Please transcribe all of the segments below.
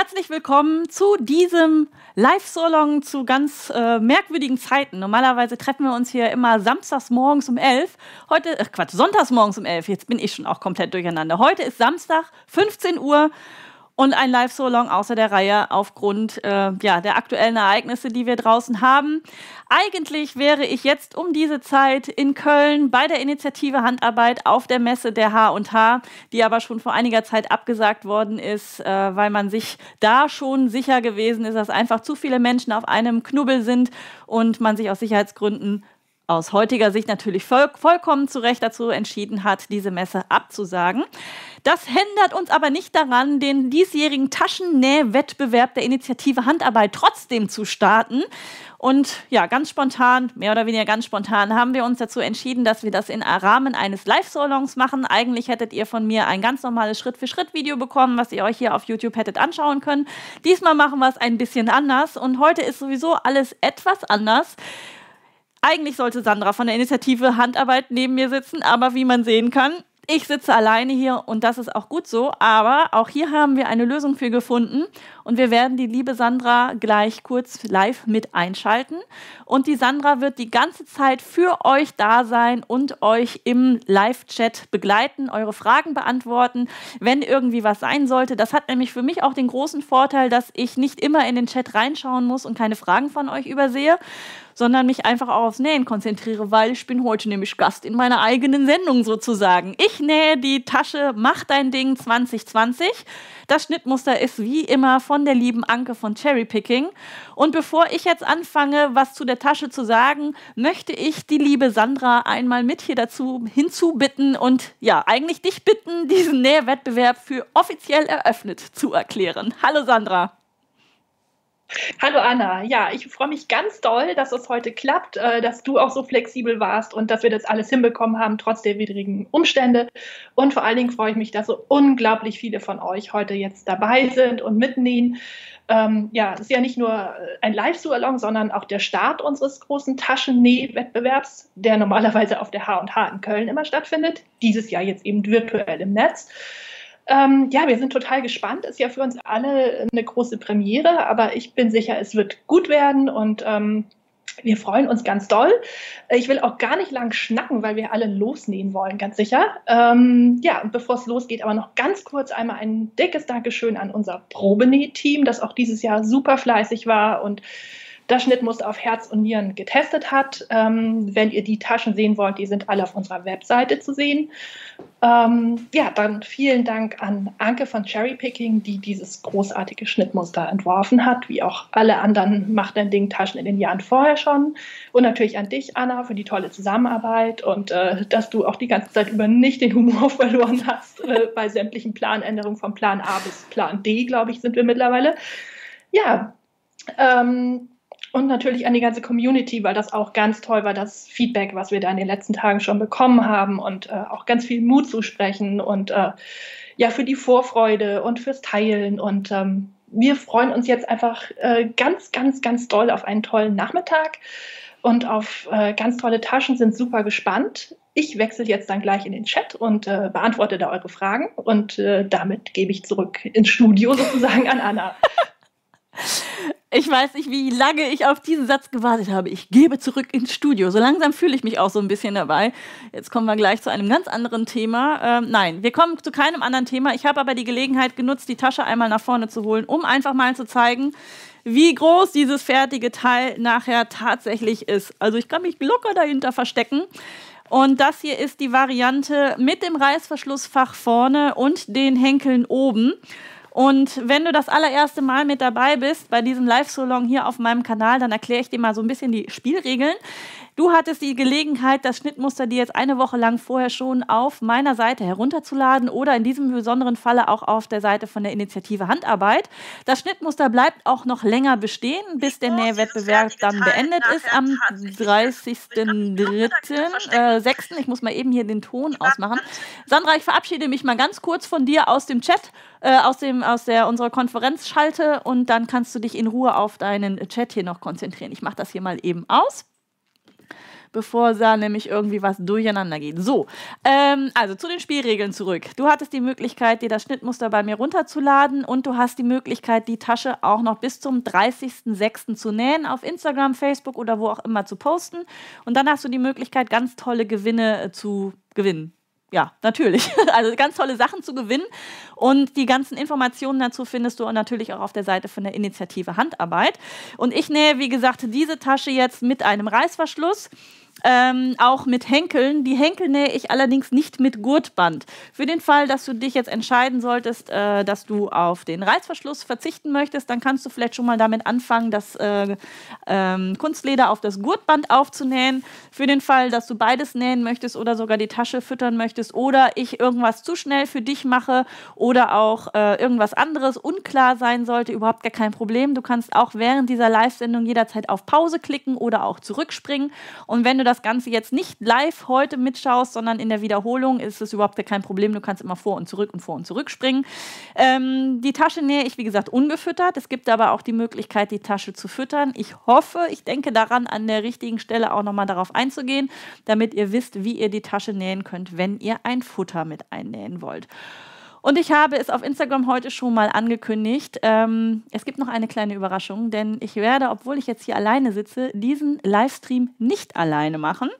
Herzlich willkommen zu diesem Live-Solong zu ganz äh, merkwürdigen Zeiten. Normalerweise treffen wir uns hier immer samstags morgens um 11. Heute, äh, Quatsch, sonntags morgens um 11. Jetzt bin ich schon auch komplett durcheinander. Heute ist Samstag, 15 Uhr und ein Live-So-Long außer der Reihe aufgrund äh, ja, der aktuellen Ereignisse, die wir draußen haben. Eigentlich wäre ich jetzt um diese Zeit in Köln bei der Initiative Handarbeit auf der Messe der H&H, die aber schon vor einiger Zeit abgesagt worden ist, äh, weil man sich da schon sicher gewesen ist, dass einfach zu viele Menschen auf einem Knubbel sind und man sich aus Sicherheitsgründen aus heutiger Sicht natürlich voll, vollkommen zu Recht dazu entschieden hat, diese Messe abzusagen. Das hindert uns aber nicht daran, den diesjährigen Taschennähwettbewerb der Initiative Handarbeit trotzdem zu starten. Und ja, ganz spontan, mehr oder weniger ganz spontan, haben wir uns dazu entschieden, dass wir das in Rahmen eines Live-Salons machen. Eigentlich hättet ihr von mir ein ganz normales Schritt-für-Schritt-Video bekommen, was ihr euch hier auf YouTube hättet anschauen können. Diesmal machen wir es ein bisschen anders und heute ist sowieso alles etwas anders. Eigentlich sollte Sandra von der Initiative Handarbeit neben mir sitzen, aber wie man sehen kann, ich sitze alleine hier und das ist auch gut so, aber auch hier haben wir eine Lösung für gefunden und wir werden die liebe Sandra gleich kurz live mit einschalten und die Sandra wird die ganze Zeit für euch da sein und euch im Live-Chat begleiten, eure Fragen beantworten, wenn irgendwie was sein sollte. Das hat nämlich für mich auch den großen Vorteil, dass ich nicht immer in den Chat reinschauen muss und keine Fragen von euch übersehe sondern mich einfach auch aufs Nähen konzentriere, weil ich bin heute nämlich Gast in meiner eigenen Sendung sozusagen. Ich nähe die Tasche Mach dein Ding 2020. Das Schnittmuster ist wie immer von der lieben Anke von Cherry Picking. Und bevor ich jetzt anfange, was zu der Tasche zu sagen, möchte ich die liebe Sandra einmal mit hier dazu hinzubitten und ja, eigentlich dich bitten, diesen Nähwettbewerb für offiziell eröffnet zu erklären. Hallo Sandra. Hallo Anna, ja, ich freue mich ganz doll, dass es heute klappt, äh, dass du auch so flexibel warst und dass wir das alles hinbekommen haben, trotz der widrigen Umstände. Und vor allen Dingen freue ich mich, dass so unglaublich viele von euch heute jetzt dabei sind und mitnehmen. Ähm, ja, es ist ja nicht nur ein Live-Sualong, sondern auch der Start unseres großen Taschennäh-Wettbewerbs, der normalerweise auf der H&H in Köln immer stattfindet. Dieses Jahr jetzt eben virtuell im Netz. Ähm, ja, wir sind total gespannt. Ist ja für uns alle eine große Premiere, aber ich bin sicher, es wird gut werden und ähm, wir freuen uns ganz doll. Ich will auch gar nicht lang schnacken, weil wir alle losnähen wollen, ganz sicher. Ähm, ja, und bevor es losgeht, aber noch ganz kurz einmal ein dickes Dankeschön an unser Probenäh-Team, das auch dieses Jahr super fleißig war und das Schnittmuster auf Herz und Nieren getestet hat. Ähm, wenn ihr die Taschen sehen wollt, die sind alle auf unserer Webseite zu sehen. Ähm, ja, dann vielen Dank an Anke von Cherry Picking, die dieses großartige Schnittmuster entworfen hat, wie auch alle anderen Macht ein Ding Taschen in den Jahren vorher schon. Und natürlich an dich, Anna, für die tolle Zusammenarbeit und äh, dass du auch die ganze Zeit über nicht den Humor verloren hast äh, bei sämtlichen Planänderungen von Plan A bis Plan D, glaube ich, sind wir mittlerweile. Ja, ähm, und natürlich an die ganze Community, weil das auch ganz toll war, das Feedback, was wir da in den letzten Tagen schon bekommen haben und äh, auch ganz viel Mut zu sprechen und äh, ja, für die Vorfreude und fürs Teilen. Und ähm, wir freuen uns jetzt einfach äh, ganz, ganz, ganz doll auf einen tollen Nachmittag und auf äh, ganz tolle Taschen, sind super gespannt. Ich wechsle jetzt dann gleich in den Chat und äh, beantworte da eure Fragen und äh, damit gebe ich zurück ins Studio sozusagen an Anna. Ich weiß nicht, wie lange ich auf diesen Satz gewartet habe. Ich gebe zurück ins Studio. So langsam fühle ich mich auch so ein bisschen dabei. Jetzt kommen wir gleich zu einem ganz anderen Thema. Ähm, nein, wir kommen zu keinem anderen Thema. Ich habe aber die Gelegenheit genutzt, die Tasche einmal nach vorne zu holen, um einfach mal zu zeigen, wie groß dieses fertige Teil nachher tatsächlich ist. Also ich kann mich locker dahinter verstecken. Und das hier ist die Variante mit dem Reißverschlussfach vorne und den Henkeln oben. Und wenn du das allererste Mal mit dabei bist bei diesem Live-Solong hier auf meinem Kanal, dann erkläre ich dir mal so ein bisschen die Spielregeln. Du hattest die Gelegenheit, das Schnittmuster dir jetzt eine Woche lang vorher schon auf meiner Seite herunterzuladen oder in diesem besonderen Falle auch auf der Seite von der Initiative Handarbeit. Das Schnittmuster bleibt auch noch länger bestehen, bis der Nähwettbewerb dann beendet ist am 30.03. Äh, 6. Ich muss mal eben hier den Ton ausmachen. Sandra, ich verabschiede mich mal ganz kurz von dir aus dem Chat, äh, aus, dem, aus der, unserer Konferenzschalte und dann kannst du dich in Ruhe auf deinen Chat hier noch konzentrieren. Ich mache das hier mal eben aus bevor da nämlich irgendwie was durcheinander geht. So, ähm, also zu den Spielregeln zurück. Du hattest die Möglichkeit, dir das Schnittmuster bei mir runterzuladen und du hast die Möglichkeit, die Tasche auch noch bis zum 30.06. zu nähen, auf Instagram, Facebook oder wo auch immer zu posten. Und dann hast du die Möglichkeit, ganz tolle Gewinne äh, zu gewinnen ja, natürlich. Also ganz tolle Sachen zu gewinnen. Und die ganzen Informationen dazu findest du natürlich auch auf der Seite von der Initiative Handarbeit. Und ich nähe, wie gesagt, diese Tasche jetzt mit einem Reißverschluss ähm, auch mit Henkeln. Die Henkel nähe ich allerdings nicht mit Gurtband. Für den Fall, dass du dich jetzt entscheiden solltest, äh, dass du auf den Reißverschluss verzichten möchtest, dann kannst du vielleicht schon mal damit anfangen, das äh, ähm, Kunstleder auf das Gurtband aufzunähen. Für den Fall, dass du beides nähen möchtest oder sogar die Tasche füttern möchtest oder ich irgendwas zu schnell für dich mache oder auch äh, irgendwas anderes unklar sein sollte, überhaupt gar kein Problem. Du kannst auch während dieser Live-Sendung jederzeit auf Pause klicken oder auch zurückspringen. Und wenn du das Ganze jetzt nicht live heute mitschaust, sondern in der Wiederholung, ist es überhaupt kein Problem. Du kannst immer vor und zurück und vor und zurück springen. Ähm, die Tasche nähe ich, wie gesagt, ungefüttert. Es gibt aber auch die Möglichkeit, die Tasche zu füttern. Ich hoffe, ich denke daran, an der richtigen Stelle auch nochmal darauf einzugehen, damit ihr wisst, wie ihr die Tasche nähen könnt, wenn ihr ein Futter mit einnähen wollt. Und ich habe es auf Instagram heute schon mal angekündigt. Ähm, es gibt noch eine kleine Überraschung, denn ich werde, obwohl ich jetzt hier alleine sitze, diesen Livestream nicht alleine machen,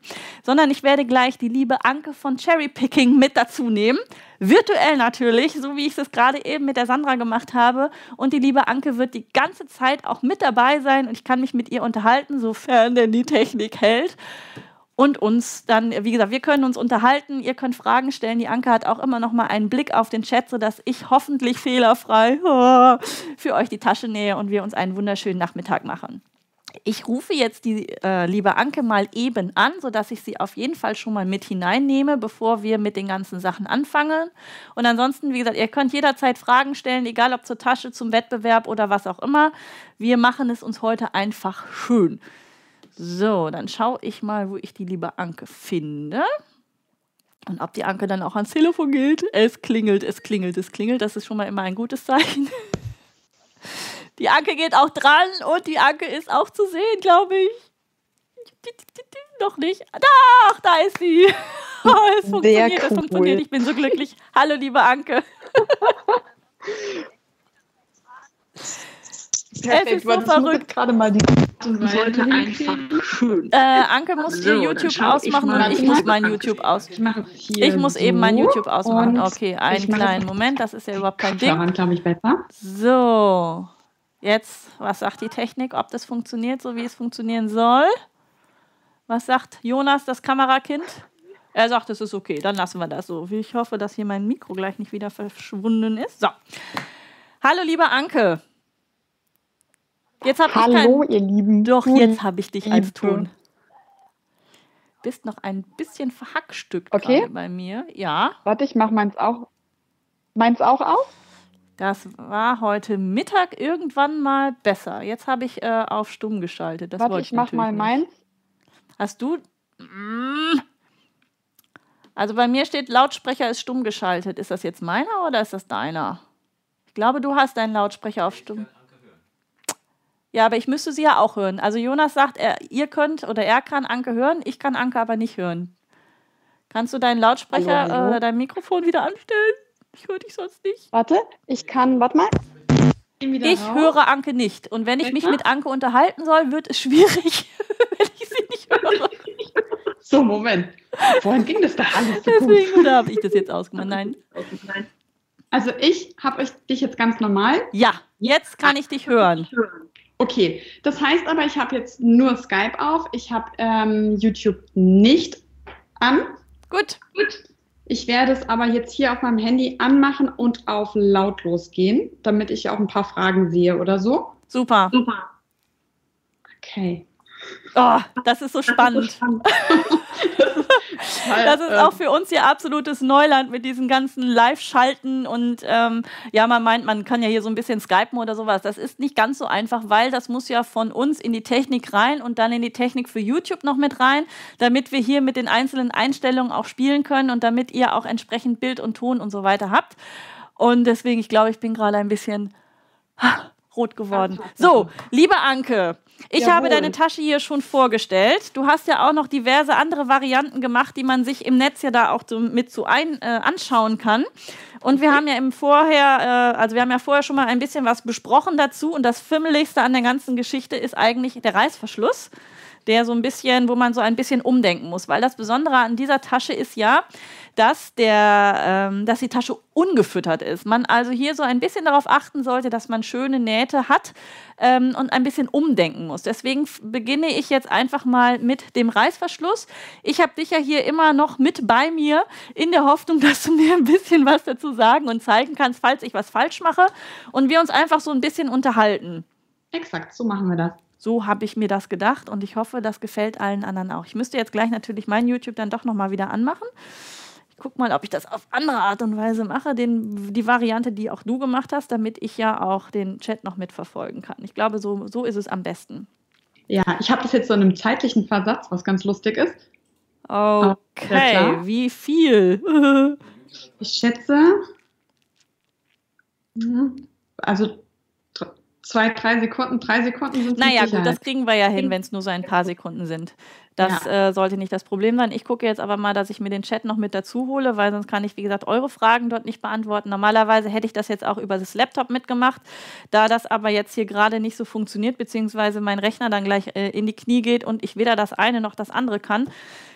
sondern ich werde gleich die liebe Anke von Cherry Picking mit dazu nehmen. Virtuell natürlich, so wie ich es gerade eben mit der Sandra gemacht habe. Und die liebe Anke wird die ganze Zeit auch mit dabei sein und ich kann mich mit ihr unterhalten, sofern denn die Technik hält und uns dann, wie gesagt, wir können uns unterhalten, ihr könnt Fragen stellen. Die Anke hat auch immer noch mal einen Blick auf den Chat, sodass ich hoffentlich fehlerfrei für euch die Tasche nähe und wir uns einen wunderschönen Nachmittag machen. Ich rufe jetzt die äh, liebe Anke mal eben an, sodass ich sie auf jeden Fall schon mal mit hineinnehme, bevor wir mit den ganzen Sachen anfangen. Und ansonsten, wie gesagt, ihr könnt jederzeit Fragen stellen, egal ob zur Tasche, zum Wettbewerb oder was auch immer. Wir machen es uns heute einfach schön. So, dann schaue ich mal, wo ich die liebe Anke finde. Und ob die Anke dann auch ans Telefon geht. Es klingelt, es klingelt, es klingelt. Das ist schon mal immer ein gutes Zeichen. Die Anke geht auch dran und die Anke ist auch zu sehen, glaube ich. Noch nicht. Doch, da ist sie. Oh, es funktioniert, cool. es funktioniert. Ich bin so glücklich. Hallo, liebe Anke. Perfekt, es ist so verrückt. gerade mal die sollte einfach schön. Äh, Anke muss so, hier YouTube ausmachen und ich muss mein YouTube aus. Ich, ich muss so eben mein YouTube ausmachen. Okay, einen kleinen Moment, das ist ja überhaupt kein Ding. Daran glaube ich besser. So, jetzt, was sagt die Technik, ob das funktioniert, so wie es funktionieren soll? Was sagt Jonas, das Kamerakind? Er sagt, es ist okay, dann lassen wir das so. Ich hoffe, dass hier mein Mikro gleich nicht wieder verschwunden ist. So. Hallo, liebe Anke. Jetzt ich Hallo, kein... ihr Lieben. Doch, jetzt habe ich dich als Ton. Bist noch ein bisschen verhackstückt okay. bei mir. Ja. Warte, ich mache meins auch. Meins auch auf? Das war heute Mittag irgendwann mal besser. Jetzt habe ich äh, auf stumm geschaltet. Das Warte, ich, ich mache mal nicht. meins. Hast du. Mm. Also bei mir steht, Lautsprecher ist stumm geschaltet. Ist das jetzt meiner oder ist das deiner? Ich glaube, du hast deinen Lautsprecher auf stumm. Ja, aber ich müsste sie ja auch hören. Also Jonas sagt, er, ihr könnt oder er kann Anke hören, ich kann Anke aber nicht hören. Kannst du deinen Lautsprecher hallo, hallo. oder dein Mikrofon wieder anstellen? Ich höre dich sonst nicht. Warte, ich kann, warte mal. Ich raus. höre Anke nicht. Und wenn ich mich mit Anke unterhalten soll, wird es schwierig, wenn ich sie nicht höre. So, Moment. Vorhin ging das da alles so Deswegen, gut. oder habe ich das jetzt ausgemacht? Nein. Also ich habe dich jetzt ganz normal. Ja, jetzt kann ich dich hören. Okay, das heißt aber, ich habe jetzt nur Skype auf. Ich habe ähm, YouTube nicht an. Gut. Gut. Ich werde es aber jetzt hier auf meinem Handy anmachen und auf lautlos gehen, damit ich auch ein paar Fragen sehe oder so. Super. Super. Okay. Oh, das ist so spannend. Das ist auch für uns hier absolutes Neuland mit diesen ganzen Live-Schalten und ähm, ja, man meint, man kann ja hier so ein bisschen skypen oder sowas. Das ist nicht ganz so einfach, weil das muss ja von uns in die Technik rein und dann in die Technik für YouTube noch mit rein, damit wir hier mit den einzelnen Einstellungen auch spielen können und damit ihr auch entsprechend Bild und Ton und so weiter habt. Und deswegen, ich glaube, ich bin gerade ein bisschen rot geworden. So, liebe Anke, ich Jawohl. habe deine Tasche hier schon vorgestellt. Du hast ja auch noch diverse andere Varianten gemacht, die man sich im Netz ja da auch so mit so ein, äh, anschauen kann. Und wir haben ja im Vorher, äh, also wir haben ja vorher schon mal ein bisschen was besprochen dazu. Und das Fimmeligste an der ganzen Geschichte ist eigentlich der Reißverschluss der so ein bisschen, wo man so ein bisschen umdenken muss. Weil das Besondere an dieser Tasche ist ja, dass, der, ähm, dass die Tasche ungefüttert ist. Man also hier so ein bisschen darauf achten sollte, dass man schöne Nähte hat ähm, und ein bisschen umdenken muss. Deswegen beginne ich jetzt einfach mal mit dem Reißverschluss. Ich habe dich ja hier immer noch mit bei mir in der Hoffnung, dass du mir ein bisschen was dazu sagen und zeigen kannst, falls ich was falsch mache und wir uns einfach so ein bisschen unterhalten. Exakt, so machen wir das. So habe ich mir das gedacht und ich hoffe, das gefällt allen anderen auch. Ich müsste jetzt gleich natürlich mein YouTube dann doch nochmal wieder anmachen. Ich gucke mal, ob ich das auf andere Art und Weise mache, den, die Variante, die auch du gemacht hast, damit ich ja auch den Chat noch mitverfolgen kann. Ich glaube, so, so ist es am besten. Ja, ich habe das jetzt so in einem zeitlichen Versatz, was ganz lustig ist. Okay, wie viel? ich schätze, also zwei, drei Sekunden, drei Sekunden sind Naja, gut, das kriegen wir ja hin, wenn es nur so ein paar Sekunden sind. Das ja. äh, sollte nicht das Problem sein. Ich gucke jetzt aber mal, dass ich mir den Chat noch mit dazu hole, weil sonst kann ich, wie gesagt, eure Fragen dort nicht beantworten. Normalerweise hätte ich das jetzt auch über das Laptop mitgemacht. Da das aber jetzt hier gerade nicht so funktioniert, beziehungsweise mein Rechner dann gleich äh, in die Knie geht und ich weder das eine noch das andere kann,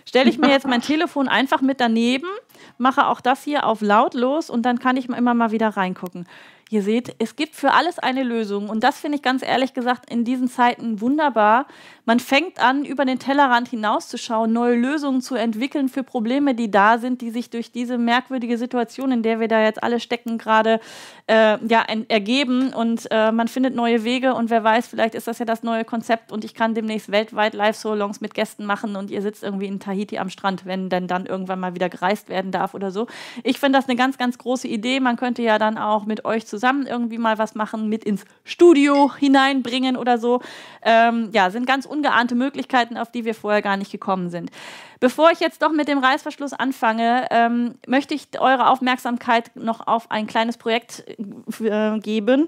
stelle ich mir jetzt mein Telefon einfach mit daneben, mache auch das hier auf lautlos und dann kann ich immer mal wieder reingucken. Ihr seht, es gibt für alles eine Lösung. Und das finde ich ganz ehrlich gesagt in diesen Zeiten wunderbar. Man fängt an, über den Tellerrand hinauszuschauen, neue Lösungen zu entwickeln für Probleme, die da sind, die sich durch diese merkwürdige Situation, in der wir da jetzt alle stecken, gerade äh, ja, ergeben. Und äh, man findet neue Wege. Und wer weiß, vielleicht ist das ja das neue Konzept und ich kann demnächst weltweit Live-Solongs mit Gästen machen und ihr sitzt irgendwie in Tahiti am Strand, wenn denn dann irgendwann mal wieder gereist werden darf oder so. Ich finde das eine ganz, ganz große Idee. Man könnte ja dann auch mit euch zusammen zusammen irgendwie mal was machen, mit ins Studio hineinbringen oder so. Ähm, ja, sind ganz ungeahnte Möglichkeiten, auf die wir vorher gar nicht gekommen sind. Bevor ich jetzt doch mit dem Reißverschluss anfange, ähm, möchte ich eure Aufmerksamkeit noch auf ein kleines Projekt äh, geben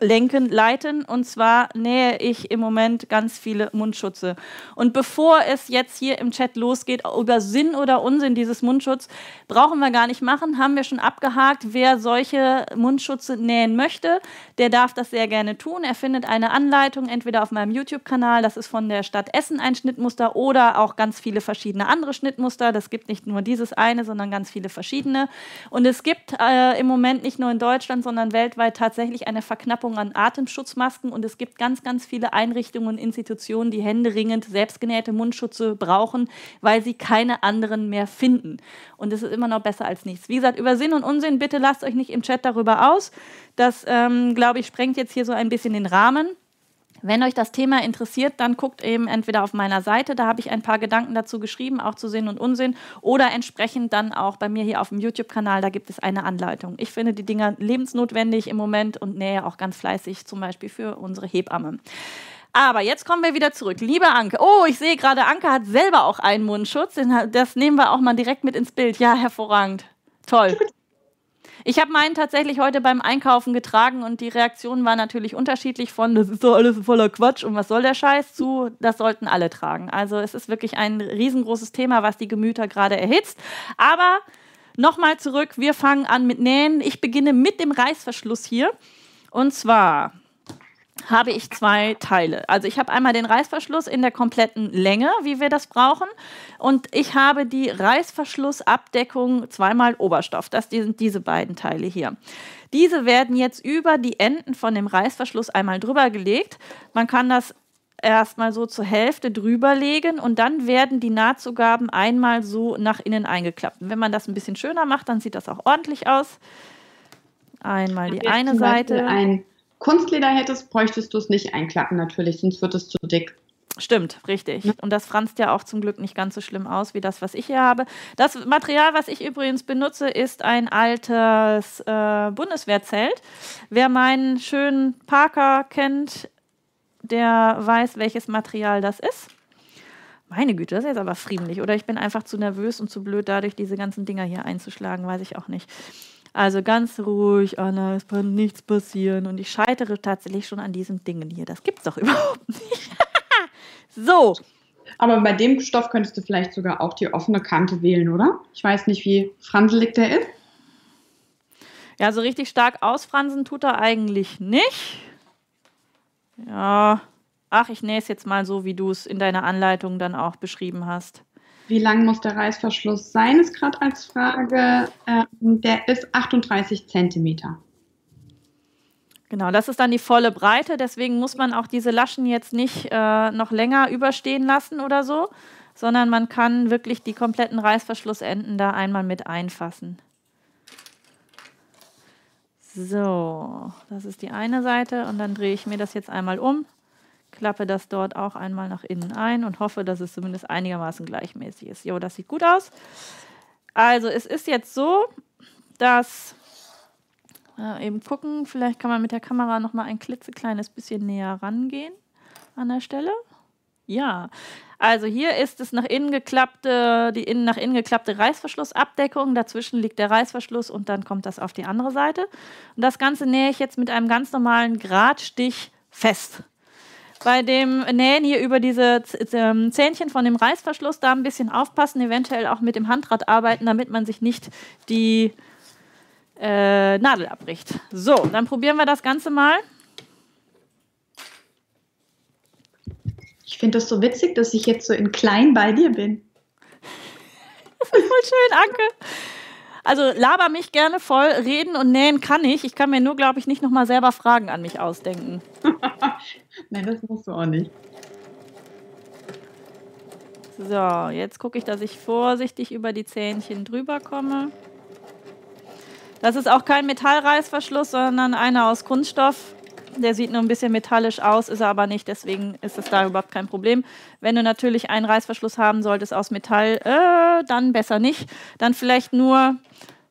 lenken, leiten. Und zwar nähe ich im Moment ganz viele Mundschutze. Und bevor es jetzt hier im Chat losgeht, über Sinn oder Unsinn dieses Mundschutz, brauchen wir gar nicht machen, haben wir schon abgehakt. Wer solche Mundschutze nähen möchte, der darf das sehr gerne tun. Er findet eine Anleitung, entweder auf meinem YouTube-Kanal, das ist von der Stadt Essen ein Schnittmuster, oder auch ganz viele verschiedene andere Schnittmuster. Das gibt nicht nur dieses eine, sondern ganz viele verschiedene. Und es gibt äh, im Moment nicht nur in Deutschland, sondern weltweit tatsächlich eine Verknappung Verknappung an Atemschutzmasken und es gibt ganz, ganz viele Einrichtungen und Institutionen, die händeringend selbstgenähte Mundschutze brauchen, weil sie keine anderen mehr finden. Und es ist immer noch besser als nichts. Wie gesagt, über Sinn und Unsinn, bitte lasst euch nicht im Chat darüber aus. Das, ähm, glaube ich, sprengt jetzt hier so ein bisschen den Rahmen. Wenn euch das Thema interessiert, dann guckt eben entweder auf meiner Seite, da habe ich ein paar Gedanken dazu geschrieben, auch zu Sinn und Unsinn, oder entsprechend dann auch bei mir hier auf dem YouTube-Kanal, da gibt es eine Anleitung. Ich finde die Dinger lebensnotwendig im Moment und nähe auch ganz fleißig, zum Beispiel für unsere Hebamme. Aber jetzt kommen wir wieder zurück. Liebe Anke, oh, ich sehe gerade, Anke hat selber auch einen Mundschutz. Das nehmen wir auch mal direkt mit ins Bild. Ja, hervorragend. Toll. Ich habe meinen tatsächlich heute beim Einkaufen getragen und die Reaktion war natürlich unterschiedlich von, das ist doch alles voller Quatsch und was soll der Scheiß zu, das sollten alle tragen. Also es ist wirklich ein riesengroßes Thema, was die Gemüter gerade erhitzt. Aber nochmal zurück, wir fangen an mit Nähen. Ich beginne mit dem Reißverschluss hier. Und zwar habe ich zwei Teile. Also ich habe einmal den Reißverschluss in der kompletten Länge, wie wir das brauchen. Und ich habe die Reißverschlussabdeckung zweimal Oberstoff. Das sind diese beiden Teile hier. Diese werden jetzt über die Enden von dem Reißverschluss einmal drüber gelegt. Man kann das erstmal so zur Hälfte drüber legen und dann werden die Nahtzugaben einmal so nach innen eingeklappt. Und wenn man das ein bisschen schöner macht, dann sieht das auch ordentlich aus. Einmal die eine Seite. Ein Kunstleder hättest, bräuchtest du es nicht einklappen natürlich, sonst wird es zu dick. Stimmt, richtig. Und das franzt ja auch zum Glück nicht ganz so schlimm aus wie das, was ich hier habe. Das Material, was ich übrigens benutze, ist ein altes äh, Bundeswehrzelt. Wer meinen schönen Parker kennt, der weiß, welches Material das ist. Meine Güte, das ist jetzt aber friedlich. Oder ich bin einfach zu nervös und zu blöd, dadurch diese ganzen Dinger hier einzuschlagen, weiß ich auch nicht. Also ganz ruhig, Anna, es kann nichts passieren. Und ich scheitere tatsächlich schon an diesen Dingen hier. Das gibt's doch überhaupt nicht. so. Aber bei dem Stoff könntest du vielleicht sogar auch die offene Kante wählen, oder? Ich weiß nicht, wie franselig der ist. Ja, so richtig stark ausfransen tut er eigentlich nicht. Ja, ach, ich nähe es jetzt mal so, wie du es in deiner Anleitung dann auch beschrieben hast. Wie lang muss der Reißverschluss sein, ist gerade als Frage. Ähm, der ist 38 Zentimeter. Genau, das ist dann die volle Breite. Deswegen muss man auch diese Laschen jetzt nicht äh, noch länger überstehen lassen oder so, sondern man kann wirklich die kompletten Reißverschlussenden da einmal mit einfassen. So, das ist die eine Seite und dann drehe ich mir das jetzt einmal um, klappe das dort auch einmal nach innen ein und hoffe, dass es zumindest einigermaßen gleichmäßig ist. Jo, das sieht gut aus. Also es ist jetzt so, dass äh, eben gucken, vielleicht kann man mit der Kamera noch mal ein klitzekleines bisschen näher rangehen an der Stelle. Ja, also hier ist es nach innen geklappte, die innen nach innen geklappte Reißverschlussabdeckung. Dazwischen liegt der Reißverschluss und dann kommt das auf die andere Seite. Und das Ganze nähe ich jetzt mit einem ganz normalen Gradstich fest. Bei dem Nähen hier über diese ähm, Zähnchen von dem Reißverschluss da ein bisschen aufpassen, eventuell auch mit dem Handrad arbeiten, damit man sich nicht die äh, Nadel abbricht. So, dann probieren wir das Ganze mal. Ich finde das so witzig, dass ich jetzt so in klein bei dir bin. Das ist voll schön, Anke. Also laber mich gerne voll, reden und nähen kann ich. Ich kann mir nur, glaube ich, nicht nochmal selber Fragen an mich ausdenken. Nein, das musst du auch nicht. So, jetzt gucke ich, dass ich vorsichtig über die Zähnchen drüber komme. Das ist auch kein Metallreißverschluss, sondern einer aus Kunststoff. Der sieht nur ein bisschen metallisch aus, ist er aber nicht, deswegen ist es da überhaupt kein Problem. Wenn du natürlich einen Reißverschluss haben solltest aus Metall, äh, dann besser nicht. Dann vielleicht nur,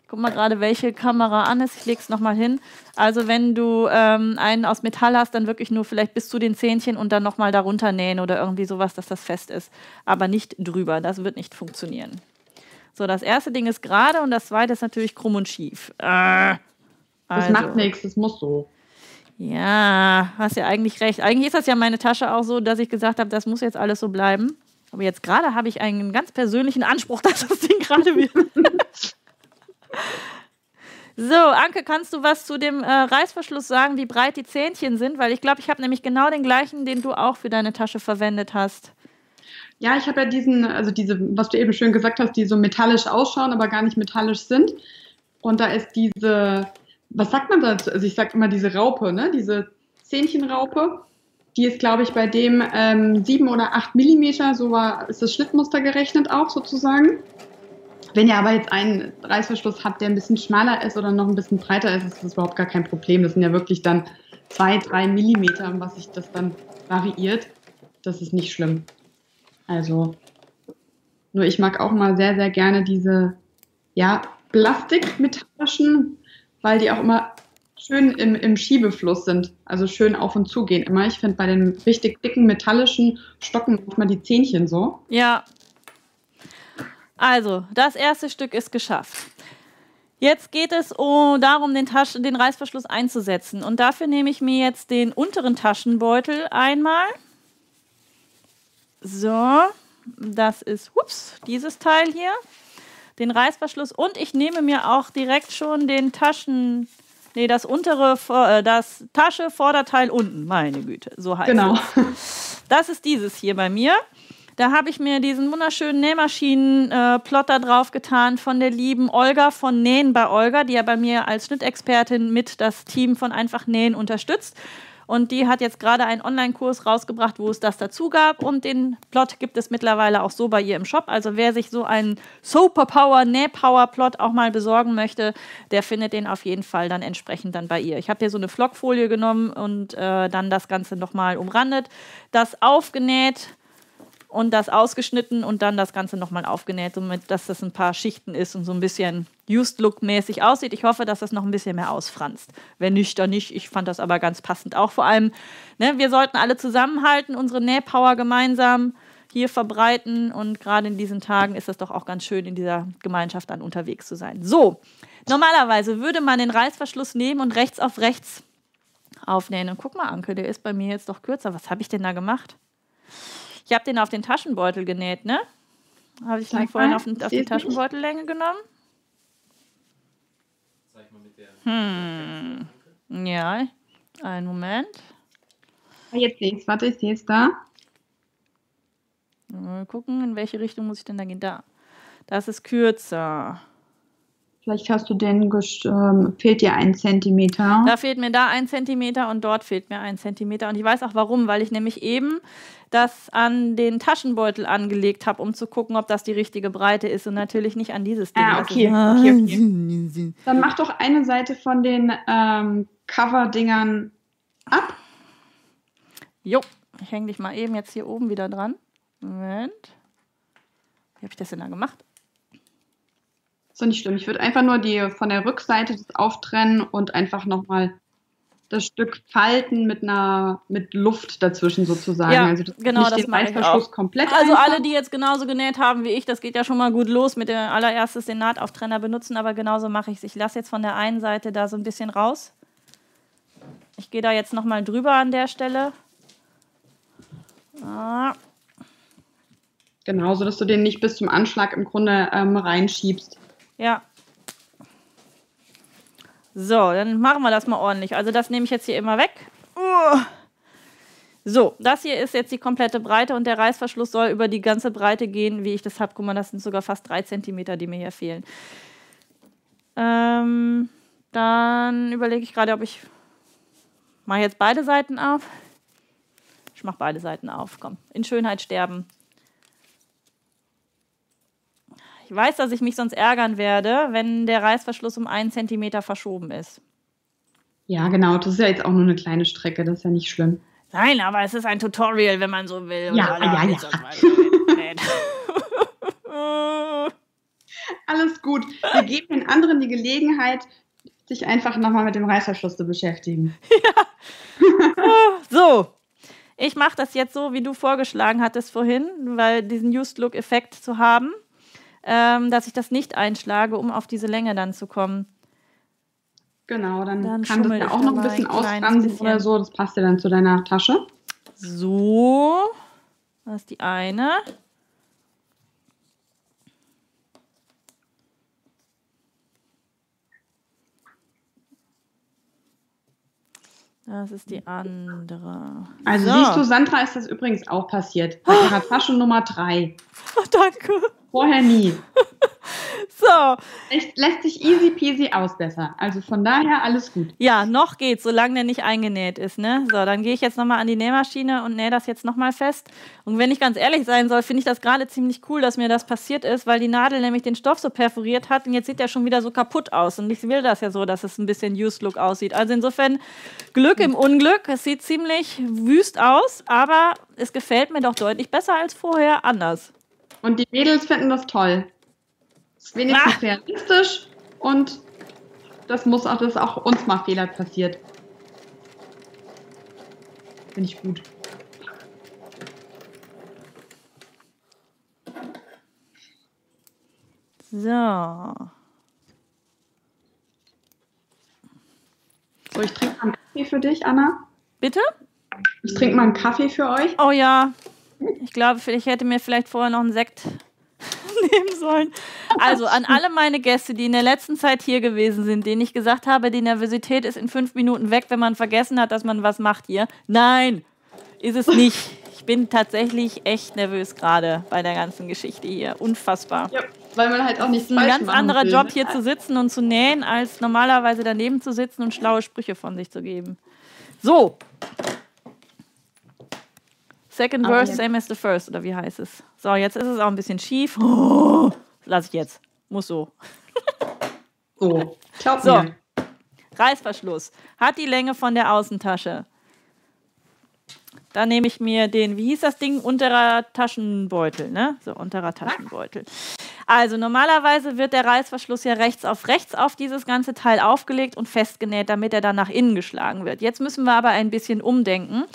guck mal gerade, welche Kamera an ist, ich lege es nochmal hin. Also wenn du ähm, einen aus Metall hast, dann wirklich nur vielleicht bis zu den Zähnchen und dann nochmal darunter nähen oder irgendwie sowas, dass das fest ist. Aber nicht drüber, das wird nicht funktionieren. So, das erste Ding ist gerade und das zweite ist natürlich krumm und schief. Äh, also. Das macht nichts, das muss so. Ja, hast ja eigentlich recht. Eigentlich ist das ja meine Tasche auch so, dass ich gesagt habe, das muss jetzt alles so bleiben. Aber jetzt gerade habe ich einen ganz persönlichen Anspruch, dass das Ding gerade wird. so, Anke, kannst du was zu dem äh, Reißverschluss sagen, wie breit die Zähnchen sind? Weil ich glaube, ich habe nämlich genau den gleichen, den du auch für deine Tasche verwendet hast. Ja, ich habe ja diesen, also diese, was du eben schön gesagt hast, die so metallisch ausschauen, aber gar nicht metallisch sind. Und da ist diese was sagt man dazu? Also ich sage immer diese Raupe, ne? diese Zähnchenraupe. Die ist, glaube ich, bei dem ähm, 7 oder 8 Millimeter, so war, ist das Schnittmuster gerechnet auch sozusagen. Wenn ihr aber jetzt einen Reißverschluss habt, der ein bisschen schmaler ist oder noch ein bisschen breiter ist, ist das überhaupt gar kein Problem. Das sind ja wirklich dann 2, 3 Millimeter, was sich das dann variiert. Das ist nicht schlimm. Also, nur ich mag auch mal sehr, sehr gerne diese, ja, Plastikmetallischen weil die auch immer schön im, im Schiebefluss sind, also schön auf und zu gehen immer. Ich finde bei den richtig dicken metallischen Stocken manchmal die Zähnchen so. Ja. Also, das erste Stück ist geschafft. Jetzt geht es um, darum, den, Taschen, den Reißverschluss einzusetzen. Und dafür nehme ich mir jetzt den unteren Taschenbeutel einmal. So, das ist ups, dieses Teil hier den Reißverschluss und ich nehme mir auch direkt schon den Taschen, nee, das untere, äh, das Tasche, Vorderteil unten, meine Güte, so heißt genau. es. Das ist dieses hier bei mir. Da habe ich mir diesen wunderschönen Nähmaschinen-Plotter äh, drauf getan von der lieben Olga von Nähen bei Olga, die ja bei mir als Schnittexpertin mit das Team von Einfach Nähen unterstützt. Und die hat jetzt gerade einen Online-Kurs rausgebracht, wo es das dazu gab. Und den Plot gibt es mittlerweile auch so bei ihr im Shop. Also wer sich so einen Superpower, Nähpower-Plot auch mal besorgen möchte, der findet den auf jeden Fall dann entsprechend dann bei ihr. Ich habe hier so eine Flockfolie genommen und äh, dann das Ganze nochmal umrandet, das aufgenäht und das ausgeschnitten und dann das Ganze nochmal aufgenäht, somit dass das ein paar Schichten ist und so ein bisschen Used Look mäßig aussieht. Ich hoffe, dass das noch ein bisschen mehr ausfranst. Wenn nicht, dann nicht. Ich fand das aber ganz passend. Auch vor allem, ne, wir sollten alle zusammenhalten, unsere Nähpower gemeinsam hier verbreiten und gerade in diesen Tagen ist es doch auch ganz schön, in dieser Gemeinschaft dann unterwegs zu sein. So, Normalerweise würde man den Reißverschluss nehmen und rechts auf rechts aufnähen. Und guck mal, Anke, der ist bei mir jetzt doch kürzer. Was habe ich denn da gemacht? Ich habe den auf den Taschenbeutel genäht, ne? Habe ich den vorhin auf, auf die Taschenbeutellänge genommen? Zeig mal mit der. Hm. Ja, einen Moment. Ah, jetzt sehe ich Warte, ich sehe es da. Mal gucken, in welche Richtung muss ich denn da gehen? Da. Das ist kürzer. Vielleicht hast du den, ähm, fehlt dir ein Zentimeter. Da fehlt mir da ein Zentimeter und dort fehlt mir ein Zentimeter. Und ich weiß auch warum, weil ich nämlich eben das an den Taschenbeutel angelegt habe, um zu gucken, ob das die richtige Breite ist und natürlich nicht an dieses Ding. Ah, okay. okay, okay. Dann mach doch eine Seite von den ähm, Cover-Dingern ab. Jo, ich hänge dich mal eben jetzt hier oben wieder dran. Moment. Wie habe ich das denn da gemacht? So nicht schlimm. Ich würde einfach nur die von der Rückseite das auftrennen und einfach nochmal das Stück falten mit einer mit Luft dazwischen sozusagen. Ja, also das genau, das mache ich auch. komplett. Also einfach. alle, die jetzt genauso genäht haben wie ich, das geht ja schon mal gut los mit der allererstes den Nahtauftrenner benutzen, aber genauso mache ich es. Ich lasse jetzt von der einen Seite da so ein bisschen raus. Ich gehe da jetzt nochmal drüber an der Stelle. Ah. Genau, so dass du den nicht bis zum Anschlag im Grunde ähm, reinschiebst. Ja. So, dann machen wir das mal ordentlich. Also das nehme ich jetzt hier immer weg. Uh. So, das hier ist jetzt die komplette Breite und der Reißverschluss soll über die ganze Breite gehen, wie ich das habe. Guck mal, das sind sogar fast drei Zentimeter, die mir hier fehlen. Ähm, dann überlege ich gerade, ob ich mache jetzt beide Seiten auf. Ich mache beide Seiten auf. Komm, in Schönheit sterben. Ich weiß, dass ich mich sonst ärgern werde, wenn der Reißverschluss um einen Zentimeter verschoben ist. Ja, genau. Das ist ja jetzt auch nur eine kleine Strecke. Das ist ja nicht schlimm. Nein, aber es ist ein Tutorial, wenn man so will. Ja, ja, ja. Alles gut. Wir geben den anderen die Gelegenheit, sich einfach nochmal mit dem Reißverschluss zu beschäftigen. Ja. so. Ich mache das jetzt so, wie du vorgeschlagen hattest vorhin, weil diesen Used Look-Effekt zu haben ähm, dass ich das nicht einschlage, um auf diese Länge dann zu kommen. Genau, dann, dann kann das ja auch noch ein bisschen ausfransen oder so. Das passt ja dann zu deiner Tasche. So, das ist die eine. Das ist die andere. Also so. siehst du, Sandra ist das übrigens auch passiert. Bei ihrer Tasche Nummer drei. Oh, danke. Vorher nie. so. Echt, lässt sich easy peasy ausbessern. Also von daher alles gut. Ja, noch geht's, solange der nicht eingenäht ist. Ne? So, dann gehe ich jetzt nochmal an die Nähmaschine und nähe das jetzt nochmal fest. Und wenn ich ganz ehrlich sein soll, finde ich das gerade ziemlich cool, dass mir das passiert ist, weil die Nadel nämlich den Stoff so perforiert hat und jetzt sieht der schon wieder so kaputt aus. Und ich will das ja so, dass es ein bisschen Used Look aussieht. Also insofern Glück im Unglück. Es sieht ziemlich wüst aus, aber es gefällt mir doch deutlich besser als vorher anders. Und die Mädels finden das toll. Wenigstens ah. realistisch und das muss auch, dass auch uns mal Fehler passiert. Finde ich gut. So. So, ich trinke mal einen Kaffee für dich, Anna. Bitte? Ich trinke mal einen Kaffee für euch. Oh ja, ich glaube, ich hätte mir vielleicht vorher noch einen Sekt nehmen sollen. Also an alle meine Gäste, die in der letzten Zeit hier gewesen sind, denen ich gesagt habe, die Nervosität ist in fünf Minuten weg, wenn man vergessen hat, dass man was macht hier. Nein, ist es nicht. Ich bin tatsächlich echt nervös gerade bei der ganzen Geschichte hier. Unfassbar. Ja, weil man halt auch nicht ein ganz anderer will. Job hier zu sitzen und zu nähen, als normalerweise daneben zu sitzen und schlaue Sprüche von sich zu geben. So, Second verse, okay. same as the first, oder wie heißt es? So, jetzt ist es auch ein bisschen schief. Oh, lass ich jetzt. Muss so. So, glaub so. Mir. Reißverschluss. Hat die Länge von der Außentasche. Da nehme ich mir den, wie hieß das Ding? Unterer Taschenbeutel, ne? So, unterer Taschenbeutel. Also normalerweise wird der Reißverschluss ja rechts auf rechts auf dieses ganze Teil aufgelegt und festgenäht, damit er dann nach innen geschlagen wird. Jetzt müssen wir aber ein bisschen umdenken.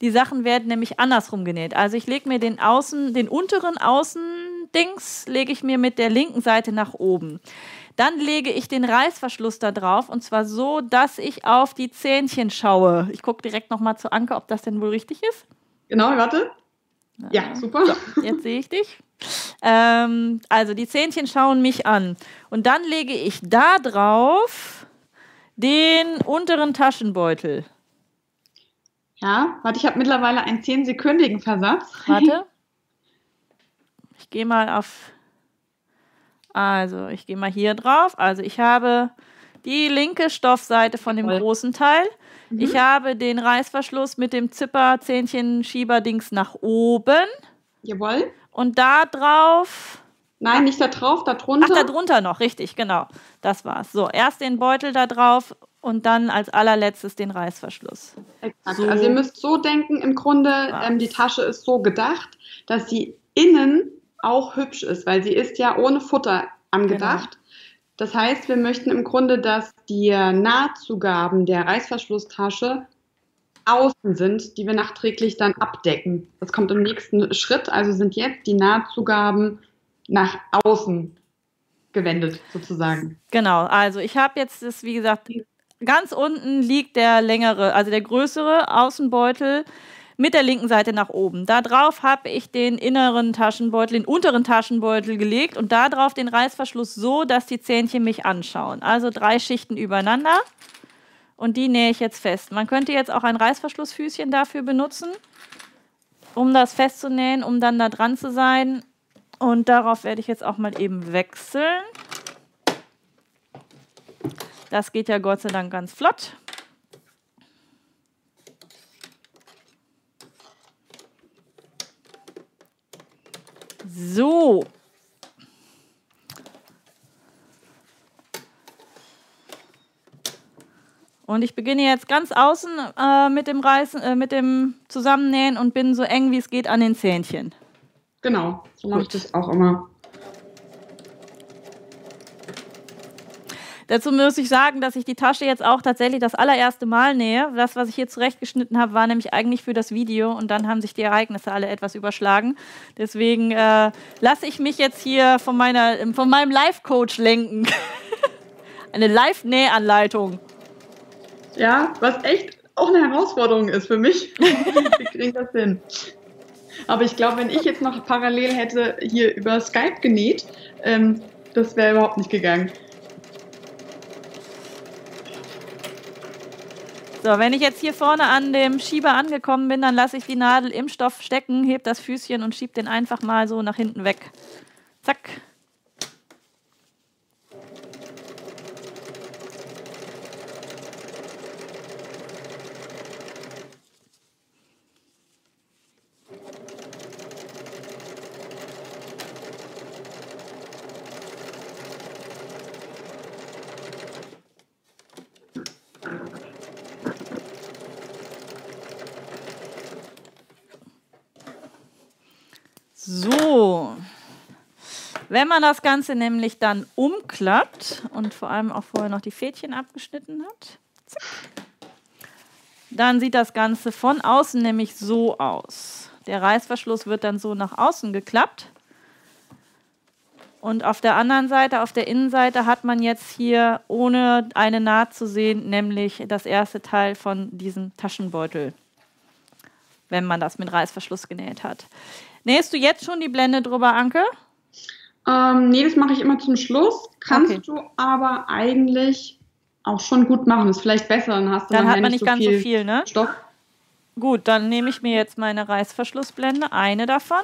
Die Sachen werden nämlich andersrum genäht. Also ich lege mir den außen, den unteren Außendings lege ich mir mit der linken Seite nach oben. Dann lege ich den Reißverschluss da drauf und zwar so, dass ich auf die Zähnchen schaue. Ich gucke direkt nochmal zu Anke, ob das denn wohl richtig ist. Genau, warte. Ja, super. So, jetzt sehe ich dich. Ähm, also die Zähnchen schauen mich an. Und dann lege ich da drauf den unteren Taschenbeutel. Ja, warte, ich habe mittlerweile einen 10-sekündigen Versatz. Warte. Ich gehe mal auf. Also, ich gehe mal hier drauf. Also, ich habe die linke Stoffseite von dem großen Teil. Mhm. Ich habe den Reißverschluss mit dem Zipper-Zähnchen-Schieber-Dings nach oben. Jawohl. Und da drauf. Nein, nicht da drauf, da drunter. Ach, da drunter noch, richtig, genau. Das war's. So, erst den Beutel da drauf und dann als allerletztes den Reißverschluss. Exakt. So. Also ihr müsst so denken, im Grunde, ähm, die Tasche ist so gedacht, dass sie innen auch hübsch ist, weil sie ist ja ohne Futter angedacht. Genau. Das heißt, wir möchten im Grunde, dass die Nahtzugaben der Reißverschlusstasche außen sind, die wir nachträglich dann abdecken. Das kommt im nächsten Schritt. Also sind jetzt die Nahtzugaben nach außen gewendet, sozusagen. Genau, also ich habe jetzt das, wie gesagt, ganz unten liegt der längere, also der größere Außenbeutel mit der linken Seite nach oben. Da drauf habe ich den inneren Taschenbeutel, den unteren Taschenbeutel gelegt und da drauf den Reißverschluss so, dass die Zähnchen mich anschauen. Also drei Schichten übereinander und die nähe ich jetzt fest. Man könnte jetzt auch ein Reißverschlussfüßchen dafür benutzen, um das festzunähen, um dann da dran zu sein. Und darauf werde ich jetzt auch mal eben wechseln. Das geht ja Gott sei Dank ganz flott. So. Und ich beginne jetzt ganz außen äh, mit dem Reißen, äh, mit dem Zusammennähen und bin so eng wie es geht an den Zähnchen. Genau, so mache ich das auch immer. Dazu muss ich sagen, dass ich die Tasche jetzt auch tatsächlich das allererste Mal nähe. Das, was ich hier zurechtgeschnitten habe, war nämlich eigentlich für das Video und dann haben sich die Ereignisse alle etwas überschlagen. Deswegen äh, lasse ich mich jetzt hier von, meiner, von meinem Live-Coach lenken. Eine Live-Nähanleitung. Ja, was echt auch eine Herausforderung ist für mich. Wie kriege ich das hin? Aber ich glaube, wenn ich jetzt noch parallel hätte hier über Skype genäht, ähm, das wäre überhaupt nicht gegangen. So, wenn ich jetzt hier vorne an dem Schieber angekommen bin, dann lasse ich die Nadel im Stoff stecken, heb das Füßchen und schieb den einfach mal so nach hinten weg. Zack. So. Wenn man das Ganze nämlich dann umklappt und vor allem auch vorher noch die Fädchen abgeschnitten hat, dann sieht das Ganze von außen nämlich so aus. Der Reißverschluss wird dann so nach außen geklappt. Und auf der anderen Seite, auf der Innenseite, hat man jetzt hier ohne eine Naht zu sehen, nämlich das erste Teil von diesem Taschenbeutel, wenn man das mit Reißverschluss genäht hat. Nähst du jetzt schon die Blende drüber, Anke? Ähm, nee, das mache ich immer zum Schluss. Kannst okay. du aber eigentlich auch schon gut machen. Ist vielleicht besser, dann hast du dann hat man nicht, so ganz viel so viel, ne? Stoff. Gut, dann nehme ich mir jetzt meine Reißverschlussblende, eine davon.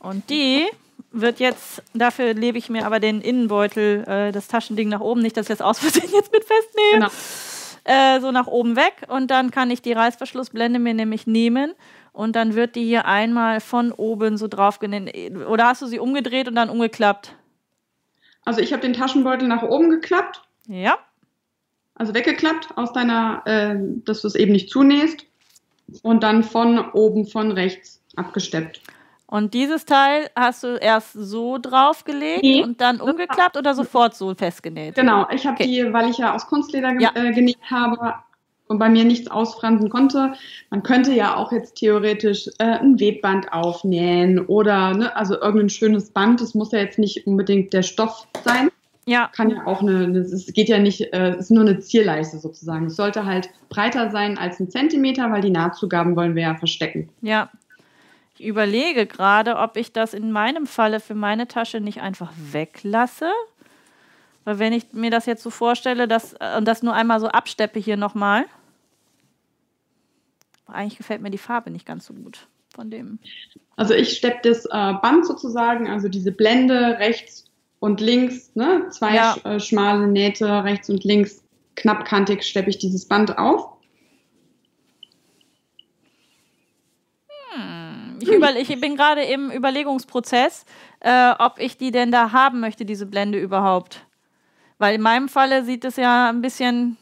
Und die wird jetzt, dafür lebe ich mir aber den Innenbeutel, äh, das Taschending nach oben, nicht, dass ich das aus Versehen jetzt mit festnehme. Genau äh, so nach oben weg und dann kann ich die Reißverschlussblende mir nämlich nehmen und dann wird die hier einmal von oben so drauf genäht. Oder hast du sie umgedreht und dann umgeklappt? Also ich habe den Taschenbeutel nach oben geklappt. Ja. Also weggeklappt aus deiner, äh, dass du es eben nicht zunähst und dann von oben von rechts abgesteppt. Und dieses Teil hast du erst so draufgelegt nee. und dann umgeklappt oder sofort so festgenäht? Genau, ich habe okay. die, weil ich ja aus Kunstleder ja. Äh, genäht habe und bei mir nichts ausfransen konnte. Man könnte ja auch jetzt theoretisch äh, ein Webband aufnähen oder ne, also irgendein schönes Band. Das muss ja jetzt nicht unbedingt der Stoff sein. Ja. Kann ja auch eine, es geht ja nicht, äh, es ist nur eine Zierleiste sozusagen. Es sollte halt breiter sein als ein Zentimeter, weil die Nahtzugaben wollen wir ja verstecken. Ja. Ich überlege gerade, ob ich das in meinem Falle für meine Tasche nicht einfach weglasse. Weil wenn ich mir das jetzt so vorstelle, dass, äh, und das nur einmal so absteppe hier nochmal, eigentlich gefällt mir die Farbe nicht ganz so gut von dem. Also ich steppe das äh, Band sozusagen, also diese Blende rechts und links, ne? zwei ja. äh, schmale Nähte rechts und links, knappkantig steppe ich dieses Band auf. Ich, über, ich bin gerade im Überlegungsprozess, äh, ob ich die denn da haben möchte, diese Blende überhaupt. Weil in meinem Falle sieht es ja ein bisschen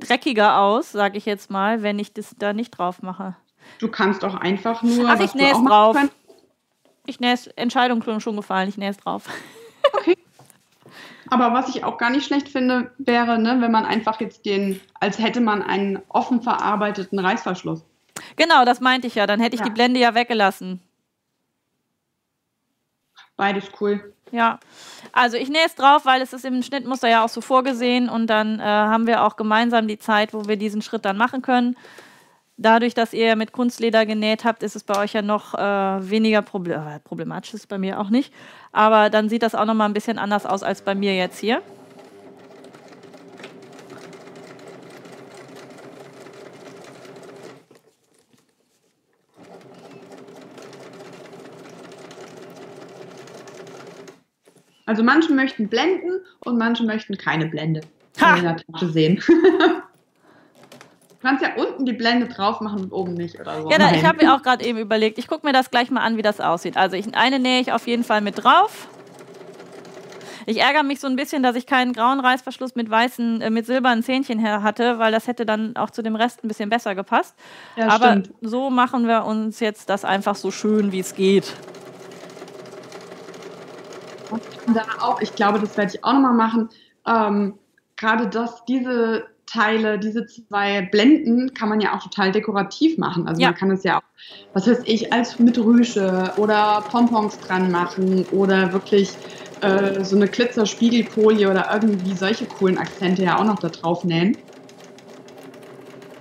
dreckiger aus, sage ich jetzt mal, wenn ich das da nicht drauf mache. Du kannst auch einfach nur. Ach, ich nähe es drauf. Ich nähe es, Entscheidung schon gefallen, ich nähe es drauf. Okay. Aber was ich auch gar nicht schlecht finde, wäre, ne, wenn man einfach jetzt den, als hätte man einen offen verarbeiteten Reißverschluss. Genau, das meinte ich ja. Dann hätte ich ja. die Blende ja weggelassen. Beides cool. Ja, also ich nähe es drauf, weil es ist im Schnittmuster ja auch so vorgesehen und dann äh, haben wir auch gemeinsam die Zeit, wo wir diesen Schritt dann machen können dadurch, dass ihr mit Kunstleder genäht habt, ist es bei euch ja noch äh, weniger Problem äh, problematisch, ist es bei mir auch nicht. Aber dann sieht das auch noch mal ein bisschen anders aus als bei mir jetzt hier. Also manche möchten blenden und manche möchten keine Blende in der Tasche sehen. kannst ja unten die Blende drauf machen und oben nicht oder so. Ja, da, ich habe mir auch gerade eben überlegt, ich gucke mir das gleich mal an, wie das aussieht. Also ich, eine nähe ich auf jeden Fall mit drauf. Ich ärgere mich so ein bisschen, dass ich keinen grauen Reißverschluss mit weißen, äh, mit silbernen Zähnchen hatte, weil das hätte dann auch zu dem Rest ein bisschen besser gepasst. Ja, Aber stimmt. so machen wir uns jetzt das einfach so schön, wie es geht. Und dann auch, ich glaube, das werde ich auch nochmal machen. Ähm, Gerade das, diese Teile, diese zwei Blenden kann man ja auch total dekorativ machen. Also ja. man kann es ja auch, was weiß ich, als mit Rüsche oder Pompons dran machen oder wirklich äh, so eine Glitzerspiegelfolie oder irgendwie solche coolen Akzente ja auch noch da drauf nähen.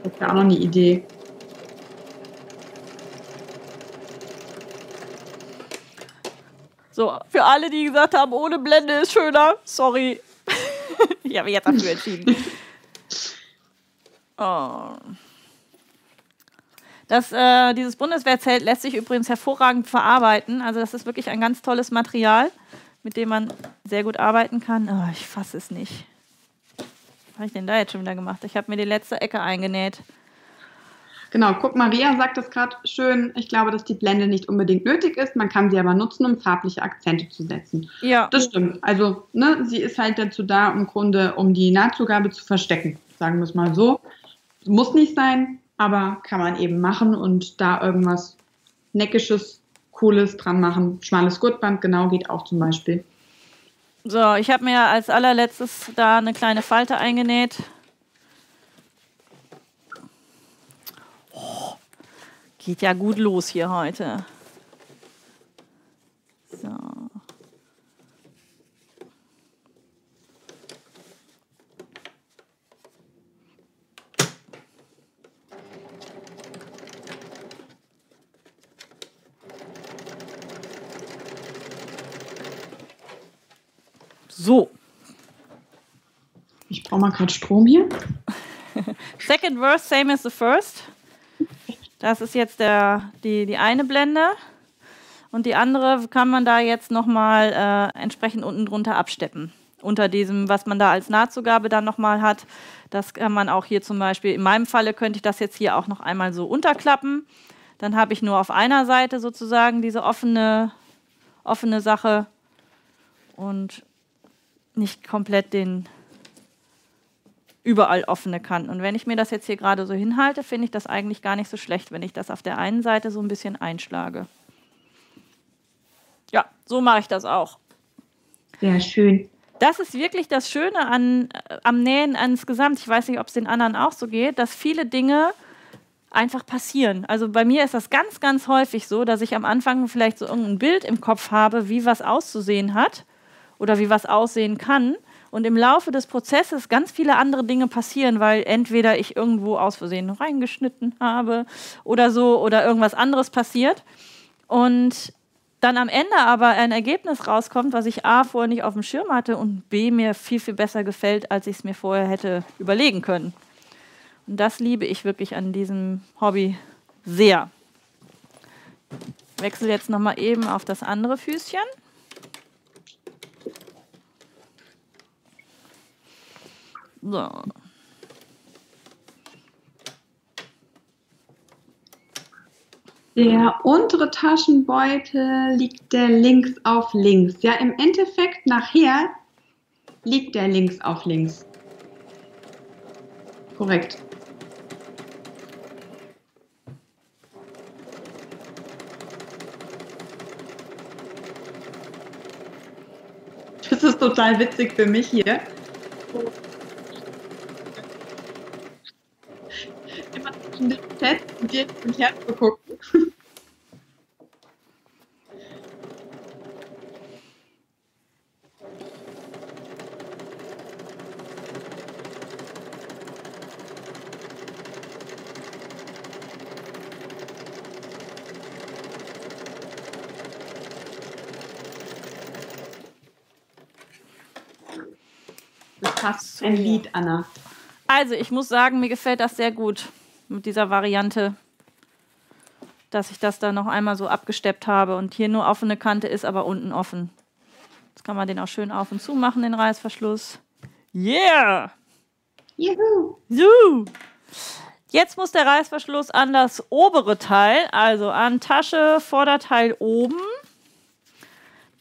Das ja auch noch eine Idee. So, für alle, die gesagt haben, ohne Blende ist schöner, sorry. ich habe mich jetzt dafür entschieden. Oh. Das, äh, dieses Bundeswehrzelt lässt sich übrigens hervorragend verarbeiten. Also das ist wirklich ein ganz tolles Material, mit dem man sehr gut arbeiten kann. Oh, ich fasse es nicht. Was habe ich denn da jetzt schon wieder gemacht? Ich habe mir die letzte Ecke eingenäht. Genau, guck, Maria sagt das gerade schön. Ich glaube, dass die Blende nicht unbedingt nötig ist. Man kann sie aber nutzen, um farbliche Akzente zu setzen. Ja. Das stimmt. Also, ne, sie ist halt dazu da, im Grunde, um die Nahtzugabe zu verstecken. Sagen wir es mal so. Muss nicht sein, aber kann man eben machen und da irgendwas Neckisches, Cooles dran machen. Schmales Gurtband, genau, geht auch zum Beispiel. So, ich habe mir als allerletztes da eine kleine Falte eingenäht. Geht ja gut los hier heute. So. So. Ich brauche mal gerade Strom hier. Second verse, same as the first. Das ist jetzt der, die, die eine Blende. Und die andere kann man da jetzt nochmal äh, entsprechend unten drunter absteppen. Unter diesem, was man da als Nahtzugabe dann nochmal hat. Das kann man auch hier zum Beispiel, in meinem Falle könnte ich das jetzt hier auch noch einmal so unterklappen. Dann habe ich nur auf einer Seite sozusagen diese offene, offene Sache. Und nicht komplett den überall offene Kanten. Und wenn ich mir das jetzt hier gerade so hinhalte, finde ich das eigentlich gar nicht so schlecht, wenn ich das auf der einen Seite so ein bisschen einschlage. Ja, so mache ich das auch. Sehr schön. Das ist wirklich das Schöne an, äh, am Nähen insgesamt. Ich weiß nicht, ob es den anderen auch so geht, dass viele Dinge einfach passieren. Also bei mir ist das ganz, ganz häufig so, dass ich am Anfang vielleicht so irgendein Bild im Kopf habe, wie was auszusehen hat oder wie was aussehen kann. Und im Laufe des Prozesses ganz viele andere Dinge passieren, weil entweder ich irgendwo aus Versehen reingeschnitten habe oder so oder irgendwas anderes passiert. Und dann am Ende aber ein Ergebnis rauskommt, was ich A vorher nicht auf dem Schirm hatte und B mir viel, viel besser gefällt, als ich es mir vorher hätte überlegen können. Und das liebe ich wirklich an diesem Hobby sehr. Ich wechsle jetzt nochmal eben auf das andere Füßchen. So. Der untere Taschenbeutel liegt der links auf links. Ja, im Endeffekt nachher liegt der links auf links. Korrekt. Das ist total witzig für mich hier. Immer zwischen dem Test und dir und her zu gucken. fast ein Lied, Anna. Also, ich muss sagen, mir gefällt das sehr gut mit dieser Variante, dass ich das da noch einmal so abgesteppt habe und hier nur offene Kante ist, aber unten offen. Jetzt kann man den auch schön auf und zu machen, den Reißverschluss. Yeah! Juhu! So. Jetzt muss der Reißverschluss an das obere Teil, also an Tasche, Vorderteil oben.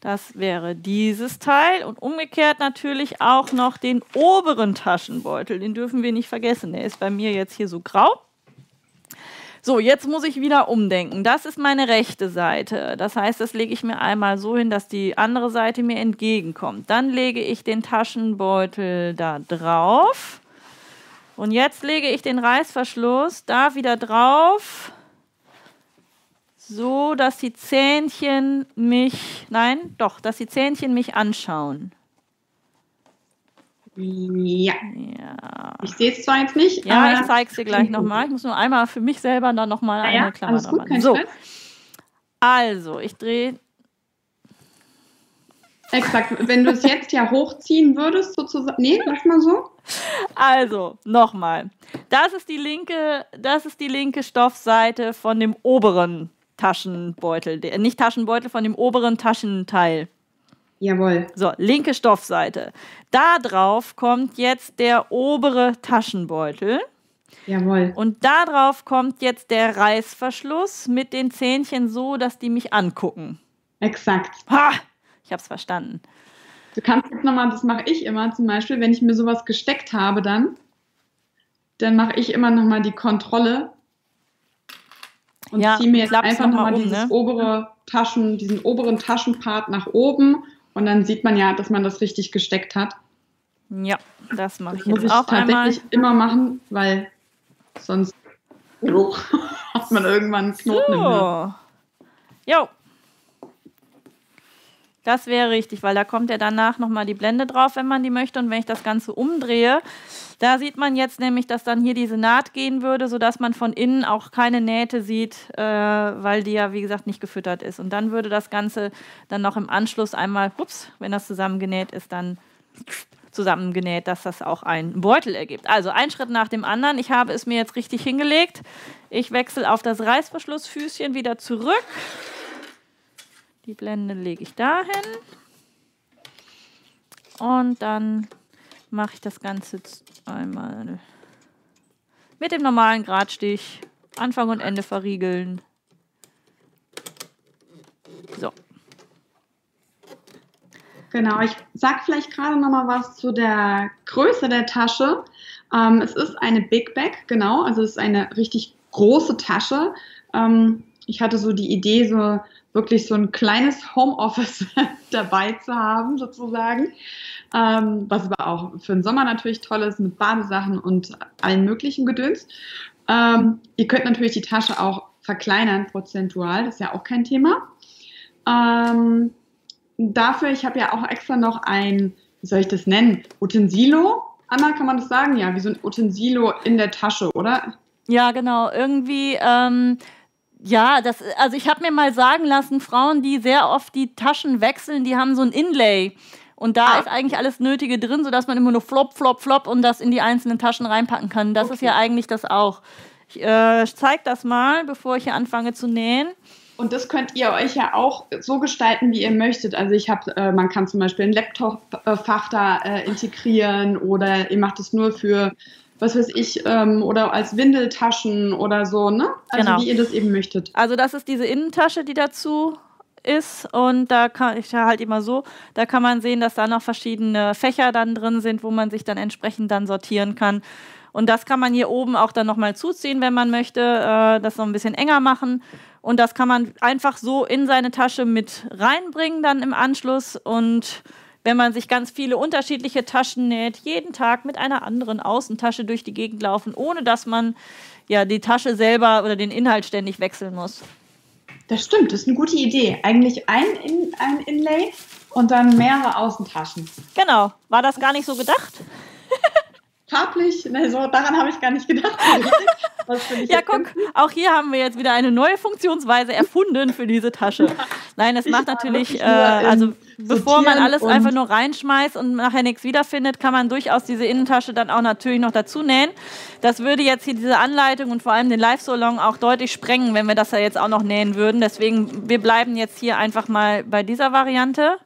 Das wäre dieses Teil und umgekehrt natürlich auch noch den oberen Taschenbeutel. Den dürfen wir nicht vergessen. Der ist bei mir jetzt hier so grau. So, jetzt muss ich wieder umdenken. Das ist meine rechte Seite. Das heißt, das lege ich mir einmal so hin, dass die andere Seite mir entgegenkommt. Dann lege ich den Taschenbeutel da drauf. Und jetzt lege ich den Reißverschluss da wieder drauf so, dass die Zähnchen mich, nein, doch, dass die Zähnchen mich anschauen. Ja. Ja, Ich sehe es zwar jetzt nicht, ja aber ich zeige es dir gleich nochmal. Ich muss nur einmal für mich selber dann nochmal Ja, ja, eine Klammer alles gut. So, Stress. also, ich drehe, Exakt. Wenn du es jetzt ja hochziehen würdest, sozusagen. Nee, lass mal so. also, nochmal. Das ist die linke, das ist die linke Stoffseite von dem oberen Taschenbeutel. Nicht Taschenbeutel, von dem oberen Taschenteil. Jawohl. So, linke Stoffseite. Da drauf kommt jetzt der obere Taschenbeutel. Jawohl. Und da drauf kommt jetzt der Reißverschluss mit den Zähnchen so, dass die mich angucken. Exakt. Ha! Ich hab's verstanden. Du kannst jetzt nochmal, das mache ich immer zum Beispiel, wenn ich mir sowas gesteckt habe, dann, dann mache ich immer nochmal die Kontrolle und Ja, ziehe mir jetzt einfach noch mal nochmal um, dieses ne? obere Taschen, diesen oberen Taschenpart nach oben und dann sieht man ja, dass man das richtig gesteckt hat. Ja, das mache ich Das muss jetzt ich auch einmal. tatsächlich immer machen, weil sonst hat man irgendwann einen Knoten im Hirn. So. Jo. Das wäre richtig, weil da kommt ja danach nochmal die Blende drauf, wenn man die möchte. Und wenn ich das Ganze umdrehe, da sieht man jetzt nämlich, dass dann hier diese Naht gehen würde, sodass man von innen auch keine Nähte sieht, äh, weil die ja, wie gesagt, nicht gefüttert ist. Und dann würde das Ganze dann noch im Anschluss einmal, ups, wenn das zusammengenäht ist, dann zusammengenäht, dass das auch einen Beutel ergibt. Also ein Schritt nach dem anderen. Ich habe es mir jetzt richtig hingelegt. Ich wechsle auf das Reißverschlussfüßchen wieder zurück. Die Blende lege ich dahin. Und dann mache ich das Ganze z- einmal mit dem normalen Gradstich Anfang und Ende verriegeln. So. Genau, ich sag vielleicht gerade noch mal was zu der Größe der Tasche. Ähm, es ist eine Big Bag, genau, also es ist eine richtig große Tasche. Ähm, ich hatte so die Idee, so wirklich so ein kleines Homeoffice dabei zu haben, sozusagen. Ähm, was aber auch für den Sommer natürlich toll ist, mit Badesachen und allen möglichen Gedöns. Ähm, ihr könnt natürlich die Tasche auch verkleinern, prozentual, das ist ja auch kein Thema. Ähm, dafür, ich habe ja auch extra noch ein, wie soll ich das nennen, Utensilo. Anna, kann man das sagen? Ja, wie so ein Utensilo in der Tasche, oder? Ja, genau. Irgendwie, ähm, ja, das, also ich habe mir mal sagen lassen, Frauen, die sehr oft die Taschen wechseln, die haben so ein Inlay. Und da ah. ist eigentlich alles Nötige drin, sodass man immer nur flop, flop, flop und das in die einzelnen Taschen reinpacken kann. Das okay. ist ja eigentlich das auch. Ich äh, zeige das mal, bevor ich hier anfange zu nähen. Und das könnt ihr euch ja auch so gestalten, wie ihr möchtet. Also ich habe, äh, man kann zum Beispiel ein Laptop-Fach da äh, integrieren oder ihr macht es nur für, was weiß ich, ähm, oder als Windeltaschen oder so, ne? Also genau. wie ihr das eben möchtet. Also das ist diese Innentasche, die dazu ist und da kann ich halt immer so, da kann man sehen, dass da noch verschiedene Fächer dann drin sind, wo man sich dann entsprechend dann sortieren kann. Und das kann man hier oben auch dann nochmal zuziehen, wenn man möchte, äh, das noch ein bisschen enger machen. Und das kann man einfach so in seine Tasche mit reinbringen dann im Anschluss. Und wenn man sich ganz viele unterschiedliche Taschen näht, jeden Tag mit einer anderen Außentasche durch die Gegend laufen, ohne dass man ja die Tasche selber oder den Inhalt ständig wechseln muss. Das stimmt, das ist eine gute Idee. Eigentlich ein, In ein Inlay und dann mehrere Außentaschen. Genau. War das gar nicht so gedacht? farblich, ne, so, daran habe ich gar nicht gedacht. ja, guck, auch hier haben wir jetzt wieder eine neue Funktionsweise erfunden für diese Tasche. Nein, es macht natürlich, äh, also bevor man alles einfach nur reinschmeißt und nachher nichts wiederfindet, kann man durchaus diese Innentasche dann auch natürlich noch dazu nähen. Das würde jetzt hier diese Anleitung und vor allem den Live-Salon auch deutlich sprengen, wenn wir das ja jetzt auch noch nähen würden. Deswegen, wir bleiben jetzt hier einfach mal bei dieser Variante.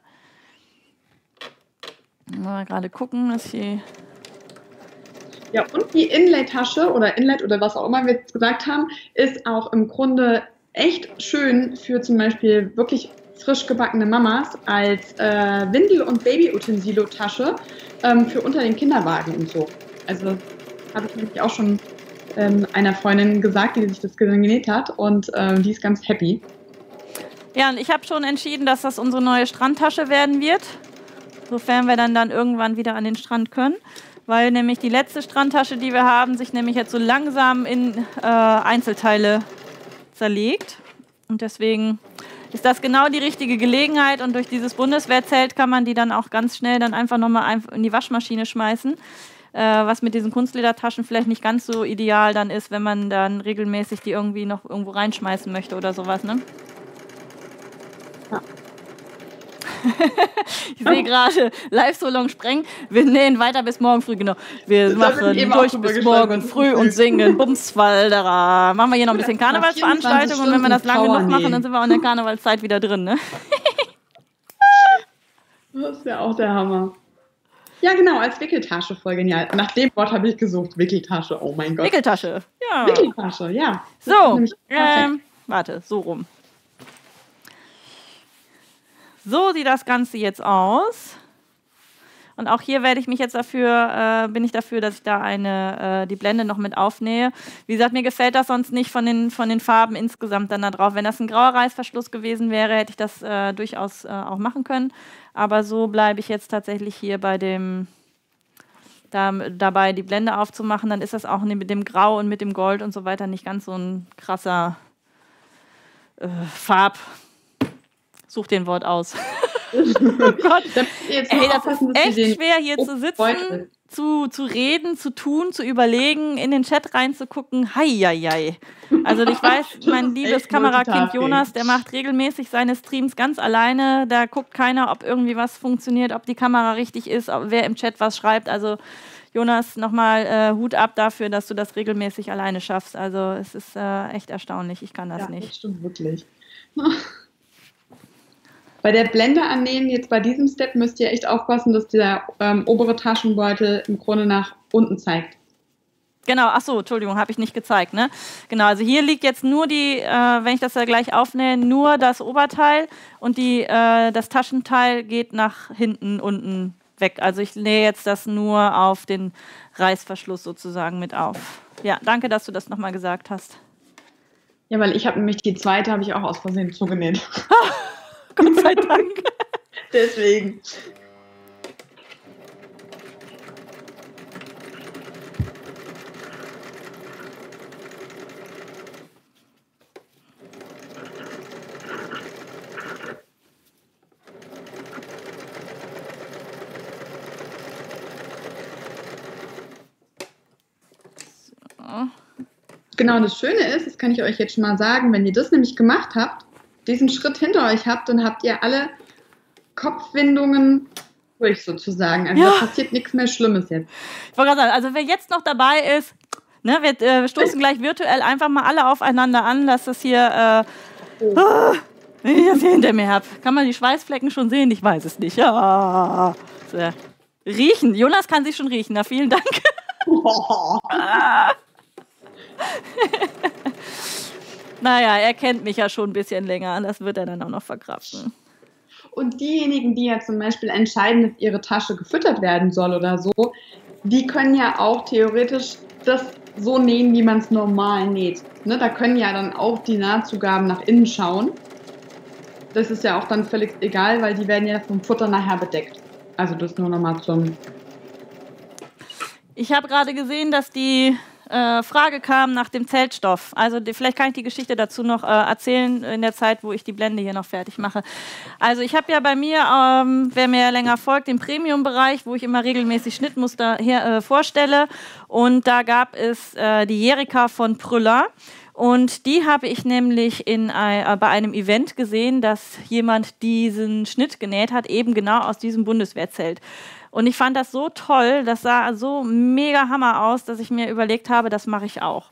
Mal gerade gucken, dass hier ja, und die Inlay-Tasche oder Inlet oder was auch immer wir jetzt gesagt haben, ist auch im Grunde echt schön für zum Beispiel wirklich frisch gebackene Mamas als äh, Windel- und Baby-Utensilo-Tasche ähm, für unter den Kinderwagen und so. Also habe ich nämlich auch schon ähm, einer Freundin gesagt, die sich das genäht hat und ähm, die ist ganz happy. Ja, und ich habe schon entschieden, dass das unsere neue Strandtasche werden wird, sofern wir dann, dann irgendwann wieder an den Strand können weil nämlich die letzte Strandtasche, die wir haben, sich nämlich jetzt so langsam in äh, Einzelteile zerlegt. Und deswegen ist das genau die richtige Gelegenheit und durch dieses Bundeswehrzelt kann man die dann auch ganz schnell dann einfach nochmal in die Waschmaschine schmeißen. Äh, was mit diesen Kunstledertaschen vielleicht nicht ganz so ideal dann ist, wenn man dann regelmäßig die irgendwie noch irgendwo reinschmeißen möchte oder sowas, ne? Ja. Ich sehe gerade, Live-Solong sprengen. Wir nähen weiter bis morgen früh, genau. Wir machen durch bis morgen früh und singen Bumswaldera. Machen wir hier noch ein bisschen Karnevalsveranstaltung und wenn wir das lange genug machen, dann sind wir auch in der Karnevalszeit wieder drin, ne? das ist ja auch der Hammer. Ja, genau, als Wickeltasche voll genial. Nach dem Wort habe ich gesucht. Wickeltasche, oh mein Gott. Wickeltasche, ja. Wickeltasche, ja. So, ähm, warte, so rum. So sieht das Ganze jetzt aus. Und auch hier werde ich mich jetzt dafür, äh, bin ich dafür, dass ich da eine, äh, die Blende noch mit aufnähe. Wie gesagt, mir gefällt das sonst nicht von den, von den Farben insgesamt dann da drauf. Wenn das ein grauer Reißverschluss gewesen wäre, hätte ich das äh, durchaus äh, auch machen können. Aber so bleibe ich jetzt tatsächlich hier bei dem, da, dabei, die Blende aufzumachen. Dann ist das auch mit dem Grau und mit dem Gold und so weiter nicht ganz so ein krasser äh, Farb Such den Wort aus. oh Gott. Ey, das ist echt schwer hier zu sitzen, zu, zu reden, zu tun, zu überlegen, in den Chat reinzugucken. Heieiei. Also ich weiß, mein liebes Kamerakind Jonas, der macht regelmäßig seine Streams ganz alleine. Da guckt keiner, ob irgendwie was funktioniert, ob die Kamera richtig ist, ob, wer im Chat was schreibt. Also Jonas, nochmal äh, Hut ab dafür, dass du das regelmäßig alleine schaffst. Also es ist äh, echt erstaunlich. Ich kann das ja, nicht. Das stimmt wirklich. Bei der Blende annähen, jetzt bei diesem Step, müsst ihr echt aufpassen, dass der ähm, obere Taschenbeutel im Grunde nach unten zeigt. Genau, ach so, Entschuldigung, habe ich nicht gezeigt, ne? Genau, also hier liegt jetzt nur die, äh, wenn ich das ja gleich aufnähe, nur das Oberteil und die, äh, das Taschenteil geht nach hinten unten weg. Also ich nähe jetzt das nur auf den Reißverschluss sozusagen mit auf. Ja, danke, dass du das nochmal gesagt hast. Ja, weil ich habe nämlich die zweite habe ich auch aus Versehen zugenäht. Gott sei Dank. Deswegen. Genau, das Schöne ist, das kann ich euch jetzt schon mal sagen, wenn ihr das nämlich gemacht habt, diesen Schritt hinter euch habt, dann habt ihr alle Kopfwindungen durch sozusagen. Also ja. da passiert nichts mehr Schlimmes jetzt. Ich wollte gerade sagen, also wer jetzt noch dabei ist, ne, wir äh, stoßen gleich virtuell einfach mal alle aufeinander an, dass das hier, äh, oh. oh, wenn ich das hier hinter mir habe. Kann man die Schweißflecken schon sehen? Ich weiß es nicht. Ja. So. Riechen. Jonas kann sich schon riechen. Na, vielen Dank. Oh. naja, er kennt mich ja schon ein bisschen länger. Das wird er dann auch noch verkraften. Und diejenigen, die ja zum Beispiel entscheiden, dass ihre Tasche gefüttert werden soll oder so, die können ja auch theoretisch das so nähen, wie man es normal näht. Ne, da können ja dann auch die Nahtzugaben nach innen schauen. Das ist ja auch dann völlig egal, weil die werden ja vom Futter nachher bedeckt. Also das nur nochmal zum. Ich habe gerade gesehen, dass die äh, Frage kam nach dem Zeltstoff. Also die, vielleicht kann ich die Geschichte dazu noch äh, erzählen in der Zeit, wo ich die Blende hier noch fertig mache. Also ich habe ja bei mir, ähm, wer mir länger folgt, den Premium-Bereich, wo ich immer regelmäßig Schnittmuster her, äh, vorstelle. Und da gab es äh, die Jerika von Prüller. Und die habe ich nämlich in, äh, bei einem Event gesehen, dass jemand diesen Schnitt genäht hat, eben genau aus diesem Bundeswehrzelt. Und ich fand das so toll, das sah so mega Hammer aus, dass ich mir überlegt habe, das mache ich auch.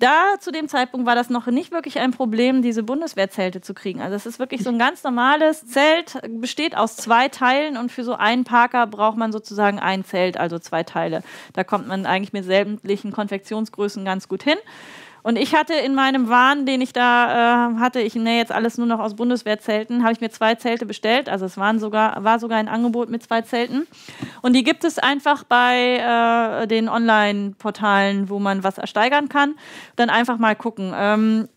Da zu dem Zeitpunkt war das noch nicht wirklich ein Problem, diese Bundeswehrzelte zu kriegen. Also es ist wirklich so ein ganz normales Zelt, besteht aus zwei Teilen und für so einen Parker braucht man sozusagen ein Zelt, also zwei Teile. Da kommt man eigentlich mit sämtlichen Konfektionsgrößen ganz gut hin. Und ich hatte in meinem Wahn, den ich da äh, hatte, ich nähe jetzt alles nur noch aus Bundeswehrzelten, habe ich mir zwei Zelte bestellt. Also es waren sogar, war sogar ein Angebot mit zwei Zelten. Und die gibt es einfach bei äh, den Online-Portalen, wo man was ersteigern kann. Dann einfach mal gucken. Ähm,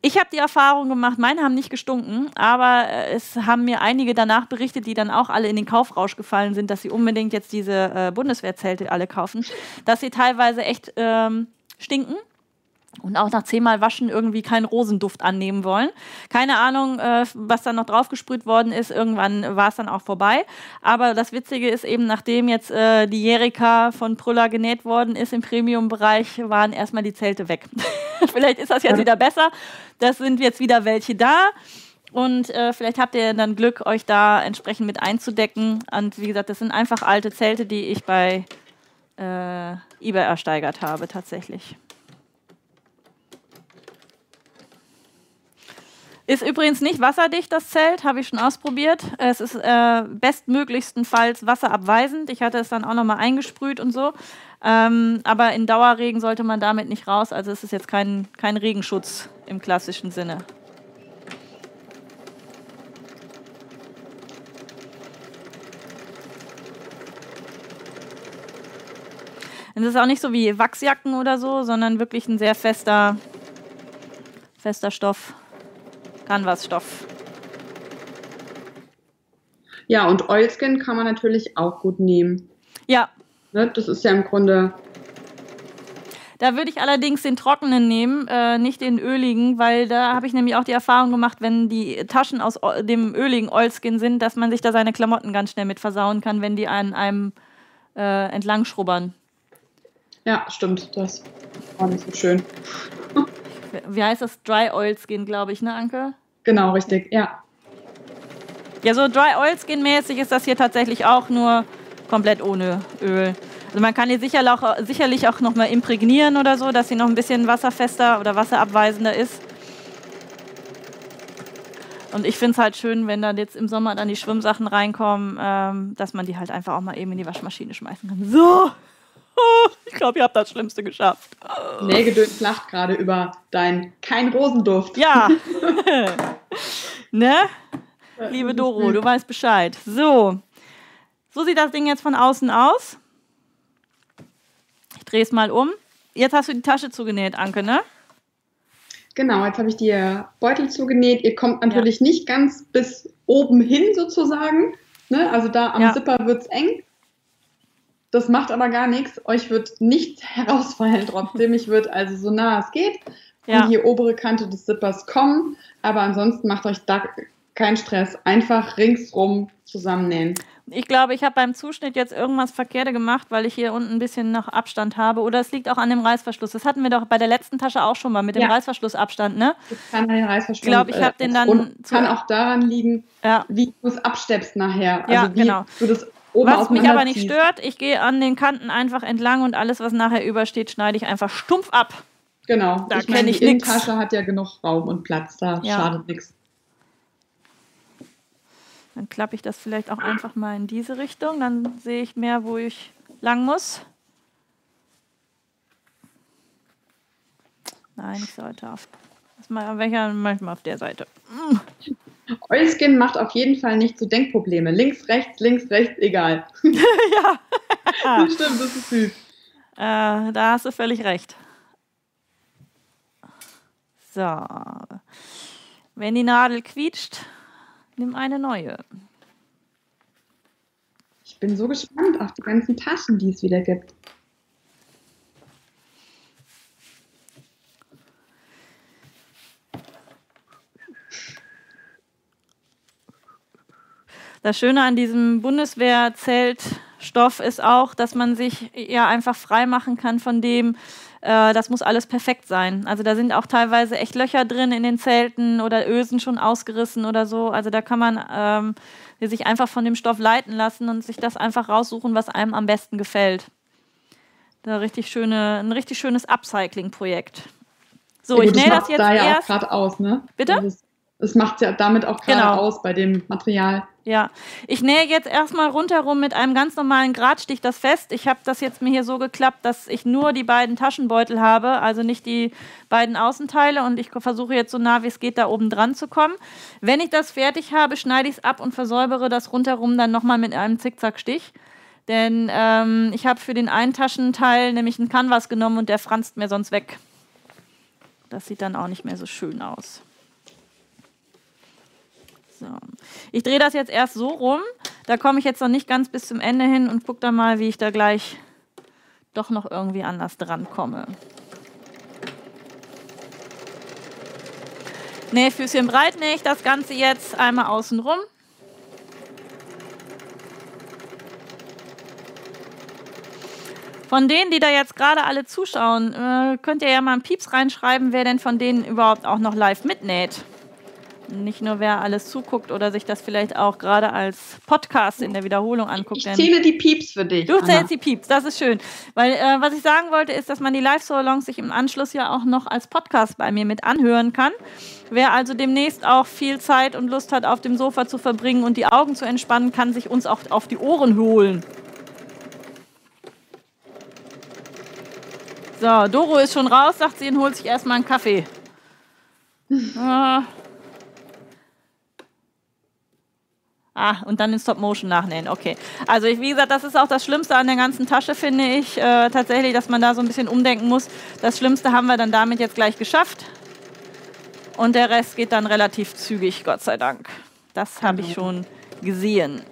ich habe die Erfahrung gemacht, meine haben nicht gestunken, aber äh, es haben mir einige danach berichtet, die dann auch alle in den Kaufrausch gefallen sind, dass sie unbedingt jetzt diese äh, Bundeswehrzelte alle kaufen, dass sie teilweise echt ähm, stinken und auch nach zehnmal Waschen irgendwie keinen Rosenduft annehmen wollen. Keine Ahnung, äh, was dann noch draufgesprüht worden ist. Irgendwann war es dann auch vorbei. Aber das Witzige ist eben, nachdem jetzt äh, die Jerika von Prüller genäht worden ist im Premium-Bereich, waren erstmal die Zelte weg. vielleicht ist das jetzt wieder besser. Das sind jetzt wieder welche da. Und äh, vielleicht habt ihr dann Glück, euch da entsprechend mit einzudecken. Und wie gesagt, das sind einfach alte Zelte, die ich bei äh, eBay ersteigert habe, tatsächlich. Ist übrigens nicht wasserdicht, das Zelt, habe ich schon ausprobiert. Es ist äh, bestmöglichstenfalls wasserabweisend. Ich hatte es dann auch nochmal eingesprüht und so. Ähm, aber in Dauerregen sollte man damit nicht raus. Also es ist jetzt kein, kein Regenschutz im klassischen Sinne. Es ist auch nicht so wie Wachsjacken oder so, sondern wirklich ein sehr fester, fester Stoff. Canvasstoff. Ja, und Oilskin kann man natürlich auch gut nehmen. Ja. Ne, das ist ja im Grunde. Da würde ich allerdings den trockenen nehmen, äh, nicht den öligen, weil da habe ich nämlich auch die Erfahrung gemacht, wenn die Taschen aus dem öligen Oilskin sind, dass man sich da seine Klamotten ganz schnell mit versauen kann, wenn die an einem äh, entlang schrubbern. Ja, stimmt. Das war nicht so schön wie heißt das? Dry Oil Skin, glaube ich, ne, Anke? Genau, richtig, ja. Ja, so Dry Oil Skin mäßig ist das hier tatsächlich auch nur komplett ohne Öl. Also man kann die sicherlich auch, sicherlich auch noch mal imprägnieren oder so, dass sie noch ein bisschen wasserfester oder wasserabweisender ist. Und ich finde es halt schön, wenn dann jetzt im Sommer dann die Schwimmsachen reinkommen, ähm, dass man die halt einfach auch mal eben in die Waschmaschine schmeißen kann. So, ich glaube, ihr habt das Schlimmste geschafft. Nägedöns lacht gerade über dein kein Rosenduft. Ja. ne? Liebe Doro, du weißt Bescheid. So. So sieht das Ding jetzt von außen aus. Ich drehe es mal um. Jetzt hast du die Tasche zugenäht, Anke, ne? Genau, jetzt habe ich die Beutel zugenäht. Ihr kommt natürlich ja. nicht ganz bis oben hin sozusagen. Ne? Also da am ja. Zipper wird es eng. Das macht aber gar nichts. Euch wird nichts herausfallen trotzdem. Ich würde also so nah es geht ja. in die obere Kante des Zippers kommen. Aber ansonsten macht euch da keinen Stress. Einfach ringsrum zusammennähen. Ich glaube, ich habe beim Zuschnitt jetzt irgendwas verkehrt gemacht, weil ich hier unten ein bisschen noch Abstand habe. Oder es liegt auch an dem Reißverschluss. Das hatten wir doch bei der letzten Tasche auch schon mal mit dem ja. Reißverschlussabstand, ne? Das kann an den Reißverschluss. Ich glaube, ich habe den dann. Und kann auch daran liegen, ja. wie du es absteppst nachher. Also ja, genau. Du das was mich aber nicht stört, ich gehe an den Kanten einfach entlang und alles, was nachher übersteht, schneide ich einfach stumpf ab. Genau. Da kenne ich nichts. Die Tasche hat ja genug Raum und Platz, da ja. schadet nichts. Dann klappe ich das vielleicht auch einfach mal in diese Richtung. Dann sehe ich mehr, wo ich lang muss. Nein, ich sollte auf. Manchmal auf der Seite. Euskin macht auf jeden Fall nicht so Denkprobleme. Links, rechts, links, rechts, egal. ja. das stimmt, das ist süß. Äh, da hast du völlig recht. So. Wenn die Nadel quietscht, Nimm eine neue. Ich bin so gespannt auf die ganzen Taschen, die es wieder gibt. Das Schöne an diesem Bundeswehrzeltstoff ist auch, dass man sich ja einfach frei machen kann von dem, äh, das muss alles perfekt sein. Also da sind auch teilweise echt Löcher drin in den Zelten oder Ösen schon ausgerissen oder so. Also da kann man ähm, sich einfach von dem Stoff leiten lassen und sich das einfach raussuchen, was einem am besten gefällt. Da richtig schöne, ein richtig schönes Upcycling-Projekt. So, ja, ich nähe das jetzt da ja erst. gerade aus, ne? Bitte? Das macht ja damit auch gerade genau. aus bei dem Material. Ja, ich nähe jetzt erstmal rundherum mit einem ganz normalen Gradstich das fest. Ich habe das jetzt mir hier so geklappt, dass ich nur die beiden Taschenbeutel habe, also nicht die beiden Außenteile und ich versuche jetzt so nah wie es geht da oben dran zu kommen. Wenn ich das fertig habe, schneide ich es ab und versäubere das rundherum dann nochmal mit einem Zickzackstich. Denn ähm, ich habe für den einen Taschenteil nämlich einen Canvas genommen und der franzt mir sonst weg. Das sieht dann auch nicht mehr so schön aus. So. Ich drehe das jetzt erst so rum. Da komme ich jetzt noch nicht ganz bis zum Ende hin und gucke dann mal, wie ich da gleich doch noch irgendwie anders dran komme. Nähfüßchen breit nähe ich das Ganze jetzt einmal außen rum. Von denen, die da jetzt gerade alle zuschauen, äh, könnt ihr ja mal einen Pieps reinschreiben, wer denn von denen überhaupt auch noch live mitnäht nicht nur wer alles zuguckt oder sich das vielleicht auch gerade als Podcast in der Wiederholung anguckt. Ich zähle die Pieps für dich. Du zählst die Pieps, das ist schön. Weil äh, was ich sagen wollte, ist, dass man die Live-Salons sich im Anschluss ja auch noch als Podcast bei mir mit anhören kann. Wer also demnächst auch viel Zeit und Lust hat, auf dem Sofa zu verbringen und die Augen zu entspannen, kann sich uns auch auf die Ohren holen. So, Doro ist schon raus, sagt sie und holt sich erstmal einen Kaffee. äh, Ah, und dann in Stop-Motion nachnähen. Okay. Also ich, wie gesagt, das ist auch das Schlimmste an der ganzen Tasche, finde ich. Äh, tatsächlich, dass man da so ein bisschen umdenken muss. Das Schlimmste haben wir dann damit jetzt gleich geschafft. Und der Rest geht dann relativ zügig, Gott sei Dank. Das habe ich schon gesehen.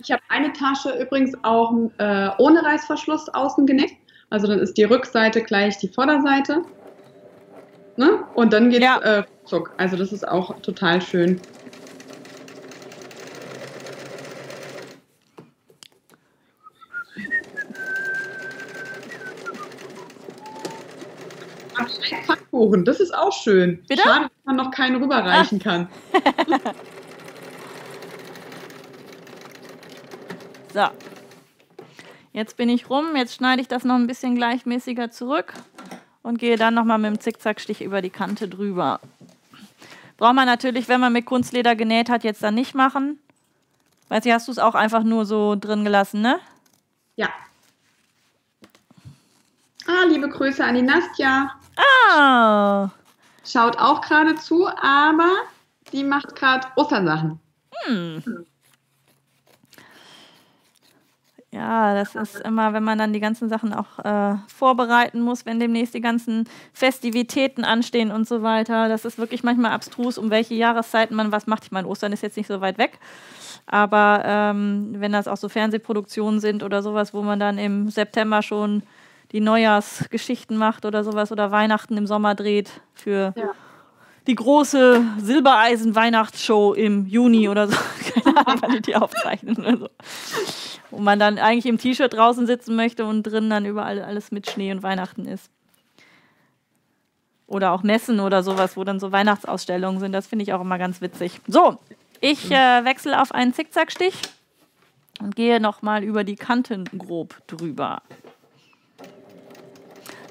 Ich habe eine Tasche übrigens auch äh, ohne Reißverschluss außen genäht. Also dann ist die Rückseite gleich die Vorderseite. Ne? Und dann geht es ja. äh, zuck. Also das ist auch total schön. Pfannkuchen, das ist auch schön. Bitte? Schade, dass man noch keinen rüberreichen ah. kann. so. Jetzt bin ich rum, jetzt schneide ich das noch ein bisschen gleichmäßiger zurück und gehe dann nochmal mit dem Zickzackstich über die Kante drüber. Braucht man natürlich, wenn man mit Kunstleder genäht hat, jetzt dann nicht machen. Weißt du, hast du es auch einfach nur so drin gelassen, ne? Ja. Ah, liebe Grüße an die Nastja. Ah. Schaut auch gerade zu, aber die macht gerade Osternsachen. Hm. Ja, das ist immer, wenn man dann die ganzen Sachen auch äh, vorbereiten muss, wenn demnächst die ganzen Festivitäten anstehen und so weiter. Das ist wirklich manchmal abstrus, um welche Jahreszeiten man was macht. Ich meine, Ostern ist jetzt nicht so weit weg. Aber ähm, wenn das auch so Fernsehproduktionen sind oder sowas, wo man dann im September schon die Neujahrsgeschichten macht oder sowas oder Weihnachten im Sommer dreht für ja. die große Silbereisen-Weihnachtsshow im Juni oder so. Keine Ahnung, wann die die aufzeichnen oder so. Wo man dann eigentlich im T-Shirt draußen sitzen möchte und drin dann überall alles mit Schnee und Weihnachten ist. Oder auch Messen oder sowas, wo dann so Weihnachtsausstellungen sind. Das finde ich auch immer ganz witzig. So, ich äh, wechsle auf einen Zickzackstich und gehe nochmal über die Kanten grob drüber.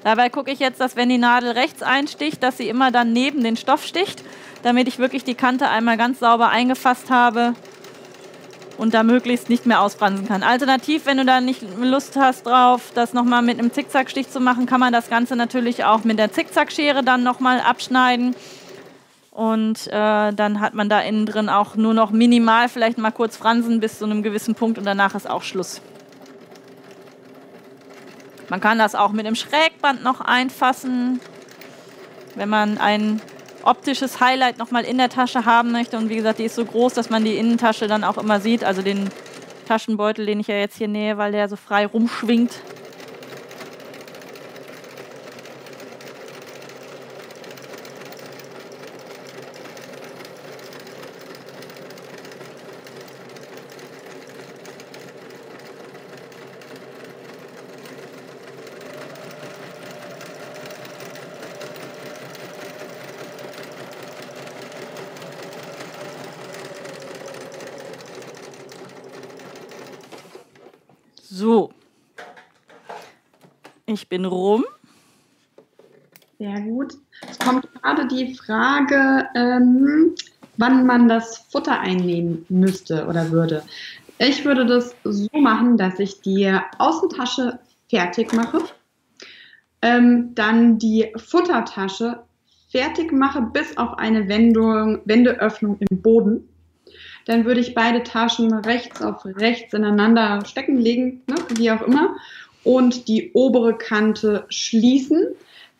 Dabei gucke ich jetzt, dass wenn die Nadel rechts einsticht, dass sie immer dann neben den Stoff sticht, damit ich wirklich die Kante einmal ganz sauber eingefasst habe und da möglichst nicht mehr ausfransen kann. Alternativ, wenn du da nicht Lust hast drauf, das nochmal mit einem Zickzackstich zu machen, kann man das Ganze natürlich auch mit der Zickzackschere dann nochmal abschneiden. Und äh, dann hat man da innen drin auch nur noch minimal vielleicht mal kurz fransen bis zu einem gewissen Punkt und danach ist auch Schluss. Man kann das auch mit einem Schrägband noch einfassen, wenn man ein optisches Highlight nochmal in der Tasche haben möchte. Und wie gesagt, die ist so groß, dass man die Innentasche dann auch immer sieht. Also den Taschenbeutel, den ich ja jetzt hier nähe, weil der so frei rumschwingt. So. Ich bin rum. Sehr gut. Es kommt gerade die Frage, ähm, wann man das Futter einnehmen müsste oder würde. Ich würde das so machen, dass ich die Außentasche fertig mache, ähm, dann die Futtertasche fertig mache bis auf eine Wendung, Wendeöffnung im Boden dann würde ich beide Taschen rechts auf rechts ineinander stecken, legen, ne, wie auch immer, und die obere Kante schließen,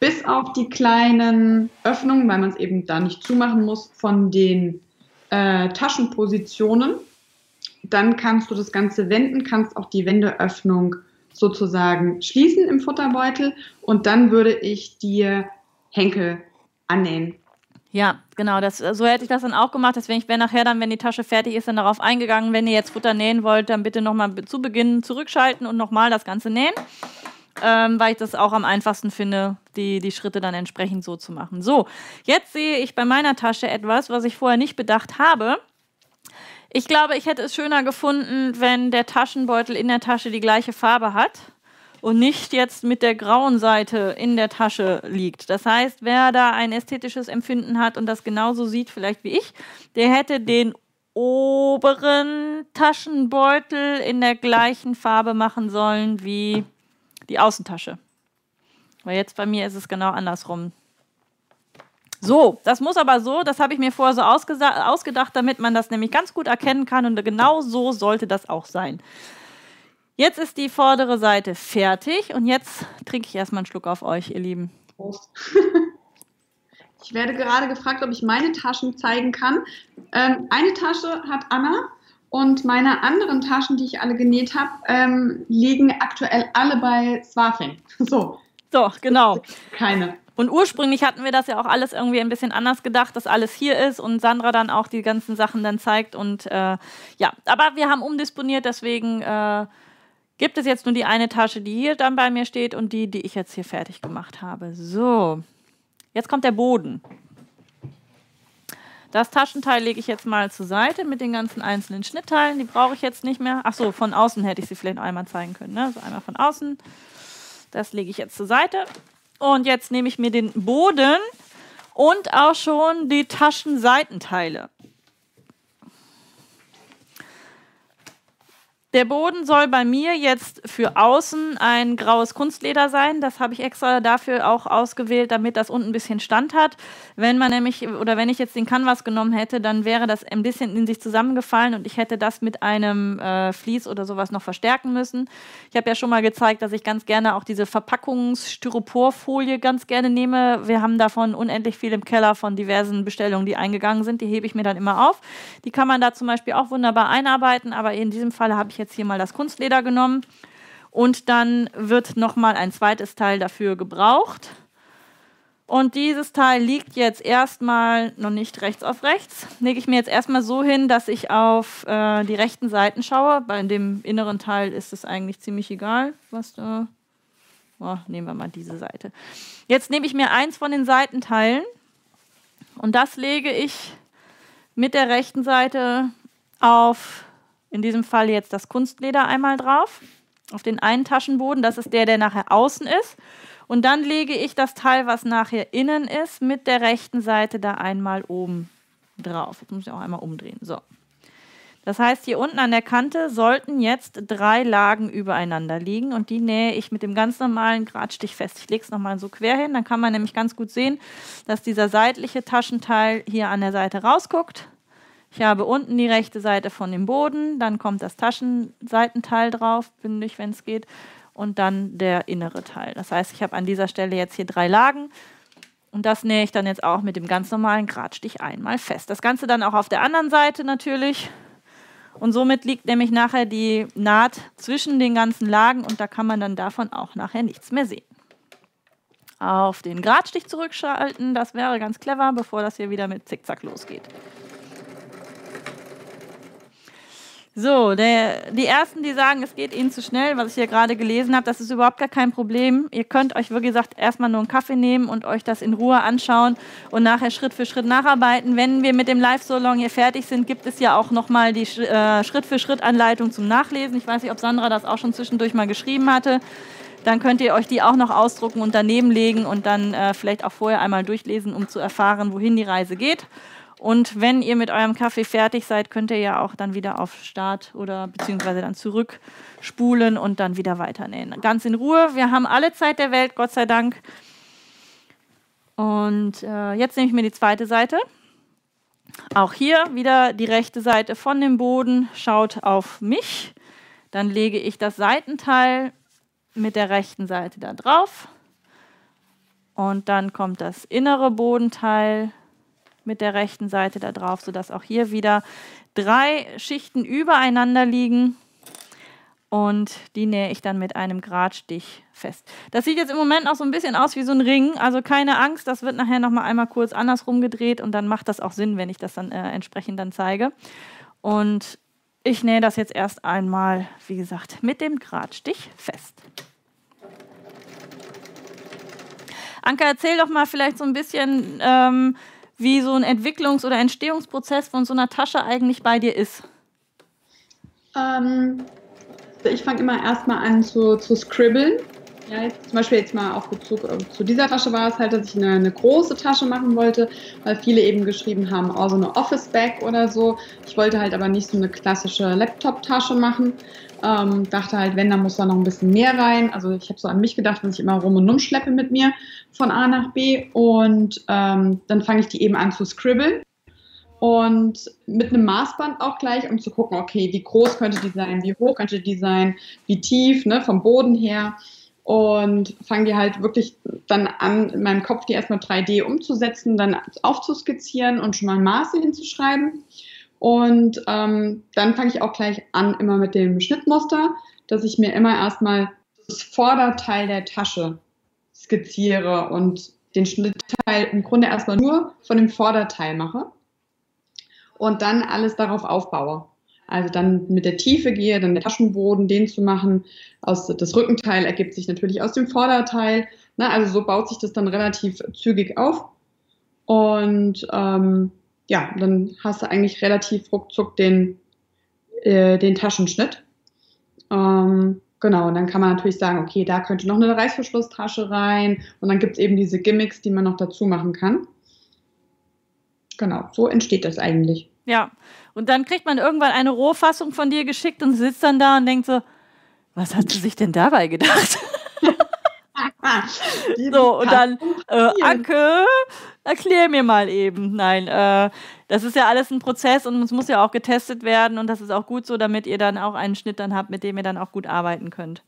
bis auf die kleinen Öffnungen, weil man es eben da nicht zumachen muss, von den äh, Taschenpositionen. Dann kannst du das Ganze wenden, kannst auch die Wendeöffnung sozusagen schließen im Futterbeutel und dann würde ich dir Henkel annähen. Ja, genau. Das, so hätte ich das dann auch gemacht. Deswegen wäre nachher dann, wenn die Tasche fertig ist, dann darauf eingegangen, wenn ihr jetzt Futter nähen wollt, dann bitte nochmal zu Beginn zurückschalten und nochmal das Ganze nähen. Ähm, weil ich das auch am einfachsten finde, die, die Schritte dann entsprechend so zu machen. So, jetzt sehe ich bei meiner Tasche etwas, was ich vorher nicht bedacht habe. Ich glaube, ich hätte es schöner gefunden, wenn der Taschenbeutel in der Tasche die gleiche Farbe hat und nicht jetzt mit der grauen Seite in der Tasche liegt. Das heißt, wer da ein ästhetisches Empfinden hat und das genauso sieht, vielleicht wie ich, der hätte den oberen Taschenbeutel in der gleichen Farbe machen sollen wie die Außentasche. Weil jetzt bei mir ist es genau andersrum. So, das muss aber so, das habe ich mir vorher so ausgedacht, damit man das nämlich ganz gut erkennen kann und genau so sollte das auch sein. Jetzt ist die vordere Seite fertig und jetzt trinke ich erstmal einen Schluck auf euch, ihr Lieben. Prost. Ich werde gerade gefragt, ob ich meine Taschen zeigen kann. Ähm, eine Tasche hat Anna und meine anderen Taschen, die ich alle genäht habe, ähm, liegen aktuell alle bei Swafing. So. So, genau. Keine. Und ursprünglich hatten wir das ja auch alles irgendwie ein bisschen anders gedacht, dass alles hier ist und Sandra dann auch die ganzen Sachen dann zeigt. Und äh, ja, aber wir haben umdisponiert, deswegen äh, gibt es jetzt nur die eine Tasche, die hier dann bei mir steht und die, die ich jetzt hier fertig gemacht habe. So, jetzt kommt der Boden. Das Taschenteil lege ich jetzt mal zur Seite mit den ganzen einzelnen Schnittteilen. Die brauche ich jetzt nicht mehr. Ach so, von außen hätte ich sie vielleicht einmal zeigen können. Ne? So einmal von außen. Das lege ich jetzt zur Seite. Und jetzt nehme ich mir den Boden und auch schon die Taschenseitenteile. Der Boden soll bei mir jetzt für außen ein graues Kunstleder sein. Das habe ich extra dafür auch ausgewählt, damit das unten ein bisschen Stand hat. Wenn man nämlich, oder wenn ich jetzt den Canvas genommen hätte, dann wäre das ein bisschen in sich zusammengefallen und ich hätte das mit einem äh, Vlies oder sowas noch verstärken müssen. Ich habe ja schon mal gezeigt, dass ich ganz gerne auch diese Verpackungsstyroporfolie ganz gerne nehme. Wir haben davon unendlich viel im Keller von diversen Bestellungen, die eingegangen sind. Die hebe ich mir dann immer auf. Die kann man da zum Beispiel auch wunderbar einarbeiten, aber in diesem Fall habe ich jetzt hier mal das Kunstleder genommen und dann wird noch mal ein zweites Teil dafür gebraucht. Und dieses Teil liegt jetzt erstmal noch nicht rechts auf rechts. Lege ich mir jetzt erstmal so hin, dass ich auf äh, die rechten Seiten schaue. Bei dem inneren Teil ist es eigentlich ziemlich egal, was da. Oh, nehmen wir mal diese Seite. Jetzt nehme ich mir eins von den Seitenteilen und das lege ich mit der rechten Seite auf in diesem Fall jetzt das Kunstleder einmal drauf, auf den einen Taschenboden. Das ist der, der nachher außen ist. Und dann lege ich das Teil, was nachher innen ist, mit der rechten Seite da einmal oben drauf. Jetzt muss ich auch einmal umdrehen. So. Das heißt, hier unten an der Kante sollten jetzt drei Lagen übereinander liegen und die nähe ich mit dem ganz normalen Gradstich fest. Ich lege es nochmal so quer hin, dann kann man nämlich ganz gut sehen, dass dieser seitliche Taschenteil hier an der Seite rausguckt ich habe unten die rechte Seite von dem Boden, dann kommt das Taschenseitenteil drauf, bündig, wenn es geht, und dann der innere Teil. Das heißt, ich habe an dieser Stelle jetzt hier drei Lagen und das nähe ich dann jetzt auch mit dem ganz normalen Gradstich einmal fest. Das Ganze dann auch auf der anderen Seite natürlich. Und somit liegt nämlich nachher die Naht zwischen den ganzen Lagen und da kann man dann davon auch nachher nichts mehr sehen. Auf den Gradstich zurückschalten, das wäre ganz clever, bevor das hier wieder mit Zickzack losgeht. So, der, die ersten, die sagen, es geht ihnen zu schnell, was ich hier gerade gelesen habe, das ist überhaupt gar kein Problem. Ihr könnt euch, wie gesagt, erstmal nur einen Kaffee nehmen und euch das in Ruhe anschauen und nachher Schritt für Schritt nacharbeiten. Wenn wir mit dem Live-Solong hier fertig sind, gibt es ja auch nochmal die äh, Schritt-für-Schritt-Anleitung zum Nachlesen. Ich weiß nicht, ob Sandra das auch schon zwischendurch mal geschrieben hatte. Dann könnt ihr euch die auch noch ausdrucken und daneben legen und dann äh, vielleicht auch vorher einmal durchlesen, um zu erfahren, wohin die Reise geht. Und wenn ihr mit eurem Kaffee fertig seid, könnt ihr ja auch dann wieder auf Start oder beziehungsweise dann zurückspulen und dann wieder weiternähen. Ganz in Ruhe. Wir haben alle Zeit der Welt, Gott sei Dank. Und äh, jetzt nehme ich mir die zweite Seite. Auch hier wieder die rechte Seite von dem Boden schaut auf mich. Dann lege ich das Seitenteil mit der rechten Seite da drauf. Und dann kommt das innere Bodenteil mit der rechten Seite da drauf, sodass auch hier wieder drei Schichten übereinander liegen. Und die nähe ich dann mit einem Gradstich fest. Das sieht jetzt im Moment auch so ein bisschen aus wie so ein Ring. Also keine Angst, das wird nachher noch mal einmal kurz andersrum gedreht und dann macht das auch Sinn, wenn ich das dann äh, entsprechend dann zeige. Und ich nähe das jetzt erst einmal, wie gesagt, mit dem Gradstich fest. Anke, erzähl doch mal vielleicht so ein bisschen, ähm, wie so ein Entwicklungs- oder Entstehungsprozess von so einer Tasche eigentlich bei dir ist? Ähm, ich fange immer erstmal an zu, zu scribbeln. Ja, jetzt, zum Beispiel jetzt mal auf Bezug äh, zu dieser Tasche war es halt, dass ich eine, eine, große Tasche machen wollte, weil viele eben geschrieben haben, oh, so eine Office-Bag oder so. Ich wollte halt aber nicht so eine klassische Laptop-Tasche machen. Ähm, dachte halt, wenn, dann muss da noch ein bisschen mehr rein. Also ich habe so an mich gedacht, wenn ich immer rum und rum schleppe mit mir von A nach B. Und ähm, dann fange ich die eben an zu scribbeln. Und mit einem Maßband auch gleich, um zu gucken, okay, wie groß könnte die sein, wie hoch könnte die sein, wie tief, ne, vom Boden her. Und fange die halt wirklich dann an, in meinem Kopf die erstmal 3D umzusetzen, dann aufzuskizzieren und schon mal Maße hinzuschreiben. Und ähm, dann fange ich auch gleich an, immer mit dem Schnittmuster, dass ich mir immer erstmal das Vorderteil der Tasche skizziere und den Schnittteil im Grunde erstmal nur von dem Vorderteil mache und dann alles darauf aufbaue. Also dann mit der Tiefe gehe, dann der Taschenboden, den zu machen. Aus, das Rückenteil ergibt sich natürlich aus dem Vorderteil. Na, also so baut sich das dann relativ zügig auf. Und ähm, ja, dann hast du eigentlich relativ ruckzuck den, äh, den Taschenschnitt. Ähm, genau, und dann kann man natürlich sagen, okay, da könnte noch eine Reißverschlusstasche rein und dann gibt es eben diese Gimmicks, die man noch dazu machen kann. Genau, so entsteht das eigentlich. Ja. Und dann kriegt man irgendwann eine Rohfassung von dir geschickt und sitzt dann da und denkt so, was hat sie sich denn dabei gedacht? so, und dann, äh, Anke, erklär mir mal eben. Nein, äh, das ist ja alles ein Prozess und es muss ja auch getestet werden und das ist auch gut so, damit ihr dann auch einen Schnitt dann habt, mit dem ihr dann auch gut arbeiten könnt.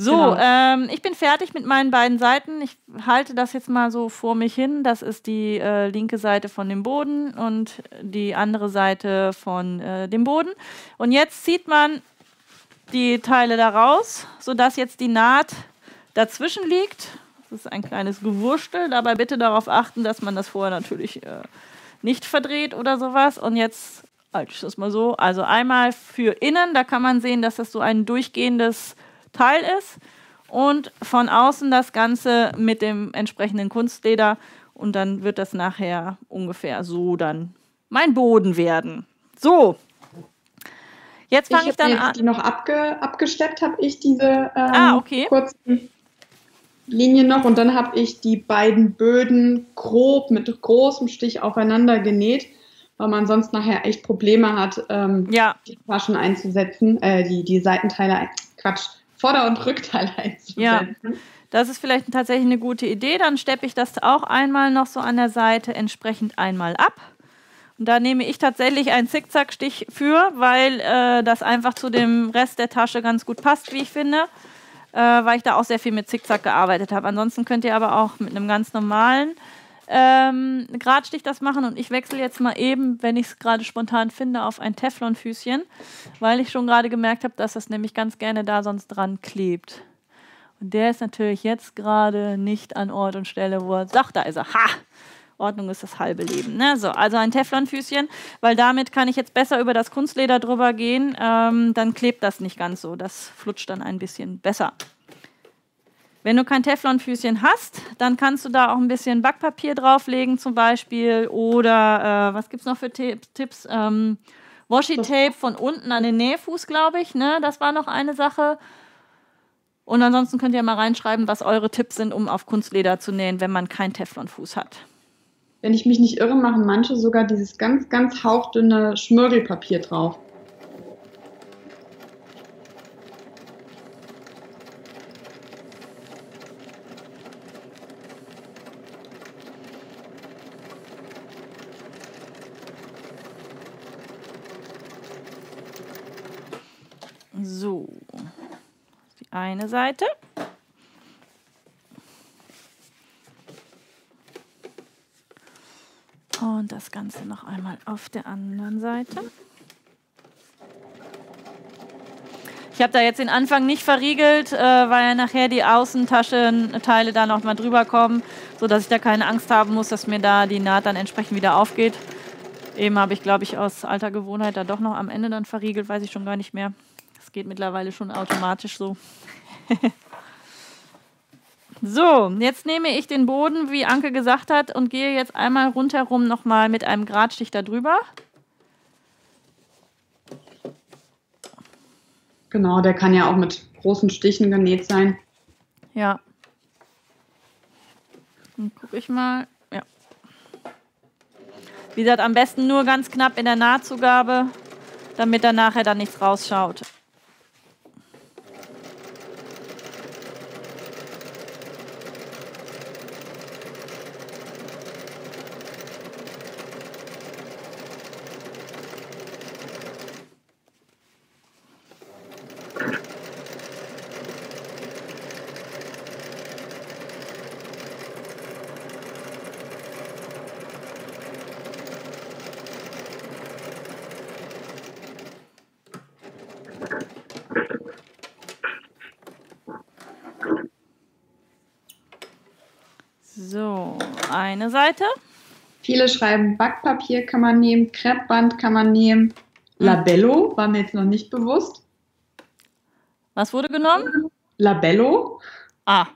So, genau. ähm, ich bin fertig mit meinen beiden Seiten. Ich halte das jetzt mal so vor mich hin. Das ist die äh, linke Seite von dem Boden und die andere Seite von äh, dem Boden. Und jetzt zieht man die Teile da raus, sodass jetzt die Naht dazwischen liegt. Das ist ein kleines Gewurstel. Dabei bitte darauf achten, dass man das vorher natürlich äh, nicht verdreht oder sowas. Und jetzt halte ich das mal so. Also einmal für innen, da kann man sehen, dass das so ein durchgehendes Teil ist und von außen das Ganze mit dem entsprechenden Kunstleder und dann wird das nachher ungefähr so dann mein Boden werden. So. Jetzt fange ich, ich, dann an. Die noch abge, abgesteppt habe ich diese ähm, ah, okay. kurzen Linien noch und dann habe ich die beiden Böden grob mit großem Stich aufeinander genäht, weil man sonst nachher echt Probleme hat, ähm, ja. die Taschen einzusetzen, äh, die, die Seitenteile, Quatsch, Vorder- und Rückteil einzusetzen. Ja. Das ist vielleicht tatsächlich eine gute Idee. Dann steppe ich das auch einmal noch so an der Seite entsprechend einmal ab. Und da nehme ich tatsächlich einen Zickzackstich für, weil äh, das einfach zu dem Rest der Tasche ganz gut passt, wie ich finde. Äh, weil ich da auch sehr viel mit Zickzack gearbeitet habe. Ansonsten könnt ihr aber auch mit einem ganz normalen ähm, Gradstich das machen und ich wechsle jetzt mal eben, wenn ich es gerade spontan finde, auf ein Teflonfüßchen, weil ich schon gerade gemerkt habe, dass das nämlich ganz gerne da sonst dran klebt. Und der ist natürlich jetzt gerade nicht an Ort und Stelle, wo er sagt, da ist er. Ha! Ordnung ist das halbe Leben. Ne? So, also ein Teflonfüßchen, weil damit kann ich jetzt besser über das Kunstleder drüber gehen. Ähm, dann klebt das nicht ganz so. Das flutscht dann ein bisschen besser. Wenn du kein Teflonfüßchen hast, dann kannst du da auch ein bisschen Backpapier drauflegen zum Beispiel oder äh, was gibt es noch für Tipps? Ähm, Washi-Tape von unten an den Nähfuß, glaube ich. Ne? Das war noch eine Sache. Und ansonsten könnt ihr mal reinschreiben, was eure Tipps sind, um auf Kunstleder zu nähen, wenn man keinen Teflonfuß hat. Wenn ich mich nicht irre, machen manche sogar dieses ganz, ganz hauchdünne Schmirgelpapier drauf. So, die eine Seite. Und das Ganze noch einmal auf der anderen Seite. Ich habe da jetzt den Anfang nicht verriegelt, äh, weil nachher die Außentaschenteile da noch mal drüber kommen, sodass ich da keine Angst haben muss, dass mir da die Naht dann entsprechend wieder aufgeht. Eben habe ich, glaube ich, aus alter Gewohnheit da doch noch am Ende dann verriegelt, weiß ich schon gar nicht mehr. Das geht mittlerweile schon automatisch so. so, jetzt nehme ich den Boden, wie Anke gesagt hat, und gehe jetzt einmal rundherum nochmal mit einem Gradstich da drüber. Genau, der kann ja auch mit großen Stichen genäht sein. Ja. Dann gucke ich mal. Ja. Wie gesagt, am besten nur ganz knapp in der Nahtzugabe, damit da nachher dann nichts rausschaut. Seite. Viele schreiben, Backpapier kann man nehmen, Kreppband kann man nehmen. Hm. Labello war mir jetzt noch nicht bewusst. Was wurde genommen? Labello. Ah.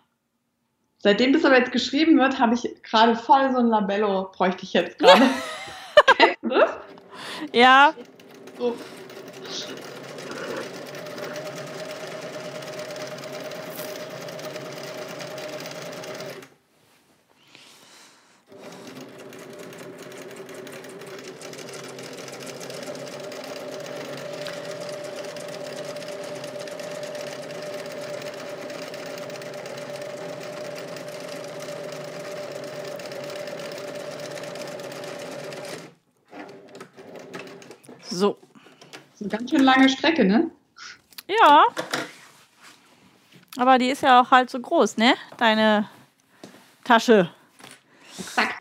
Seitdem das aber jetzt geschrieben wird, habe ich gerade voll so ein Labello, bräuchte ich jetzt gerade. Kennst du das? Ja. So. Lange Strecke, ne? Ja. Aber die ist ja auch halt so groß, ne? Deine Tasche. Exakt.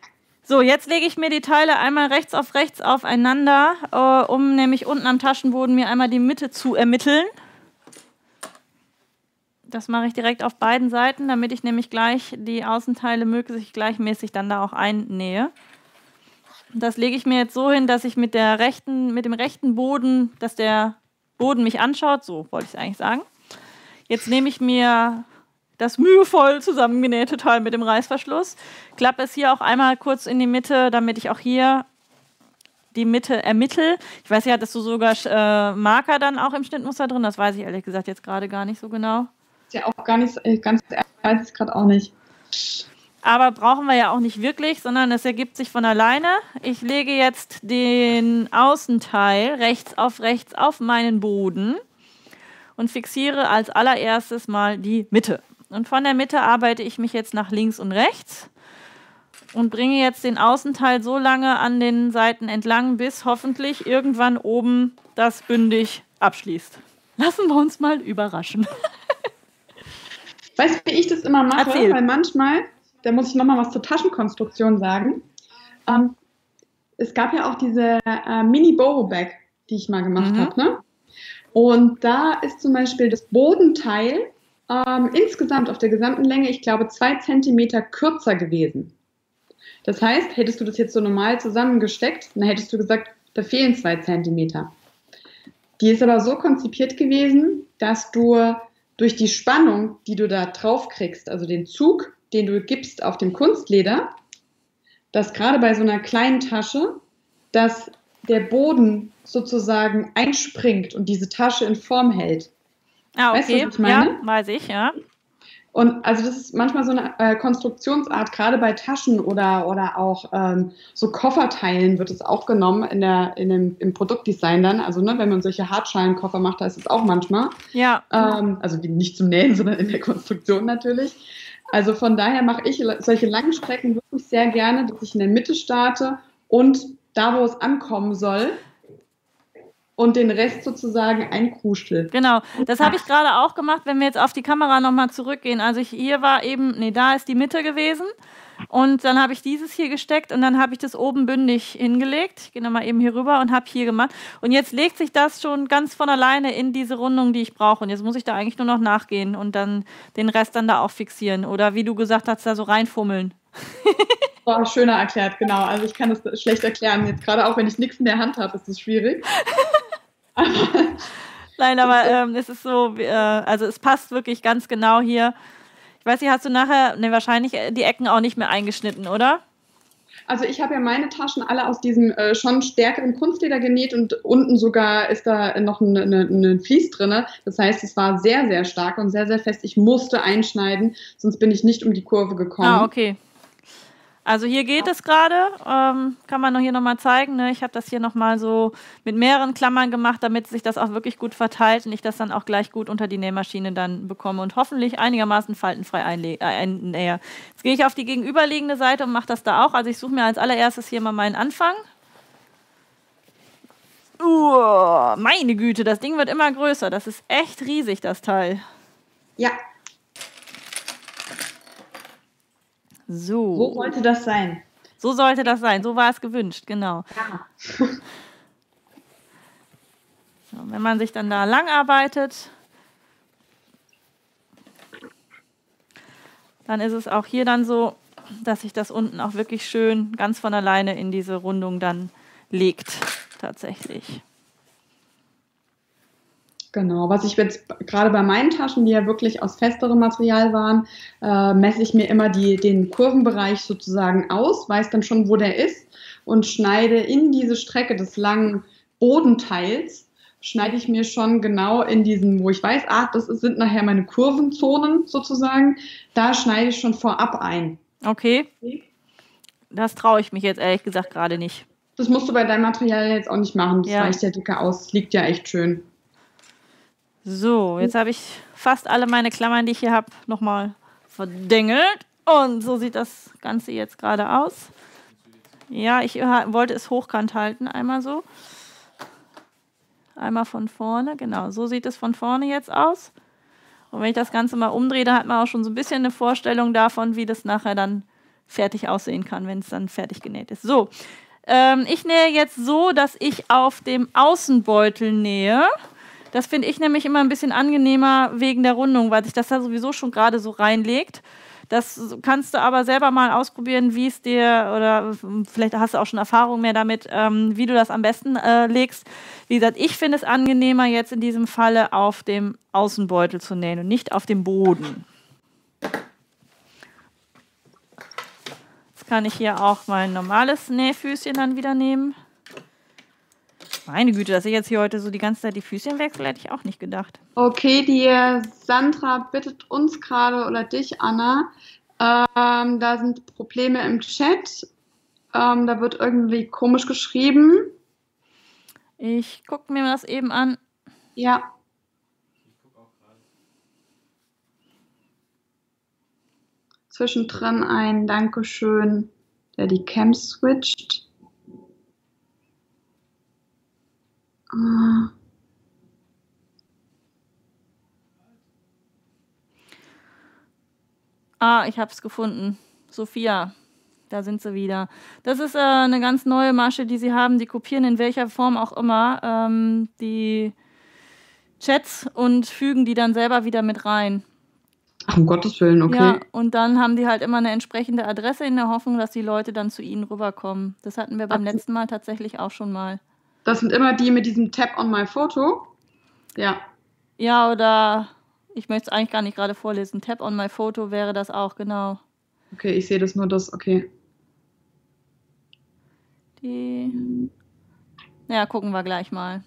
So, jetzt lege ich mir die Teile einmal rechts auf rechts aufeinander, äh, um nämlich unten am Taschenboden mir einmal die Mitte zu ermitteln. Das mache ich direkt auf beiden Seiten, damit ich nämlich gleich die Außenteile möglichst gleichmäßig dann da auch einnähe. Das lege ich mir jetzt so hin, dass ich mit, der rechten, mit dem rechten Boden, dass der Boden mich anschaut, so wollte ich es eigentlich sagen. Jetzt nehme ich mir das mühevoll zusammengenähte Teil mit dem Reißverschluss, klappe es hier auch einmal kurz in die Mitte, damit ich auch hier die Mitte ermittle. Ich weiß ja, hattest du sogar äh, Marker dann auch im Schnittmuster drin? Das weiß ich ehrlich gesagt jetzt gerade gar nicht so genau. Ist ja auch gar nicht, äh, ganz weiß ich gerade auch nicht. Aber brauchen wir ja auch nicht wirklich, sondern es ergibt sich von alleine. Ich lege jetzt den Außenteil rechts auf rechts auf meinen Boden und fixiere als allererstes mal die Mitte. Und von der Mitte arbeite ich mich jetzt nach links und rechts und bringe jetzt den Außenteil so lange an den Seiten entlang, bis hoffentlich irgendwann oben das bündig abschließt. Lassen wir uns mal überraschen. Weißt du, wie ich das immer mache? Erzähl. Weil manchmal, da muss ich nochmal was zur Taschenkonstruktion sagen. Ähm, es gab ja auch diese äh, Mini-Boho-Bag, die ich mal gemacht Mhm. habe. Ne? Und da ist zum Beispiel das Bodenteil ähm, insgesamt auf der gesamten Länge, ich glaube, zwei Zentimeter kürzer gewesen. Das heißt, hättest du das jetzt so normal zusammengesteckt, dann hättest du gesagt, da fehlen zwei Zentimeter. Die ist aber so konzipiert gewesen, dass du durch die Spannung, die du da drauf kriegst, also den Zug, den du gibst auf dem Kunstleder, dass gerade bei so einer kleinen Tasche, dass der Boden sozusagen einspringt und diese Tasche in Form hält. Ah, Weißt du, okay. was ich meine? Ja, weiß ich, ja. Und also das ist manchmal so eine äh, Konstruktionsart, gerade bei Taschen oder, oder auch ähm, so Kofferteilen wird es auch genommen in der, in dem, im Produktdesign dann. Also ne, wenn man solche Hartschalenkoffer macht, da ist es auch manchmal. Ja. Ähm, also nicht zum Nähen, sondern in der Konstruktion natürlich. Also von daher mache ich solche langen Strecken wirklich sehr gerne, dass ich in der Mitte starte und da, wo es ankommen soll und den Rest sozusagen einkrustel. Genau, das habe ich gerade auch gemacht, wenn wir jetzt auf die Kamera nochmal zurückgehen. Also ich, hier war eben, nee, da ist die Mitte gewesen. Und dann habe ich dieses hier gesteckt und dann habe ich das oben bündig hingelegt. Ich gehe nochmal eben hier rüber und habe hier gemacht. Und jetzt legt sich das schon ganz von alleine in diese Rundung, die ich brauche. Und jetzt muss ich da eigentlich nur noch nachgehen und dann den Rest dann da auch fixieren. Oder wie du gesagt hast, da so reinfummeln. Boah, schöner erklärt, genau. Also ich kann das schlecht erklären. Jetzt gerade auch, wenn ich nichts in der Hand habe, ist das schwierig. Nein, aber ähm, es ist so, äh, also es passt wirklich ganz genau hier. Ich weiß nicht, hast du nachher, ne, wahrscheinlich äh, die Ecken auch nicht mehr eingeschnitten, oder? Also ich habe ja meine Taschen alle aus diesem äh, schon stärkeren Kunstleder genäht und unten sogar ist da noch ein, ein, ein Vlies drin. Das heißt, es war sehr, sehr stark und sehr, sehr fest. Ich musste einschneiden, sonst bin ich nicht um die Kurve gekommen. Ah, okay. Also hier geht es gerade, ähm, kann man noch hier nochmal zeigen. Ne? Ich habe das hier nochmal so mit mehreren Klammern gemacht, damit sich das auch wirklich gut verteilt und ich das dann auch gleich gut unter die Nähmaschine dann bekomme und hoffentlich einigermaßen faltenfrei äh, einnähe. Jetzt gehe ich auf die gegenüberliegende Seite und mache das da auch. Also ich suche mir als allererstes hier mal meinen Anfang. Uh, meine Güte, das Ding wird immer größer. Das ist echt riesig, das Teil. Ja, So. so sollte das sein. So sollte das sein. So war es gewünscht, genau. Ja. So, wenn man sich dann da lang arbeitet, dann ist es auch hier dann so, dass sich das unten auch wirklich schön ganz von alleine in diese Rundung dann legt, tatsächlich. Genau, was ich jetzt gerade bei meinen Taschen, die ja wirklich aus festerem Material waren, äh, messe ich mir immer die, den Kurvenbereich sozusagen aus, weiß dann schon, wo der ist und schneide in diese Strecke des langen Bodenteils, schneide ich mir schon genau in diesen, wo ich weiß, ah, das sind nachher meine Kurvenzonen sozusagen, da schneide ich schon vorab ein. Okay, das traue ich mich jetzt ehrlich gesagt gerade nicht. Das musst du bei deinem Material jetzt auch nicht machen, das Ja. reicht ja dicker aus, liegt ja echt schön. So, jetzt habe ich fast alle meine Klammern, die ich hier habe, nochmal verdengelt. Und so sieht das Ganze jetzt gerade aus. Ja, ich wollte es hochkant halten, einmal so. Einmal von vorne, genau. So sieht es von vorne jetzt aus. Und wenn ich das Ganze mal umdrehe, dann hat man auch schon so ein bisschen eine Vorstellung davon, wie das nachher dann fertig aussehen kann, wenn es dann fertig genäht ist. So, ähm, ich nähe jetzt so, dass ich auf dem Außenbeutel nähe. Das finde ich nämlich immer ein bisschen angenehmer wegen der Rundung, weil sich das da sowieso schon gerade so reinlegt. Das kannst du aber selber mal ausprobieren, wie es dir, oder vielleicht hast du auch schon Erfahrung mehr damit, ähm, wie du das am besten äh, legst. Wie gesagt, ich finde es angenehmer, jetzt in diesem Falle auf dem Außenbeutel zu nähen und nicht auf dem Boden. Jetzt kann ich hier auch mein normales Nähfüßchen dann wieder nehmen. Meine Güte, dass ich jetzt hier heute so die ganze Zeit die Füßchen wechsle, hätte ich auch nicht gedacht. Okay, die Sandra bittet uns gerade oder dich, Anna. Ähm, da sind Probleme im Chat. Ähm, da wird irgendwie komisch geschrieben. Ich gucke mir das eben an. Ja. Zwischendrin ein Dankeschön, der die Cam switcht. Ah, ich habe es gefunden. Sophia, da sind sie wieder. Das ist äh, eine ganz neue Masche, die sie haben. Die kopieren in welcher Form auch immer ähm, die Chats und fügen die dann selber wieder mit rein. Ach, um Gottes Willen, okay. Ja, und dann haben die halt immer eine entsprechende Adresse in der Hoffnung, dass die Leute dann zu ihnen rüberkommen. Das hatten wir beim Ach. letzten Mal tatsächlich auch schon mal. Das sind immer die mit diesem Tap on my Photo. Ja. Ja, oder ich möchte es eigentlich gar nicht gerade vorlesen. Tap on my Photo wäre das auch, genau. Okay, ich sehe das nur das, okay. Die. Ja, gucken wir gleich mal.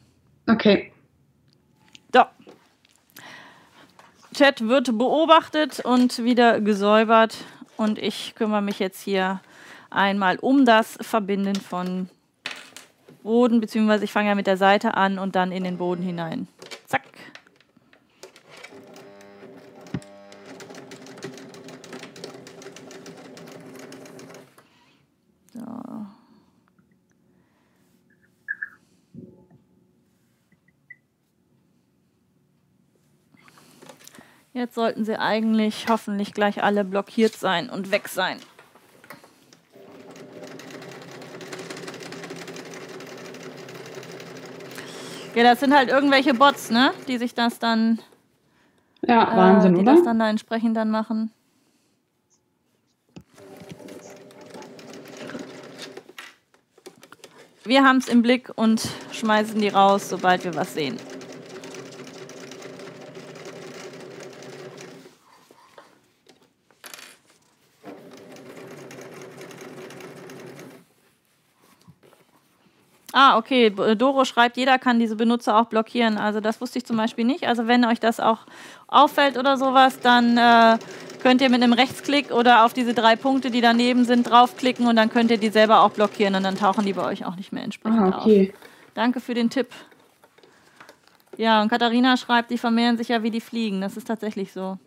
Okay. So. Chat wird beobachtet und wieder gesäubert. Und ich kümmere mich jetzt hier einmal um das Verbinden von Boden, beziehungsweise ich fange ja mit der Seite an und dann in den Boden hinein. Zack. So. Jetzt sollten sie eigentlich hoffentlich gleich alle blockiert sein und weg sein. Ja, das sind halt irgendwelche Bots, ne? Die sich das dann. Ja, äh, Wahnsinn, die oder? das dann da entsprechend dann machen. Wir haben es im Blick und schmeißen die raus, sobald wir was sehen. Ah, okay. Doro schreibt, jeder kann diese Benutzer auch blockieren. Also das wusste ich zum Beispiel nicht. Also wenn euch das auch auffällt oder sowas, dann äh, könnt ihr mit einem Rechtsklick oder auf diese drei Punkte, die daneben sind, draufklicken und dann könnt ihr die selber auch blockieren und dann tauchen die bei euch auch nicht mehr entsprechend ah, okay. auf. Danke für den Tipp. Ja, und Katharina schreibt, die vermehren sich ja wie die Fliegen. Das ist tatsächlich so.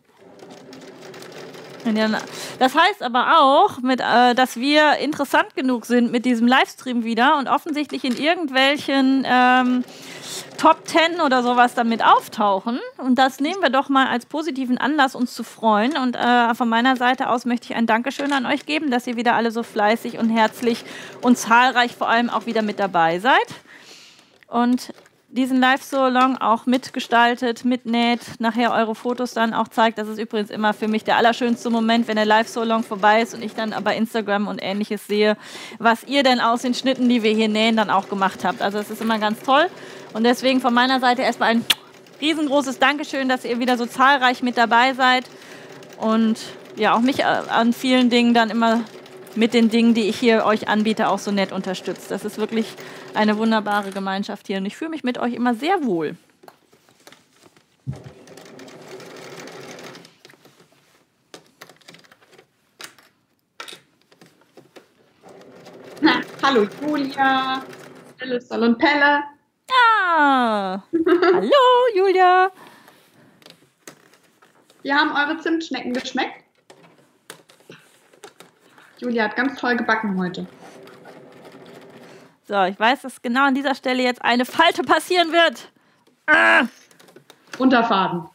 Das heißt aber auch, mit, äh, dass wir interessant genug sind mit diesem Livestream wieder und offensichtlich in irgendwelchen ähm, Top Ten oder sowas damit auftauchen. Und das nehmen wir doch mal als positiven Anlass, uns zu freuen. Und äh, von meiner Seite aus möchte ich ein Dankeschön an euch geben, dass ihr wieder alle so fleißig und herzlich und zahlreich vor allem auch wieder mit dabei seid. Und diesen Live-Salon auch mitgestaltet, mitnäht, nachher eure Fotos dann auch zeigt. Das ist übrigens immer für mich der allerschönste Moment, wenn der Live-Salon vorbei ist und ich dann aber Instagram und ähnliches sehe, was ihr denn aus den Schnitten, die wir hier nähen, dann auch gemacht habt. Also es ist immer ganz toll. Und deswegen von meiner Seite erstmal ein riesengroßes Dankeschön, dass ihr wieder so zahlreich mit dabei seid und ja, auch mich äh, an vielen Dingen dann immer mit den Dingen, die ich hier euch anbiete, auch so nett unterstützt. Das ist wirklich eine wunderbare Gemeinschaft hier und ich fühle mich mit euch immer sehr wohl. Na, hallo Julia, Phyllis und Pelle. Ja, hallo Julia. Wir haben eure Zimtschnecken geschmeckt. Julia hat ganz toll gebacken heute. So, ich weiß, dass genau an dieser Stelle jetzt eine Falte passieren wird. Ah. Unterfaden.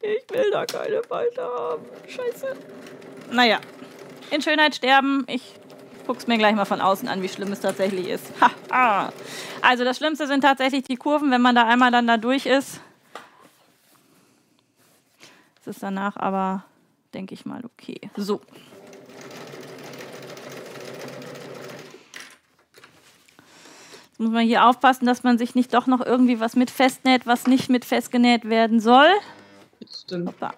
Ich will da keine Falte haben. Scheiße. Naja, in Schönheit sterben. Ich guck's mir gleich mal von außen an, wie schlimm es tatsächlich ist. Ha, ah. Also das Schlimmste sind tatsächlich die Kurven, wenn man da einmal dann da durch ist. Es ist danach aber, denke ich mal, okay. So. Jetzt muss man hier aufpassen, dass man sich nicht doch noch irgendwie was mit festnäht, was nicht mit festgenäht werden soll. Stimmt. Hoppa.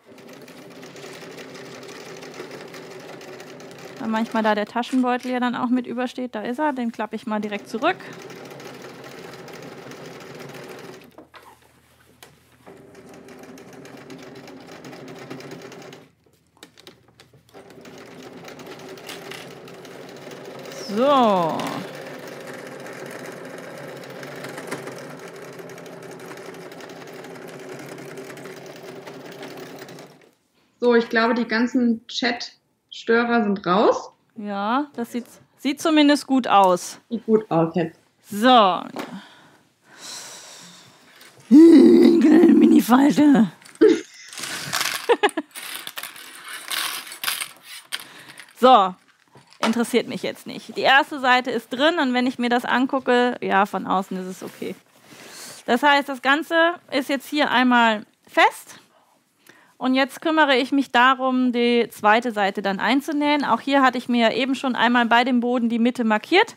Weil manchmal da der Taschenbeutel ja dann auch mit übersteht. Da ist er, den klappe ich mal direkt zurück. So. So, ich glaube, die ganzen Chat-Störer sind raus. Ja, das sieht, sieht zumindest gut aus. Sieht gut aus jetzt. So. Mini-Falte. so, interessiert mich jetzt nicht. Die erste Seite ist drin und wenn ich mir das angucke, ja, von außen ist es okay. Das heißt, das Ganze ist jetzt hier einmal fest. Und jetzt kümmere ich mich darum, die zweite Seite dann einzunähen. Auch hier hatte ich mir eben schon einmal bei dem Boden die Mitte markiert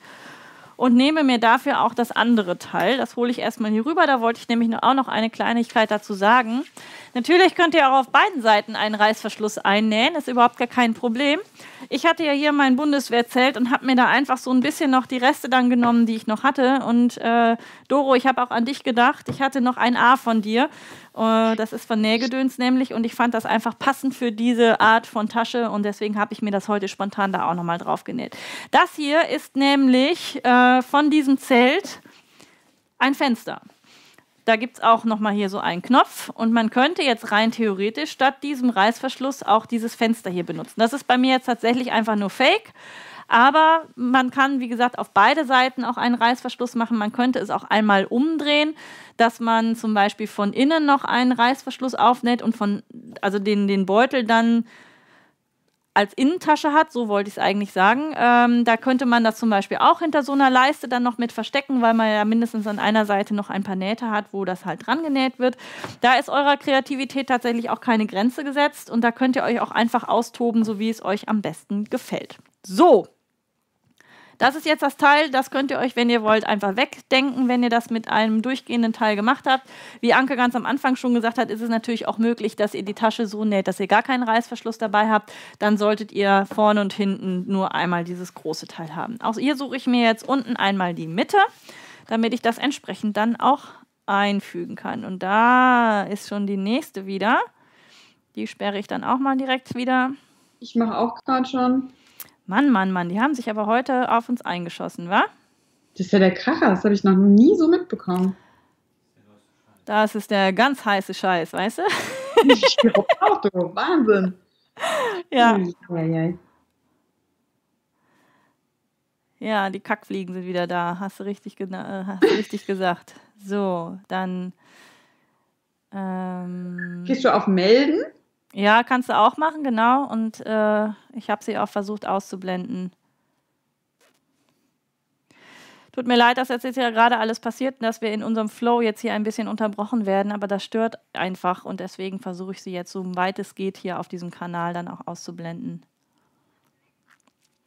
und nehme mir dafür auch das andere Teil. Das hole ich erstmal hier rüber. Da wollte ich nämlich auch noch eine Kleinigkeit dazu sagen. Natürlich könnt ihr auch auf beiden Seiten einen Reißverschluss einnähen, ist überhaupt gar kein Problem. Ich hatte ja hier mein Bundeswehrzelt und habe mir da einfach so ein bisschen noch die Reste dann genommen, die ich noch hatte. Und äh, Doro, ich habe auch an dich gedacht. Ich hatte noch ein A von dir. Äh, das ist von Nähgedöns nämlich und ich fand das einfach passend für diese Art von Tasche und deswegen habe ich mir das heute spontan da auch nochmal drauf genäht. Das hier ist nämlich äh, von diesem Zelt ein Fenster. Da gibt es auch nochmal hier so einen Knopf und man könnte jetzt rein theoretisch statt diesem Reißverschluss auch dieses Fenster hier benutzen. Das ist bei mir jetzt tatsächlich einfach nur Fake. Aber man kann, wie gesagt, auf beide Seiten auch einen Reißverschluss machen. Man könnte es auch einmal umdrehen, dass man zum Beispiel von innen noch einen Reißverschluss aufnäht und von, also den, den Beutel dann als Innentasche hat, so wollte ich es eigentlich sagen. Ähm, da könnte man das zum Beispiel auch hinter so einer Leiste dann noch mit verstecken, weil man ja mindestens an einer Seite noch ein paar Nähte hat, wo das halt dran genäht wird. Da ist eurer Kreativität tatsächlich auch keine Grenze gesetzt und da könnt ihr euch auch einfach austoben, so wie es euch am besten gefällt. So, das ist jetzt das Teil, das könnt ihr euch, wenn ihr wollt, einfach wegdenken, wenn ihr das mit einem durchgehenden Teil gemacht habt. Wie Anke ganz am Anfang schon gesagt hat, ist es natürlich auch möglich, dass ihr die Tasche so näht, dass ihr gar keinen Reißverschluss dabei habt. Dann solltet ihr vorne und hinten nur einmal dieses große Teil haben. Auch hier suche ich mir jetzt unten einmal die Mitte, damit ich das entsprechend dann auch einfügen kann. Und da ist schon die nächste wieder. Die sperre ich dann auch mal direkt wieder. Ich mache auch gerade schon. Mann, Mann, Mann, die haben sich aber heute auf uns eingeschossen, wa? Das ist ja der Kracher, das habe ich noch nie so mitbekommen. Das ist der ganz heiße Scheiß, weißt du? ich glaube auch, du. Wahnsinn. Ja. Ja, die Kackfliegen sind wieder da. Hast du richtig, äh, hast du richtig gesagt. So, dann. Ähm, Gehst du auf Melden? Ja, kannst du auch machen, genau. Und äh, ich habe sie auch versucht auszublenden. Tut mir leid, dass jetzt ja gerade alles passiert dass wir in unserem Flow jetzt hier ein bisschen unterbrochen werden, aber das stört einfach und deswegen versuche ich sie jetzt so weit es geht hier auf diesem Kanal dann auch auszublenden.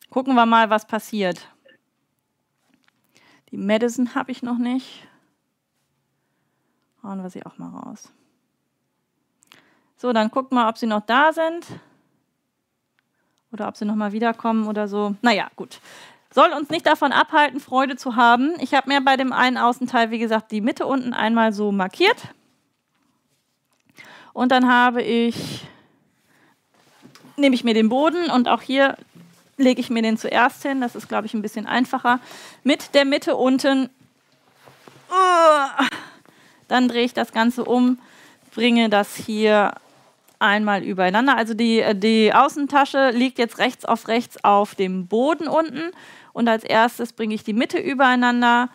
Gucken wir mal, was passiert. Die Madison habe ich noch nicht. Hauen wir sie auch mal raus. So, dann guckt mal, ob sie noch da sind. Oder ob sie nochmal wiederkommen oder so. Naja, gut. Soll uns nicht davon abhalten, Freude zu haben. Ich habe mir bei dem einen Außenteil, wie gesagt, die Mitte unten einmal so markiert. Und dann habe ich, nehme ich mir den Boden und auch hier lege ich mir den zuerst hin. Das ist, glaube ich, ein bisschen einfacher. Mit der Mitte unten. Dann drehe ich das Ganze um, bringe das hier einmal übereinander. Also die, die Außentasche liegt jetzt rechts auf rechts auf dem Boden unten. Und als erstes bringe ich die Mitte übereinander,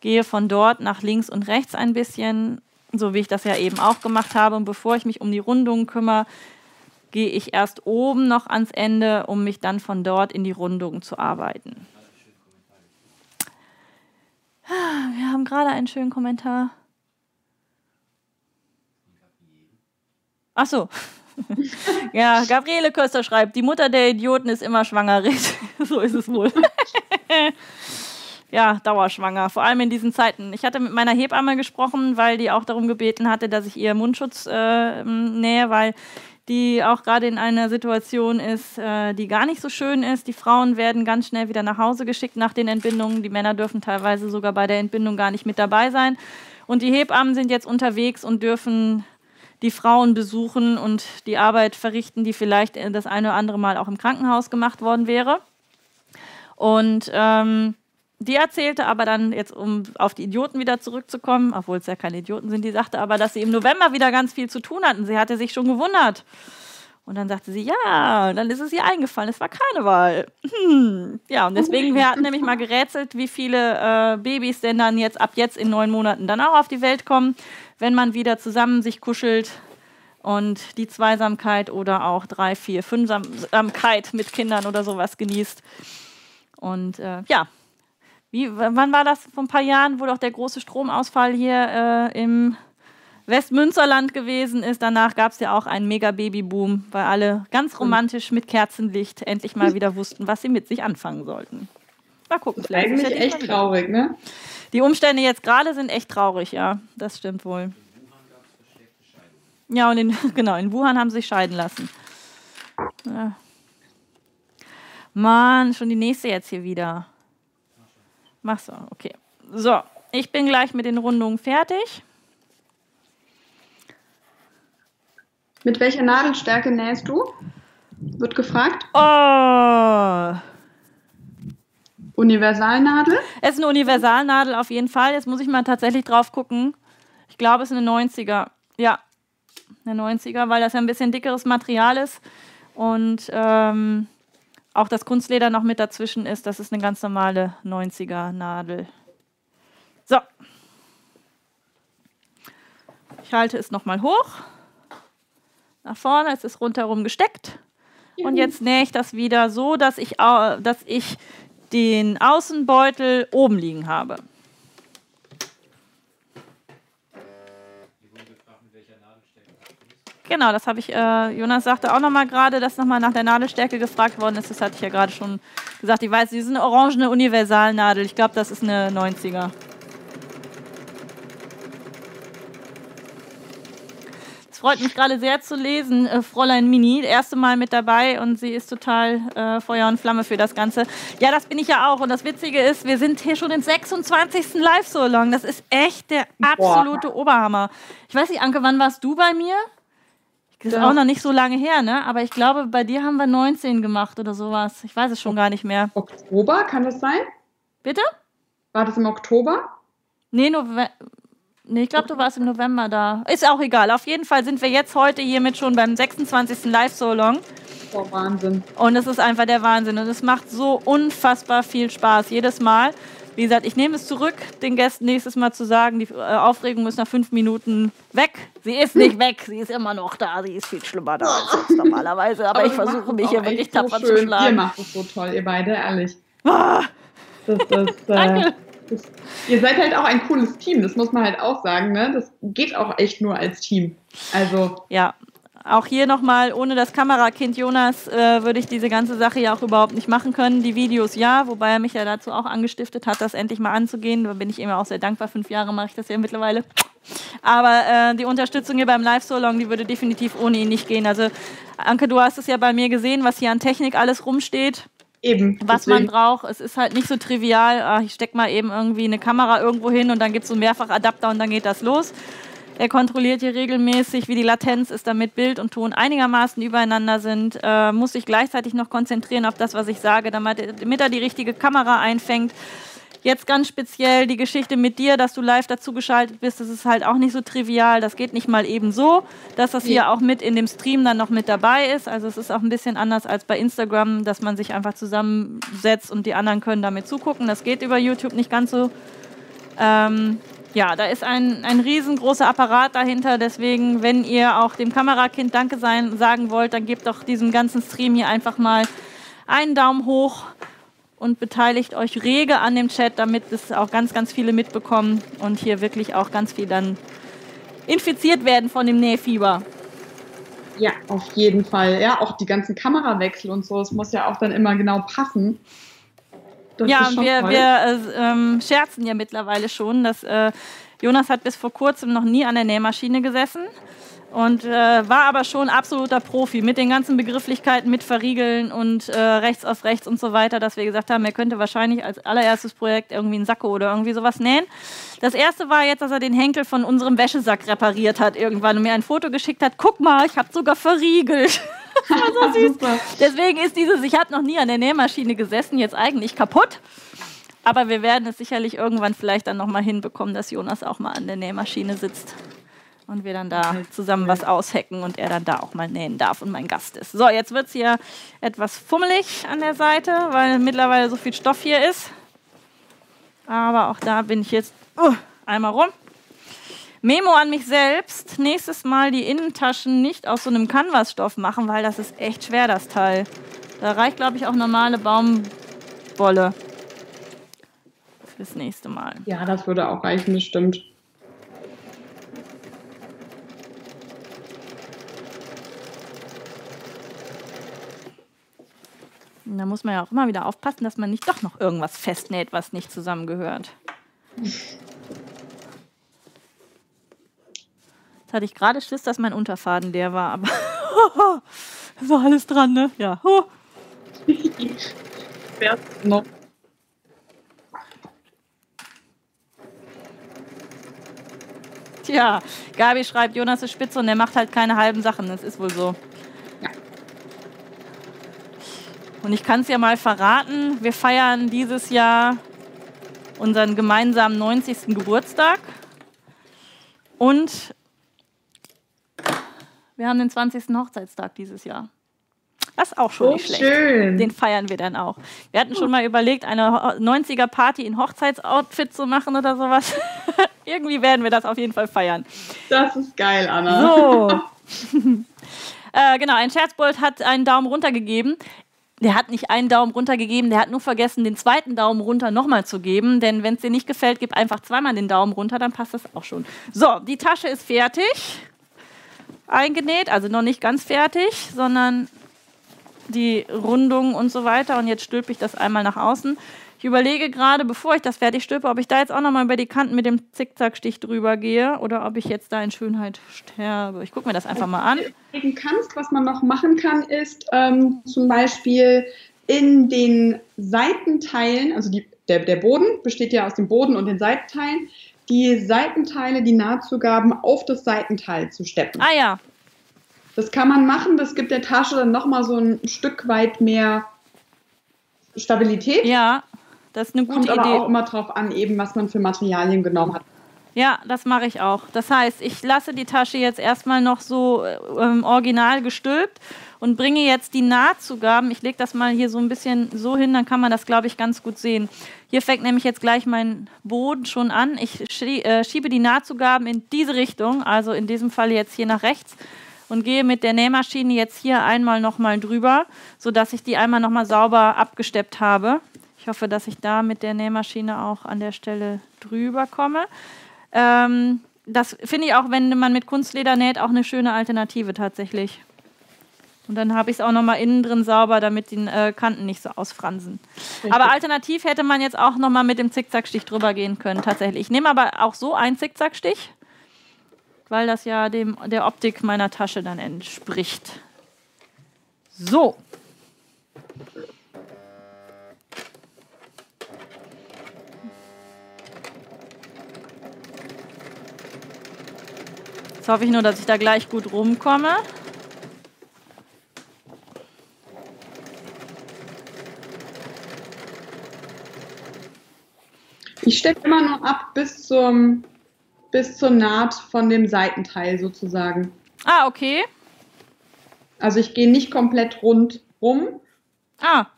gehe von dort nach links und rechts ein bisschen, so wie ich das ja eben auch gemacht habe. Und bevor ich mich um die Rundung kümmere, gehe ich erst oben noch ans Ende, um mich dann von dort in die Rundung zu arbeiten. Wir haben gerade einen schönen Kommentar. Ach so. ja, Gabriele Köster schreibt, die Mutter der Idioten ist immer schwanger. so ist es wohl. ja, dauerschwanger, vor allem in diesen Zeiten. Ich hatte mit meiner Hebamme gesprochen, weil die auch darum gebeten hatte, dass ich ihr Mundschutz äh, nähe, weil die auch gerade in einer Situation ist, äh, die gar nicht so schön ist. Die Frauen werden ganz schnell wieder nach Hause geschickt nach den Entbindungen. Die Männer dürfen teilweise sogar bei der Entbindung gar nicht mit dabei sein. Und die Hebammen sind jetzt unterwegs und dürfen die Frauen besuchen und die Arbeit verrichten, die vielleicht das eine oder andere Mal auch im Krankenhaus gemacht worden wäre. Und ähm, die erzählte aber dann, jetzt um auf die Idioten wieder zurückzukommen, obwohl es ja keine Idioten sind, die sagte aber, dass sie im November wieder ganz viel zu tun hatten. Sie hatte sich schon gewundert. Und dann sagte sie, ja, dann ist es ihr eingefallen, es war Karneval. Hm. Ja, und deswegen, wir hatten nämlich mal gerätselt, wie viele äh, Babys denn dann jetzt ab jetzt in neun Monaten dann auch auf die Welt kommen wenn man wieder zusammen sich kuschelt und die Zweisamkeit oder auch drei, vier, Fünfsamkeit mit Kindern oder sowas genießt. Und äh, ja, wie, wann war das? Vor ein paar Jahren, wo doch der große Stromausfall hier äh, im Westmünsterland gewesen ist. Danach gab es ja auch einen Mega-Baby-Boom, weil alle ganz romantisch mit Kerzenlicht endlich mal wieder wussten, was sie mit sich anfangen sollten. Mal gucken. Vielleicht eigentlich ja echt traurig, ne? Die Umstände jetzt gerade sind echt traurig, ja. Das stimmt wohl. Ja, und in, genau, in Wuhan haben sie sich scheiden lassen. Ja. Mann, schon die nächste jetzt hier wieder. Mach so, okay. So, ich bin gleich mit den Rundungen fertig. Mit welcher Nadelstärke nähst du? Wird gefragt. Oh. Universalnadel? Es ist eine Universalnadel auf jeden Fall. Jetzt muss ich mal tatsächlich drauf gucken. Ich glaube, es ist eine 90er. Ja, eine 90er, weil das ja ein bisschen dickeres Material ist und ähm, auch das Kunstleder noch mit dazwischen ist. Das ist eine ganz normale 90er Nadel. So. Ich halte es nochmal hoch. Nach vorne, es ist rundherum gesteckt. Und jetzt nähe ich das wieder so, dass ich, dass ich den Außenbeutel oben liegen habe. Genau, das habe ich, äh, Jonas sagte auch nochmal gerade, dass nochmal nach der Nadelstärke gefragt worden ist. Das hatte ich ja gerade schon gesagt. Ich weiß, sie ist eine orangene Universalnadel. Ich glaube, das ist eine 90er. Freut mich gerade sehr zu lesen, äh, Fräulein Mini, das erste Mal mit dabei und sie ist total äh, Feuer und Flamme für das Ganze. Ja, das bin ich ja auch. Und das Witzige ist, wir sind hier schon im 26. Live so long. Das ist echt der absolute Boah. Oberhammer. Ich weiß nicht, Anke, wann warst du bei mir? Das ist ja. auch noch nicht so lange her, ne? Aber ich glaube, bei dir haben wir 19 gemacht oder sowas. Ich weiß es schon gar nicht mehr. Oktober, kann das sein? Bitte? War das im Oktober? Nee, November. Nee, ich glaube, du warst im November da. Ist auch egal. Auf jeden Fall sind wir jetzt heute hiermit schon beim 26. Live-Solong. Oh, Wahnsinn. Und es ist einfach der Wahnsinn. Und es macht so unfassbar viel Spaß jedes Mal. Wie gesagt, ich nehme es zurück, den Gästen nächstes Mal zu sagen, die äh, Aufregung ist nach fünf Minuten weg. Sie ist nicht weg, sie ist immer noch da. Sie ist viel schlimmer da als normalerweise. Aber, Aber ich versuche mich hier wirklich tapfer so zu schlagen. Ihr macht es so toll, ihr beide, ehrlich. Ah. Das, das, äh, Danke. Ihr seid halt auch ein cooles Team, das muss man halt auch sagen. Ne? Das geht auch echt nur als Team. Also. Ja, auch hier nochmal, ohne das Kamerakind Jonas äh, würde ich diese ganze Sache ja auch überhaupt nicht machen können. Die Videos ja, wobei er mich ja dazu auch angestiftet hat, das endlich mal anzugehen. Da bin ich ihm auch sehr dankbar. Fünf Jahre mache ich das ja mittlerweile. Aber äh, die Unterstützung hier beim Live-Solong, die würde definitiv ohne ihn nicht gehen. Also, Anke, du hast es ja bei mir gesehen, was hier an Technik alles rumsteht. Eben. Was deswegen. man braucht. Es ist halt nicht so trivial, ach, ich stecke mal eben irgendwie eine Kamera irgendwo hin und dann gibt es so einen Mehrfachadapter und dann geht das los. Er kontrolliert hier regelmäßig, wie die Latenz ist, damit Bild und Ton einigermaßen übereinander sind. Äh, muss sich gleichzeitig noch konzentrieren auf das, was ich sage, damit, damit er die richtige Kamera einfängt. Jetzt ganz speziell die Geschichte mit dir, dass du live dazugeschaltet bist, das ist halt auch nicht so trivial. Das geht nicht mal eben so, dass das hier auch mit in dem Stream dann noch mit dabei ist. Also es ist auch ein bisschen anders als bei Instagram, dass man sich einfach zusammensetzt und die anderen können damit zugucken. Das geht über YouTube nicht ganz so. Ähm, ja, da ist ein, ein riesengroßer Apparat dahinter. Deswegen, wenn ihr auch dem Kamerakind Danke sein, sagen wollt, dann gebt doch diesem ganzen Stream hier einfach mal einen Daumen hoch und beteiligt euch rege an dem Chat, damit es auch ganz, ganz viele mitbekommen und hier wirklich auch ganz viel dann infiziert werden von dem Nähfieber. Ja, auf jeden Fall. Ja, auch die ganzen Kamerawechsel und so, es muss ja auch dann immer genau passen. Das ja, wir, wir äh, ähm, scherzen ja mittlerweile schon, dass äh, Jonas hat bis vor kurzem noch nie an der Nähmaschine gesessen und äh, war aber schon absoluter Profi mit den ganzen Begrifflichkeiten, mit Verriegeln und äh, rechts auf rechts und so weiter, dass wir gesagt haben, er könnte wahrscheinlich als allererstes Projekt irgendwie einen Sakko oder irgendwie sowas nähen. Das erste war jetzt, dass er den Henkel von unserem Wäschesack repariert hat irgendwann und mir ein Foto geschickt hat. Guck mal, ich habe sogar verriegelt. das war so süß. Deswegen ist dieses, ich habe noch nie an der Nähmaschine gesessen, jetzt eigentlich kaputt. Aber wir werden es sicherlich irgendwann vielleicht dann nochmal hinbekommen, dass Jonas auch mal an der Nähmaschine sitzt und wir dann da zusammen was aushacken und er dann da auch mal nähen darf und mein Gast ist. So, jetzt wird es hier etwas fummelig an der Seite, weil mittlerweile so viel Stoff hier ist. Aber auch da bin ich jetzt uh, einmal rum. Memo an mich selbst. Nächstes Mal die Innentaschen nicht aus so einem Canvasstoff machen, weil das ist echt schwer, das Teil. Da reicht, glaube ich, auch normale Baumwolle. Fürs nächste Mal. Ja, das würde auch reichen, bestimmt. Und da muss man ja auch immer wieder aufpassen, dass man nicht doch noch irgendwas festnäht, was nicht zusammengehört. Jetzt hatte ich gerade Schiss, dass mein Unterfaden leer war, aber das war alles dran, ne? Ja. Noch? Tja, Gabi schreibt, Jonas ist spitze und er macht halt keine halben Sachen. Das ist wohl so. Und ich kann es ja mal verraten, wir feiern dieses Jahr unseren gemeinsamen 90. Geburtstag. Und wir haben den 20. Hochzeitstag dieses Jahr. Das ist auch schon oh, nicht schlecht. Schön. Den feiern wir dann auch. Wir hatten schon mal überlegt, eine 90er-Party in Hochzeitsoutfit zu machen oder sowas. Irgendwie werden wir das auf jeden Fall feiern. Das ist geil, Anna. So. äh, genau, ein Scherzbold hat einen Daumen runter gegeben der hat nicht einen Daumen runter gegeben, der hat nur vergessen, den zweiten Daumen runter nochmal zu geben. Denn wenn es dir nicht gefällt, gib einfach zweimal den Daumen runter, dann passt das auch schon. So, die Tasche ist fertig. Eingenäht, also noch nicht ganz fertig, sondern die Rundung und so weiter. Und jetzt stülpe ich das einmal nach außen. Ich überlege gerade, bevor ich das fertig stülpe, ob ich da jetzt auch nochmal über die Kanten mit dem Zickzackstich drüber gehe oder ob ich jetzt da in Schönheit sterbe. Ich gucke mir das einfach mal an. Kannst, was man noch machen kann, ist ähm, zum Beispiel in den Seitenteilen, also die, der, der Boden besteht ja aus dem Boden und den Seitenteilen, die Seitenteile, die Nahtzugaben auf das Seitenteil zu steppen. Ah ja. Das kann man machen, das gibt der Tasche dann nochmal so ein Stück weit mehr Stabilität. Ja. Das ist eine gute Kommt Idee. Kommt aber auch immer drauf an, eben was man für Materialien genommen hat. Ja, das mache ich auch. Das heißt, ich lasse die Tasche jetzt erstmal noch so ähm, original gestülpt und bringe jetzt die Nahtzugaben. Ich lege das mal hier so ein bisschen so hin, dann kann man das, glaube ich, ganz gut sehen. Hier fängt nämlich jetzt gleich mein Boden schon an. Ich schie äh, schiebe die Nahtzugaben in diese Richtung, also in diesem Fall jetzt hier nach rechts und gehe mit der Nähmaschine jetzt hier einmal nochmal drüber, sodass ich die einmal nochmal sauber abgesteppt habe. Ich hoffe, dass ich da mit der Nähmaschine auch an der Stelle drüber komme. Ähm, das finde ich auch, wenn man mit Kunstleder näht, auch eine schöne Alternative tatsächlich. Und dann habe ich es auch nochmal innen drin sauber, damit die äh, Kanten nicht so ausfransen. Richtig. Aber alternativ hätte man jetzt auch nochmal mit dem Zickzackstich drüber gehen können, tatsächlich. Ich nehme aber auch so einen Zickzackstich, weil das ja dem, der Optik meiner Tasche dann entspricht. So. Jetzt hoffe ich nur, dass ich da gleich gut rumkomme. Ich stecke immer nur ab bis zum bis zur Naht von dem Seitenteil sozusagen. Ah, okay. Also ich gehe nicht komplett rund rum. Ah.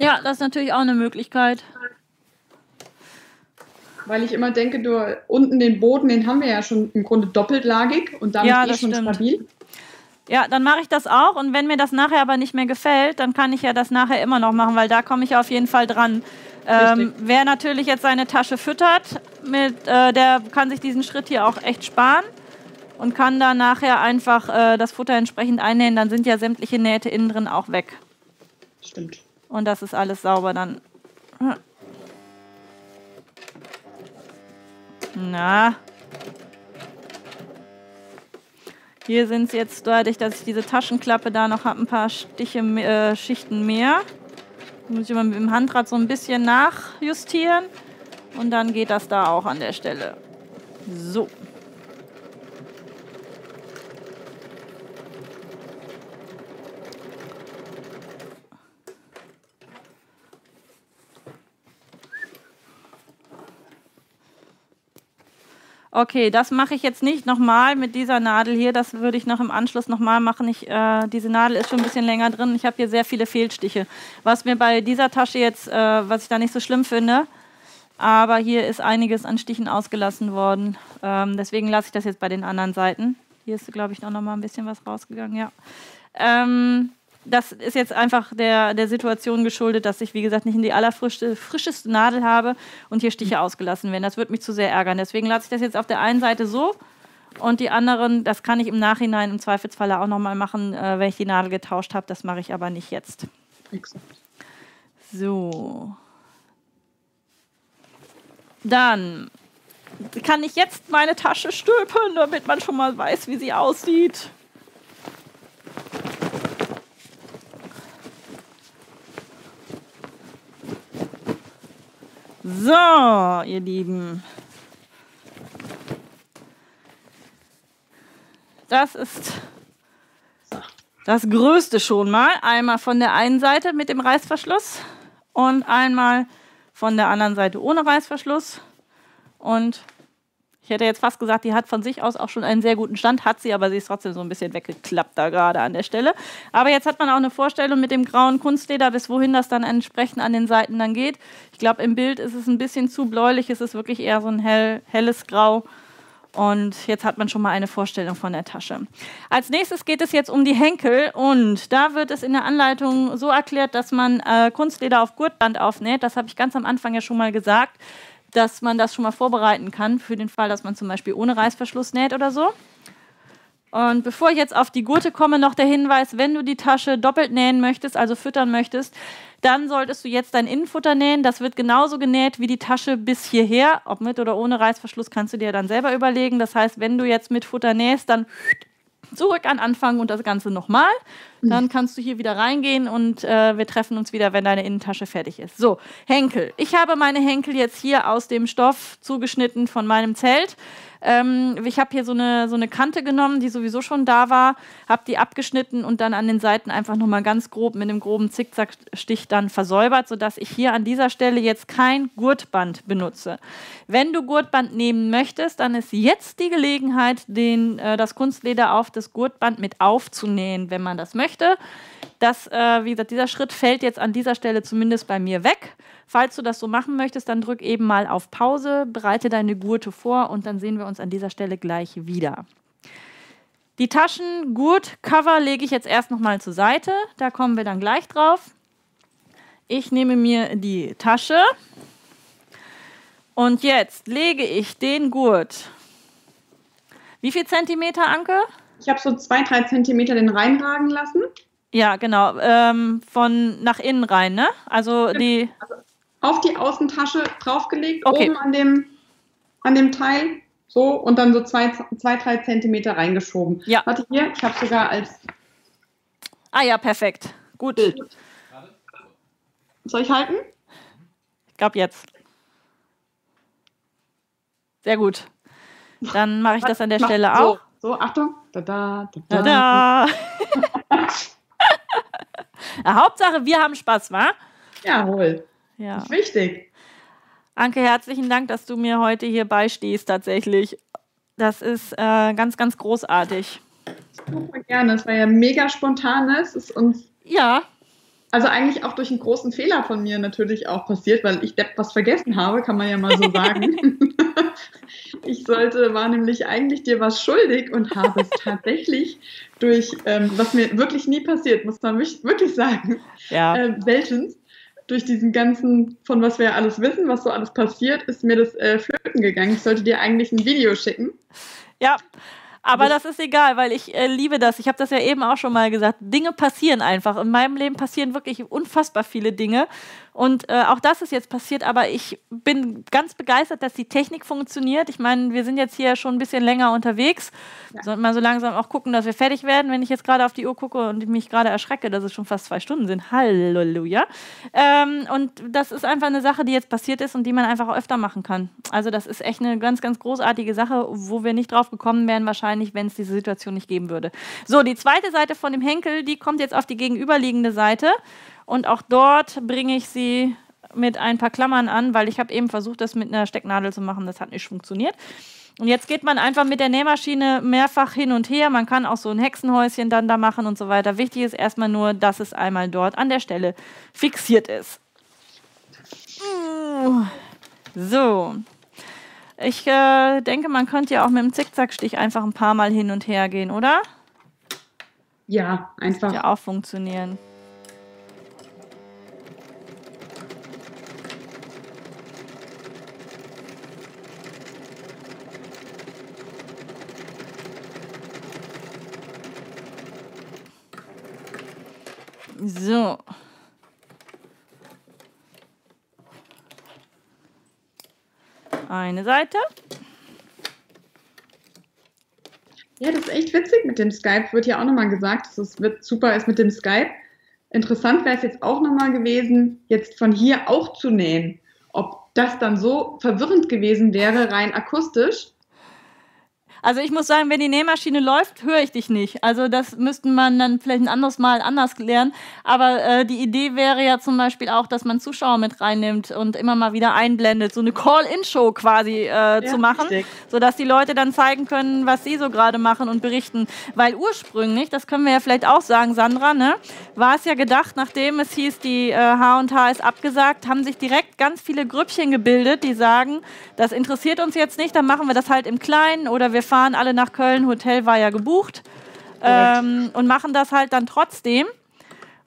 Ja, das ist natürlich auch eine Möglichkeit. Weil ich immer denke, du unten den Boden, den haben wir ja schon im Grunde doppeltlagig und damit Ja, eh das schon stimmt. stabil. Ja, dann mache ich das auch und wenn mir das nachher aber nicht mehr gefällt, dann kann ich ja das nachher immer noch machen, weil da komme ich auf jeden Fall dran. Ähm, wer natürlich jetzt seine Tasche füttert, mit, äh, der kann sich diesen Schritt hier auch echt sparen und kann da nachher einfach äh, das Futter entsprechend einnähen. Dann sind ja sämtliche Nähte innen drin auch weg. Stimmt. Und das ist alles sauber dann. Na. Hier sind es jetzt dadurch, dass ich diese Taschenklappe da noch habe, ein paar Stiche, äh, Schichten mehr. Muss ich mal mit dem Handrad so ein bisschen nachjustieren. Und dann geht das da auch an der Stelle. So. Okay, das mache ich jetzt nicht nochmal mit dieser Nadel hier. Das würde ich noch im Anschluss nochmal machen. Ich, äh, diese Nadel ist schon ein bisschen länger drin. Ich habe hier sehr viele Fehlstiche. Was mir bei dieser Tasche jetzt, äh, was ich da nicht so schlimm finde, aber hier ist einiges an Stichen ausgelassen worden. Ähm, deswegen lasse ich das jetzt bei den anderen Seiten. Hier ist, glaube ich, noch mal ein bisschen was rausgegangen, ja. Ähm, das ist jetzt einfach der, der Situation geschuldet, dass ich, wie gesagt, nicht in die allerfrischeste Nadel habe und hier Stiche ausgelassen werden. Das würde mich zu sehr ärgern. Deswegen lasse ich das jetzt auf der einen Seite so und die anderen, das kann ich im Nachhinein im Zweifelsfalle auch nochmal machen, äh, wenn ich die Nadel getauscht habe. Das mache ich aber nicht jetzt. Exakt. So. Dann kann ich jetzt meine Tasche stülpen, damit man schon mal weiß, wie sie aussieht. So, ihr Lieben. Das ist das Größte schon mal. Einmal von der einen Seite mit dem Reißverschluss und einmal von der anderen Seite ohne Reißverschluss. Und ich hätte jetzt fast gesagt, die hat von sich aus auch schon einen sehr guten Stand, hat sie, aber sie ist trotzdem so ein bisschen weggeklappt da gerade an der Stelle. Aber jetzt hat man auch eine Vorstellung mit dem grauen Kunstleder, bis wohin das dann entsprechend an den Seiten dann geht. Ich glaube, im Bild ist es ein bisschen zu bläulich, es ist wirklich eher so ein hell, helles Grau. Und jetzt hat man schon mal eine Vorstellung von der Tasche. Als nächstes geht es jetzt um die Henkel und da wird es in der Anleitung so erklärt, dass man äh, Kunstleder auf Gurtband aufnäht. Das habe ich ganz am Anfang ja schon mal gesagt, dass man das schon mal vorbereiten kann für den Fall, dass man zum Beispiel ohne Reißverschluss näht oder so. Und bevor ich jetzt auf die Gurte komme, noch der Hinweis, wenn du die Tasche doppelt nähen möchtest, also füttern möchtest, dann solltest du jetzt dein Innenfutter nähen. Das wird genauso genäht wie die Tasche bis hierher. Ob mit oder ohne Reißverschluss kannst du dir dann selber überlegen. Das heißt, wenn du jetzt mit Futter nähst, dann zurück an Anfang und das Ganze nochmal. Dann kannst du hier wieder reingehen und äh, wir treffen uns wieder, wenn deine Innentasche fertig ist. So, Henkel. Ich habe meine Henkel jetzt hier aus dem Stoff zugeschnitten von meinem Zelt. Ähm, ich habe hier so eine, so eine Kante genommen, die sowieso schon da war, habe die abgeschnitten und dann an den Seiten einfach nochmal ganz grob mit einem groben Zickzackstich dann versäubert, sodass ich hier an dieser Stelle jetzt kein Gurtband benutze. Wenn du Gurtband nehmen möchtest, dann ist jetzt die Gelegenheit, den, äh, das Kunstleder auf das Gurtband mit aufzunähen, wenn man das möchte. Das, äh, wie gesagt, dieser Schritt fällt jetzt an dieser Stelle zumindest bei mir weg. Falls du das so machen möchtest, dann drück eben mal auf Pause, bereite deine Gurte vor und dann sehen wir uns an dieser Stelle gleich wieder. Die Taschengurt-Cover lege ich jetzt erst nochmal zur Seite. Da kommen wir dann gleich drauf. Ich nehme mir die Tasche und jetzt lege ich den Gurt. Wie viel Zentimeter, Anke? Ich habe so zwei, drei Zentimeter den reinragen lassen. Ja, genau. Ähm, von nach innen rein, ne? Also die. Auf die Außentasche draufgelegt, Okay. oben an dem, an dem Teil. So, und dann so zwei, zwei drei Zentimeter reingeschoben. Ja. Warte hier, ich habe sogar als Ah ja, perfekt. Gut. Bild. Soll ich halten? Ich glaube jetzt. Sehr gut. Dann mache ich das an der Mach- Stelle so, auch. So, Achtung. Da, da, da, da. Tada! Ja, Hauptsache, wir haben Spaß, wa? Jawohl. Ja. Das ist wichtig. Anke, herzlichen Dank, dass du mir heute hier beistehst tatsächlich. Das ist äh, ganz, ganz großartig. Super gerne. Es war ja mega spontan. Ne? Es ist uns. Ja. Also eigentlich auch durch einen großen Fehler von mir natürlich auch passiert, weil ich Depp was vergessen habe, kann man ja mal so sagen. ich sollte, war nämlich eigentlich dir was schuldig und habe es tatsächlich durch, ähm, was mir wirklich nie passiert, muss man wirklich sagen, ja. äh, selten, durch diesen ganzen, von was wir ja alles wissen, was so alles passiert, ist mir das äh, flöten gegangen. Ich sollte dir eigentlich ein Video schicken. Ja, aber das ist egal, weil ich äh, liebe das. Ich habe das ja eben auch schon mal gesagt. Dinge passieren einfach. In meinem Leben passieren wirklich unfassbar viele Dinge. Und äh, auch das ist jetzt passiert, aber ich bin ganz begeistert, dass die Technik funktioniert. Ich meine, wir sind jetzt hier schon ein bisschen länger unterwegs. Ja. Sollten mal so langsam auch gucken, dass wir fertig werden. Wenn ich jetzt gerade auf die Uhr gucke und mich gerade erschrecke, dass es schon fast zwei Stunden sind. Halleluja. Ähm, und das ist einfach eine Sache, die jetzt passiert ist und die man einfach öfter machen kann. Also das ist echt eine ganz, ganz großartige Sache, wo wir nicht drauf gekommen wären, wahrscheinlich, wenn es diese Situation nicht geben würde. So, die zweite Seite von dem Henkel, die kommt jetzt auf die gegenüberliegende Seite. Und auch dort bringe ich sie mit ein paar Klammern an, weil ich habe eben versucht, das mit einer Stecknadel zu machen. Das hat nicht funktioniert. Und jetzt geht man einfach mit der Nähmaschine mehrfach hin und her. Man kann auch so ein Hexenhäuschen dann da machen und so weiter. Wichtig ist erstmal nur, dass es einmal dort an der Stelle fixiert ist. So. Ich äh, denke, man könnte ja auch mit dem Zickzackstich einfach ein paar Mal hin und her gehen, oder? Ja, einfach. Das ja auch funktionieren. So. Eine Seite. Ja, das ist echt witzig mit dem Skype. Wird ja auch nochmal gesagt, dass es wird super ist mit dem Skype. Interessant wäre es jetzt auch nochmal gewesen, jetzt von hier auch zu nähen. Ob das dann so verwirrend gewesen wäre, rein akustisch, also ich muss sagen, wenn die Nähmaschine läuft, höre ich dich nicht. Also das müssten man dann vielleicht ein anderes Mal anders lernen. Aber äh, die Idee wäre ja zum Beispiel auch, dass man Zuschauer mit reinnimmt und immer mal wieder einblendet, so eine Call-in-Show quasi äh, ja, zu machen, richtig. sodass die Leute dann zeigen können, was sie so gerade machen und berichten. Weil ursprünglich, das können wir ja vielleicht auch sagen, Sandra, ne, war es ja gedacht, nachdem es hieß, die H&H äh, ist abgesagt, haben sich direkt ganz viele Grüppchen gebildet, die sagen, das interessiert uns jetzt nicht, dann machen wir das halt im Kleinen oder wir fahren alle nach Köln, Hotel war ja gebucht ähm, und machen das halt dann trotzdem,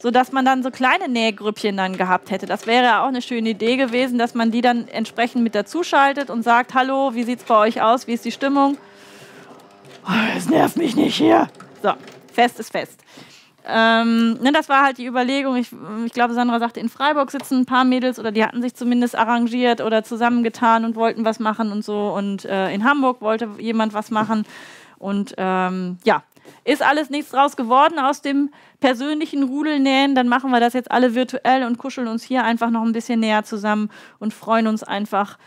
sodass man dann so kleine Nähgrüppchen dann gehabt hätte. Das wäre auch eine schöne Idee gewesen, dass man die dann entsprechend mit dazuschaltet und sagt, hallo, wie sieht es bei euch aus, wie ist die Stimmung? Oh, es nervt mich nicht hier. So, fest ist fest. Ähm, ne, das war halt die Überlegung. Ich, ich, glaube, Sandra sagte, in Freiburg sitzen ein paar Mädels oder die hatten sich zumindest arrangiert oder zusammengetan und wollten was machen und so. Und äh, in Hamburg wollte jemand was machen. Und ähm, ja, ist alles nichts draus geworden aus dem persönlichen Rudelnähen. Dann machen wir das jetzt alle virtuell und kuscheln uns hier einfach noch ein bisschen näher zusammen und freuen uns einfach,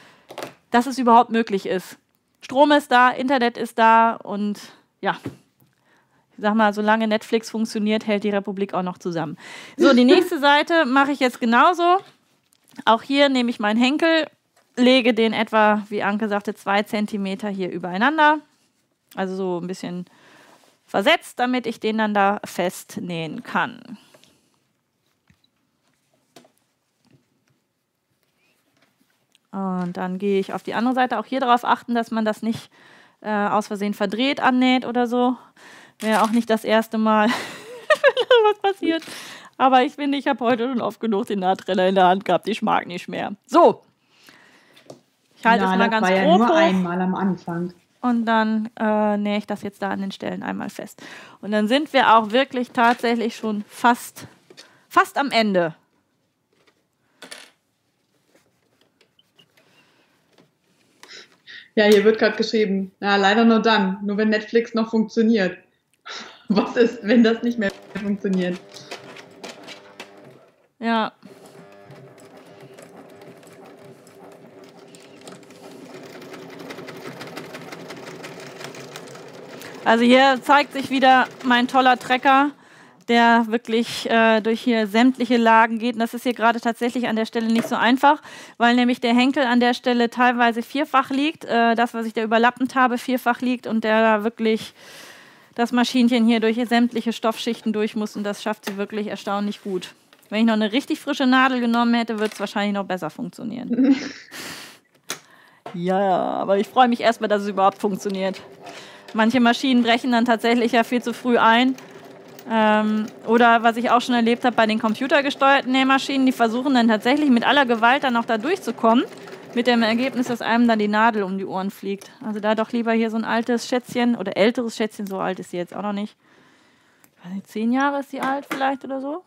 dass es überhaupt möglich ist. Strom ist da, Internet ist da und ja, sag mal, solange Netflix funktioniert, hält die Republik auch noch zusammen. So, die nächste Seite mache ich jetzt genauso. Auch hier nehme ich meinen Henkel, lege den etwa, wie Anke sagte, zwei Zentimeter hier übereinander. Also so ein bisschen versetzt, damit ich den dann da festnähen kann. Und dann gehe ich auf die andere Seite. Auch hier darauf achten, dass man das nicht äh, aus Versehen verdreht annäht oder so. Wäre auch nicht das erste Mal, was passiert. Aber ich finde, ich habe heute schon oft genug den Nahtrenner in der Hand gehabt. Ich mag nicht mehr. So. Ich halte es mal ganz war ja grob nur einmal am Anfang. Und dann äh, nähe ich das jetzt da an den Stellen einmal fest. Und dann sind wir auch wirklich tatsächlich schon fast, fast am Ende. Ja, hier wird gerade geschrieben, ja, leider nur dann, nur wenn Netflix noch funktioniert. Was ist, wenn das nicht mehr funktioniert? Ja. Also hier zeigt sich wieder mein toller Trecker, der wirklich äh, durch hier sämtliche Lagen geht. Und das ist hier gerade tatsächlich an der Stelle nicht so einfach, weil nämlich der Henkel an der Stelle teilweise vierfach liegt, äh, das, was ich da überlappend habe, vierfach liegt und der da wirklich das Maschinchen hier durch sämtliche Stoffschichten durch muss und das schafft sie wirklich erstaunlich gut. Wenn ich noch eine richtig frische Nadel genommen hätte, würde es wahrscheinlich noch besser funktionieren. ja, aber ich freue mich erstmal, dass es überhaupt funktioniert. Manche Maschinen brechen dann tatsächlich ja viel zu früh ein. Ähm, oder was ich auch schon erlebt habe bei den computergesteuerten Nähmaschinen, die versuchen dann tatsächlich mit aller Gewalt dann noch da durchzukommen. Mit dem Ergebnis, dass einem dann die Nadel um die Ohren fliegt. Also da doch lieber hier so ein altes Schätzchen oder älteres Schätzchen, so alt ist sie jetzt auch noch nicht. Ich weiß nicht, zehn Jahre ist sie alt vielleicht oder so.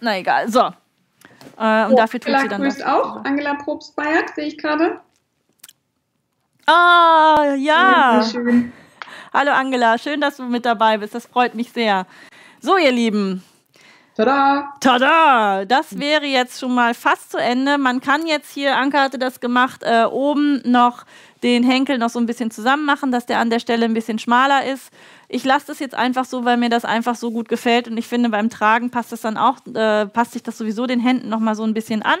Na, egal, so. Äh, und oh, dafür tut Angela sie dann grüßt das. auch. Angela Probst-Bayert, sehe ich gerade. Ah, ja. schön. Hallo Angela, schön, dass du mit dabei bist. Das freut mich sehr. So, ihr Lieben. Tada! Tada! Das wäre jetzt schon mal fast zu Ende. Man kann jetzt hier, Anke hatte das gemacht, äh, oben noch den Henkel noch so ein bisschen zusammen machen, dass der an der Stelle ein bisschen schmaler ist. Ich lasse das jetzt einfach so, weil mir das einfach so gut gefällt und ich finde, beim Tragen passt es dann auch, äh, passt sich das sowieso den Händen noch mal so ein bisschen an.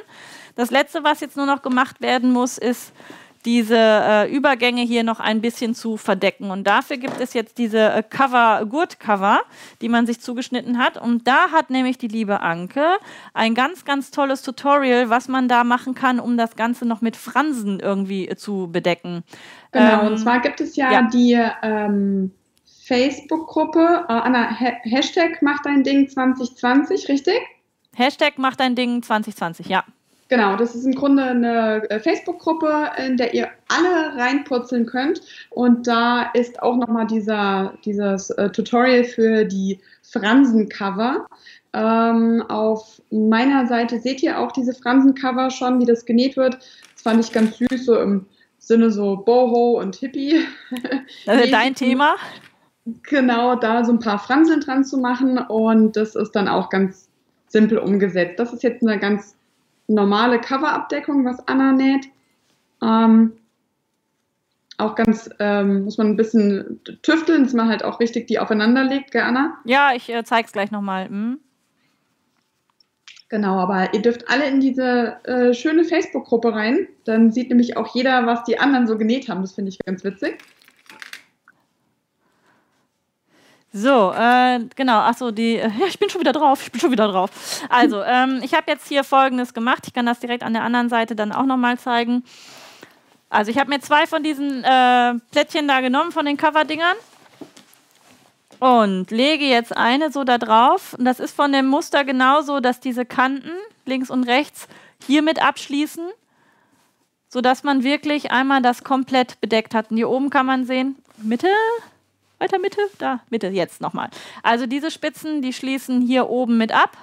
Das letzte, was jetzt nur noch gemacht werden muss, ist diese äh, Übergänge hier noch ein bisschen zu verdecken. Und dafür gibt es jetzt diese äh, Cover, Gurtcover, die man sich zugeschnitten hat. Und da hat nämlich die liebe Anke ein ganz, ganz tolles Tutorial, was man da machen kann, um das Ganze noch mit Fransen irgendwie äh, zu bedecken. Genau, ähm, und zwar gibt es ja, ja. die ähm, Facebook-Gruppe, äh, Anna, ha Hashtag macht dein Ding 2020, richtig? Hashtag macht dein Ding 2020, ja. Genau, das ist im Grunde eine äh, Facebook-Gruppe, in der ihr alle reinpurzeln könnt. Und da ist auch nochmal dieser, dieses äh, Tutorial für die Fransen-Cover. Ähm, auf meiner Seite seht ihr auch diese Fransen-Cover schon, wie das genäht wird. Das fand ich ganz süß, so im Sinne so Boho und Hippie. Das ist dein Thema? Genau, da so ein paar Franseln dran zu machen. Und das ist dann auch ganz simpel umgesetzt. Das ist jetzt eine ganz normale Coverabdeckung, was Anna näht. Ähm, auch ganz, ähm, muss man ein bisschen tüfteln, dass man halt auch richtig die aufeinander legt, gell, Anna? Ja, ich äh, zeig's gleich nochmal. Hm. Genau, aber ihr dürft alle in diese äh, schöne Facebook-Gruppe rein. Dann sieht nämlich auch jeder, was die anderen so genäht haben. Das finde ich ganz witzig. So, äh, genau, achso, die, äh, ja, ich bin schon wieder drauf, ich bin schon wieder drauf. Also, ähm, ich habe jetzt hier Folgendes gemacht, ich kann das direkt an der anderen Seite dann auch nochmal zeigen. Also, ich habe mir zwei von diesen äh, Plättchen da genommen, von den Coverdingern und lege jetzt eine so da drauf. Und das ist von dem Muster genauso, dass diese Kanten links und rechts hiermit abschließen, sodass man wirklich einmal das komplett bedeckt hat. Und hier oben kann man sehen, Mitte, weiter Mitte, da, Mitte, jetzt nochmal. Also diese Spitzen, die schließen hier oben mit ab,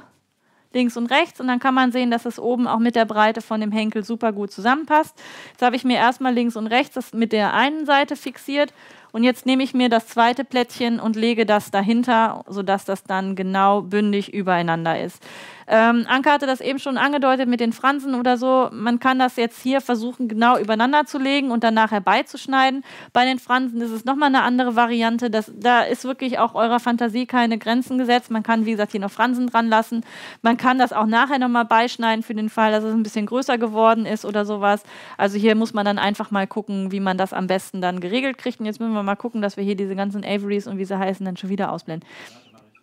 links und rechts. Und dann kann man sehen, dass es oben auch mit der Breite von dem Henkel super gut zusammenpasst. Jetzt habe ich mir erstmal links und rechts das mit der einen Seite fixiert. Und jetzt nehme ich mir das zweite Plättchen und lege das dahinter, sodass das dann genau bündig übereinander ist. Ähm, Anke hatte das eben schon angedeutet mit den Fransen oder so. Man kann das jetzt hier versuchen, genau übereinander zu legen und dann nachher beizuschneiden. Bei den Fransen ist es nochmal eine andere Variante. Das, da ist wirklich auch eurer Fantasie keine Grenzen gesetzt. Man kann, wie gesagt, hier noch Fransen dran lassen. Man kann das auch nachher nochmal beischneiden für den Fall, dass es ein bisschen größer geworden ist oder sowas. Also hier muss man dann einfach mal gucken, wie man das am besten dann geregelt kriegt. Und jetzt müssen wir mal gucken, dass wir hier diese ganzen Averys und wie sie heißen dann schon wieder ausblenden.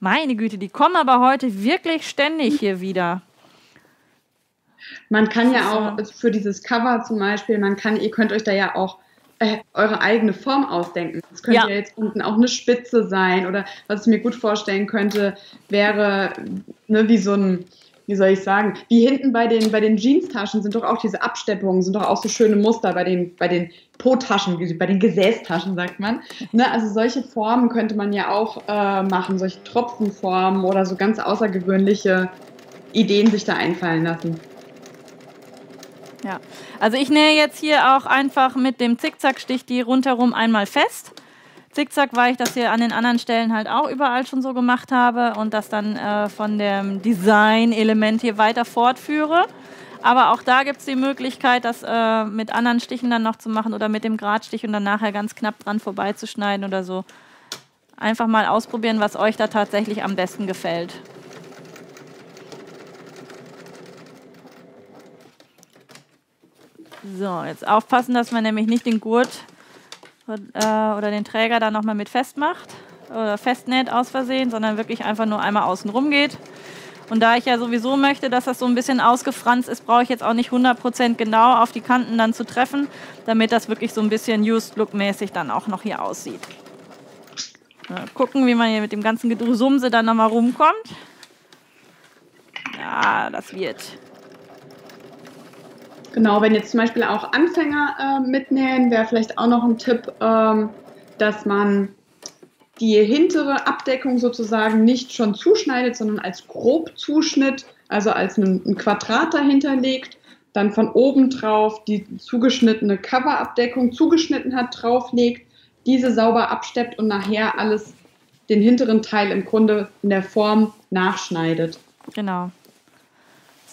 Meine Güte, die kommen aber heute wirklich ständig hier wieder. Man kann ja auch für dieses Cover zum Beispiel, man kann, ihr könnt euch da ja auch äh, eure eigene Form ausdenken. Das könnte ja. ja. jetzt unten auch eine Spitze sein oder was ich mir gut vorstellen könnte, wäre ne, wie so ein, wie soll ich sagen, wie hinten bei den, bei den Jeanstaschen sind doch auch diese Absteppungen, sind doch auch so schöne Muster bei den, bei den Po-Taschen, bei den Gesäßtaschen, sagt man. Ne, also solche Formen könnte man ja auch äh, machen, solche Tropfenformen oder so ganz außergewöhnliche Ideen sich da einfallen lassen. Ja, also ich nähe jetzt hier auch einfach mit dem Zickzackstich die rundherum einmal fest Zickzack, weil ich das hier an den anderen Stellen halt auch überall schon so gemacht habe und das dann äh, von dem Design-Element hier weiter fortführe. Aber auch da gibt es die Möglichkeit, das äh, mit anderen Stichen dann noch zu machen oder mit dem Gradstich und dann nachher ganz knapp dran vorbeizuschneiden oder so. Einfach mal ausprobieren, was euch da tatsächlich am besten gefällt. So, jetzt aufpassen, dass man nämlich nicht den Gurt äh, oder den Träger da nochmal mit festmacht oder festnäht aus Versehen, sondern wirklich einfach nur einmal außen rum geht. Und da ich ja sowieso möchte, dass das so ein bisschen ausgefranst ist, brauche ich jetzt auch nicht 100% genau auf die Kanten dann zu treffen, damit das wirklich so ein bisschen Used Look mäßig dann auch noch hier aussieht. Mal gucken, wie man hier mit dem ganzen Gedrusumse dann nochmal rumkommt. Ja, das wird. Genau, wenn jetzt zum Beispiel auch Anfänger äh, mitnähen, wäre vielleicht auch noch ein Tipp, ähm, dass man die hintere Abdeckung sozusagen nicht schon zuschneidet, sondern als Grobzuschnitt, also als ein, ein Quadrat dahinter legt, dann von oben drauf die zugeschnittene Coverabdeckung zugeschnitten hat, drauflegt, diese sauber absteppt und nachher alles den hinteren Teil im Grunde in der Form nachschneidet. Genau.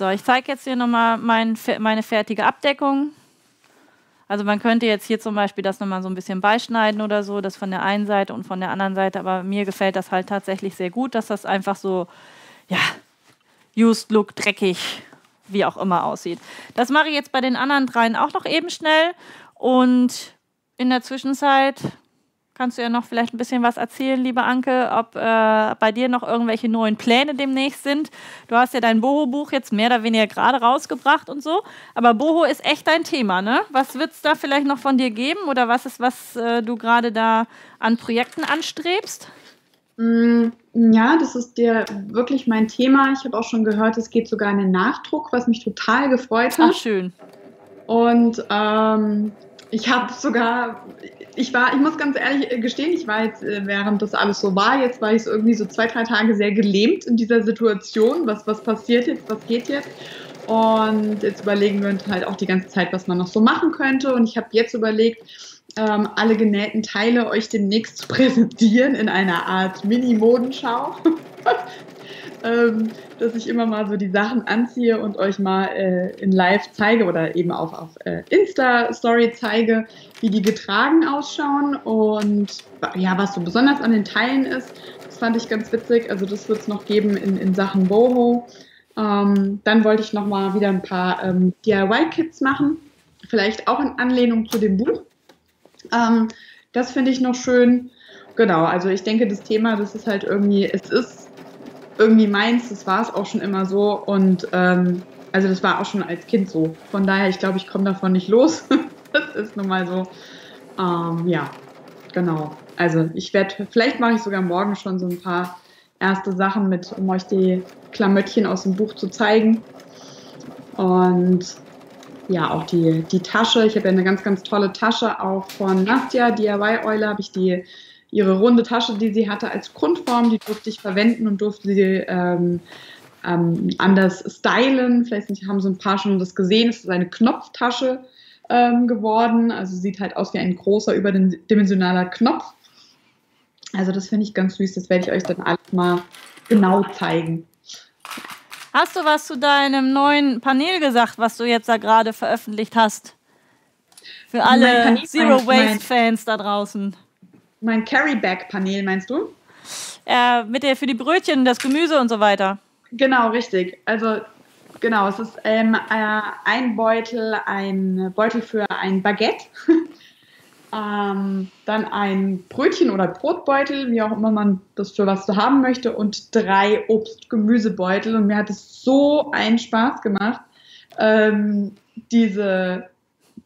So, ich zeige jetzt hier nochmal mein, meine fertige Abdeckung. Also man könnte jetzt hier zum Beispiel das nochmal so ein bisschen beischneiden oder so, das von der einen Seite und von der anderen Seite, aber mir gefällt das halt tatsächlich sehr gut, dass das einfach so, ja, used look, dreckig, wie auch immer aussieht. Das mache ich jetzt bei den anderen dreien auch noch eben schnell und in der Zwischenzeit kannst du ja noch vielleicht ein bisschen was erzählen, liebe Anke, ob äh, bei dir noch irgendwelche neuen Pläne demnächst sind. Du hast ja dein Boho-Buch jetzt mehr oder weniger gerade rausgebracht und so, aber Boho ist echt dein Thema, ne? Was wird es da vielleicht noch von dir geben oder was ist, was äh, du gerade da an Projekten anstrebst? Mm, ja, das ist dir wirklich mein Thema. Ich habe auch schon gehört, es geht sogar in den Nachdruck, was mich total gefreut hat. Ach, schön. Und ähm, ich habe sogar, ich war, ich muss ganz ehrlich gestehen, ich war jetzt, äh, während das alles so war, jetzt war ich so irgendwie so zwei, drei Tage sehr gelähmt in dieser Situation. Was, was passiert jetzt, was geht jetzt? Und jetzt überlegen wir uns halt auch die ganze Zeit, was man noch so machen könnte. Und ich habe jetzt überlegt, ähm, alle genähten Teile euch demnächst zu präsentieren in einer Art Mini-Modenschau. Ähm, dass ich immer mal so die Sachen anziehe und euch mal äh, in Live zeige oder eben auch auf äh, Insta-Story zeige, wie die getragen ausschauen und ja, was so besonders an den Teilen ist. Das fand ich ganz witzig. Also das wird es noch geben in, in Sachen Boho. Ähm, dann wollte ich noch mal wieder ein paar ähm, DIY-Kits machen, vielleicht auch in Anlehnung zu dem Buch. Ähm, das finde ich noch schön. Genau, also ich denke, das Thema, das ist halt irgendwie, es ist irgendwie meins, das war es auch schon immer so und ähm, also das war auch schon als Kind so. Von daher, ich glaube, ich komme davon nicht los. das ist nun mal so. Ähm, ja, genau. Also ich werde, vielleicht mache ich sogar morgen schon so ein paar erste Sachen mit, um euch die Klamöttchen aus dem Buch zu zeigen. Und ja, auch die, die Tasche. Ich habe ja eine ganz, ganz tolle Tasche auch von Nastja, DIY-Eule, habe ich die ihre runde Tasche, die sie hatte als Grundform, die durfte ich verwenden und durfte sie ähm, ähm, anders stylen. Vielleicht haben so ein paar schon das gesehen. Es ist eine Knopftasche ähm, geworden. Also sieht halt aus wie ein großer, überdimensionaler Knopf. Also das finde ich ganz süß. Das werde ich euch dann alles mal genau zeigen. Hast du was zu deinem neuen Panel gesagt, was du jetzt da gerade veröffentlicht hast? Für alle Zero Waste Fans da draußen. Mein Carry-Bag-Panel, meinst du? Äh, mit der für die Brötchen, das Gemüse und so weiter. Genau, richtig. Also genau, es ist ähm, äh, ein Beutel, ein Beutel für ein Baguette, ähm, dann ein Brötchen oder Brotbeutel, wie auch immer man das für was zu haben möchte, und drei Obst-Gemüsebeutel. Und mir hat es so einen Spaß gemacht, ähm, diese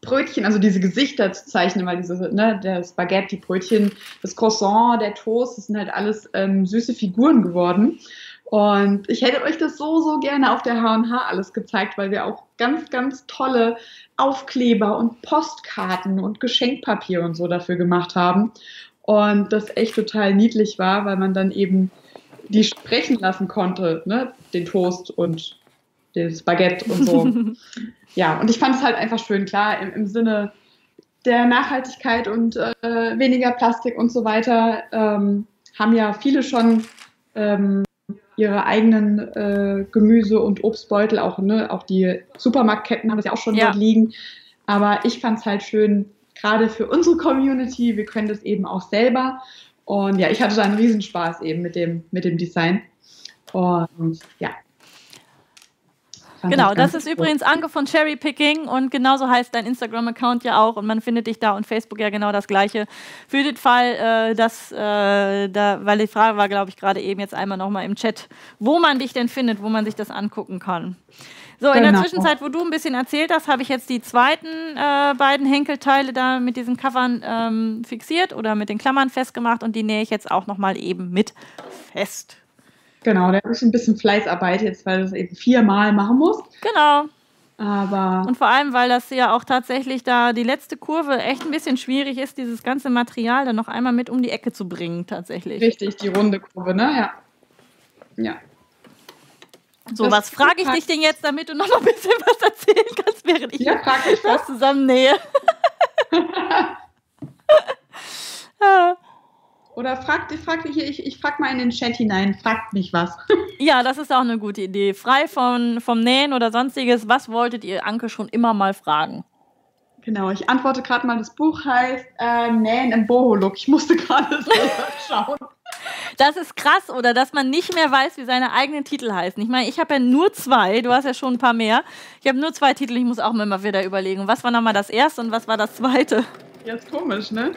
Brötchen, also diese Gesichter zu zeichnen, weil diese, ne, das Baguette, die Brötchen, das Croissant, der Toast, das sind halt alles ähm, süße Figuren geworden. Und ich hätte euch das so, so gerne auf der H&H alles gezeigt, weil wir auch ganz, ganz tolle Aufkleber und Postkarten und Geschenkpapier und so dafür gemacht haben. Und das echt total niedlich war, weil man dann eben die sprechen lassen konnte, ne? den Toast und das Baguette und so. ja, und ich fand es halt einfach schön, klar, im, im Sinne der Nachhaltigkeit und äh, weniger Plastik und so weiter, ähm, haben ja viele schon ähm, ihre eigenen äh, Gemüse- und Obstbeutel, auch, ne, auch die Supermarktketten haben das ja auch schon ja. dort liegen. Aber ich fand es halt schön, gerade für unsere Community, wir können das eben auch selber. Und ja, ich hatte da einen Riesenspaß eben mit dem, mit dem Design. Und ja, Genau, das ist übrigens Anke von Cherry Picking und genauso heißt dein Instagram-Account ja auch und man findet dich da und Facebook ja genau das gleiche. Für den Fall, äh, dass, äh, da, weil die Frage war, glaube ich, gerade eben jetzt einmal nochmal im Chat, wo man dich denn findet, wo man sich das angucken kann. So, in der genau. Zwischenzeit, wo du ein bisschen erzählt hast, habe ich jetzt die zweiten äh, beiden Henkelteile da mit diesen Covern ähm, fixiert oder mit den Klammern festgemacht und die nähe ich jetzt auch nochmal eben mit fest. Genau, da ist ein bisschen Fleißarbeit jetzt, weil du es eben viermal machen musst. Genau. Aber und vor allem, weil das ja auch tatsächlich da die letzte Kurve echt ein bisschen schwierig ist, dieses ganze Material dann noch einmal mit um die Ecke zu bringen, tatsächlich. Richtig, die runde Kurve, ne? Ja. Ja. So, das was frage ich dich denn jetzt, damit du noch mal ein bisschen was erzählen kannst, während ich ja, frag ich das zusammennähe? ja. Oder fragt, frag mich hier, ich, ich frag mal in den Chat hinein, fragt mich was. Ja, das ist auch eine gute Idee. Frei von, vom Nähen oder sonstiges, was wolltet ihr Anke schon immer mal fragen? Genau, ich antworte gerade mal, das Buch heißt äh, Nähen im Boho-Look. Ich musste gerade schauen. Das ist krass, oder dass man nicht mehr weiß, wie seine eigenen Titel heißen. Ich meine, ich habe ja nur zwei, du hast ja schon ein paar mehr. Ich habe nur zwei Titel, ich muss auch immer wieder überlegen, was war nochmal das erste und was war das zweite? Ja, ist komisch, ne?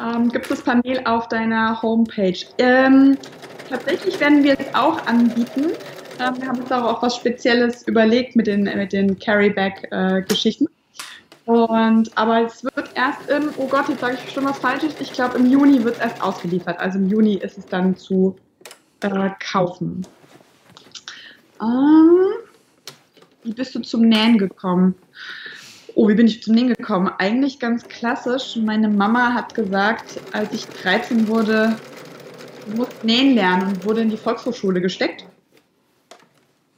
Ähm, gibt es Panel auf deiner Homepage. Ähm, tatsächlich werden wir es auch anbieten. Ähm, wir haben uns auch was Spezielles überlegt mit den, mit den Carryback-Geschichten. Und, aber es wird erst im, oh Gott, jetzt sage ich schon was Falsches, ich glaube im Juni wird es erst ausgeliefert. Also im Juni ist es dann zu äh, kaufen. Ähm, wie bist du zum Nähen gekommen? Oh, wie bin ich zum Nähen gekommen? Eigentlich ganz klassisch. Meine Mama hat gesagt, als ich 13 wurde, du musst nähen lernen und wurde in die Volkshochschule gesteckt.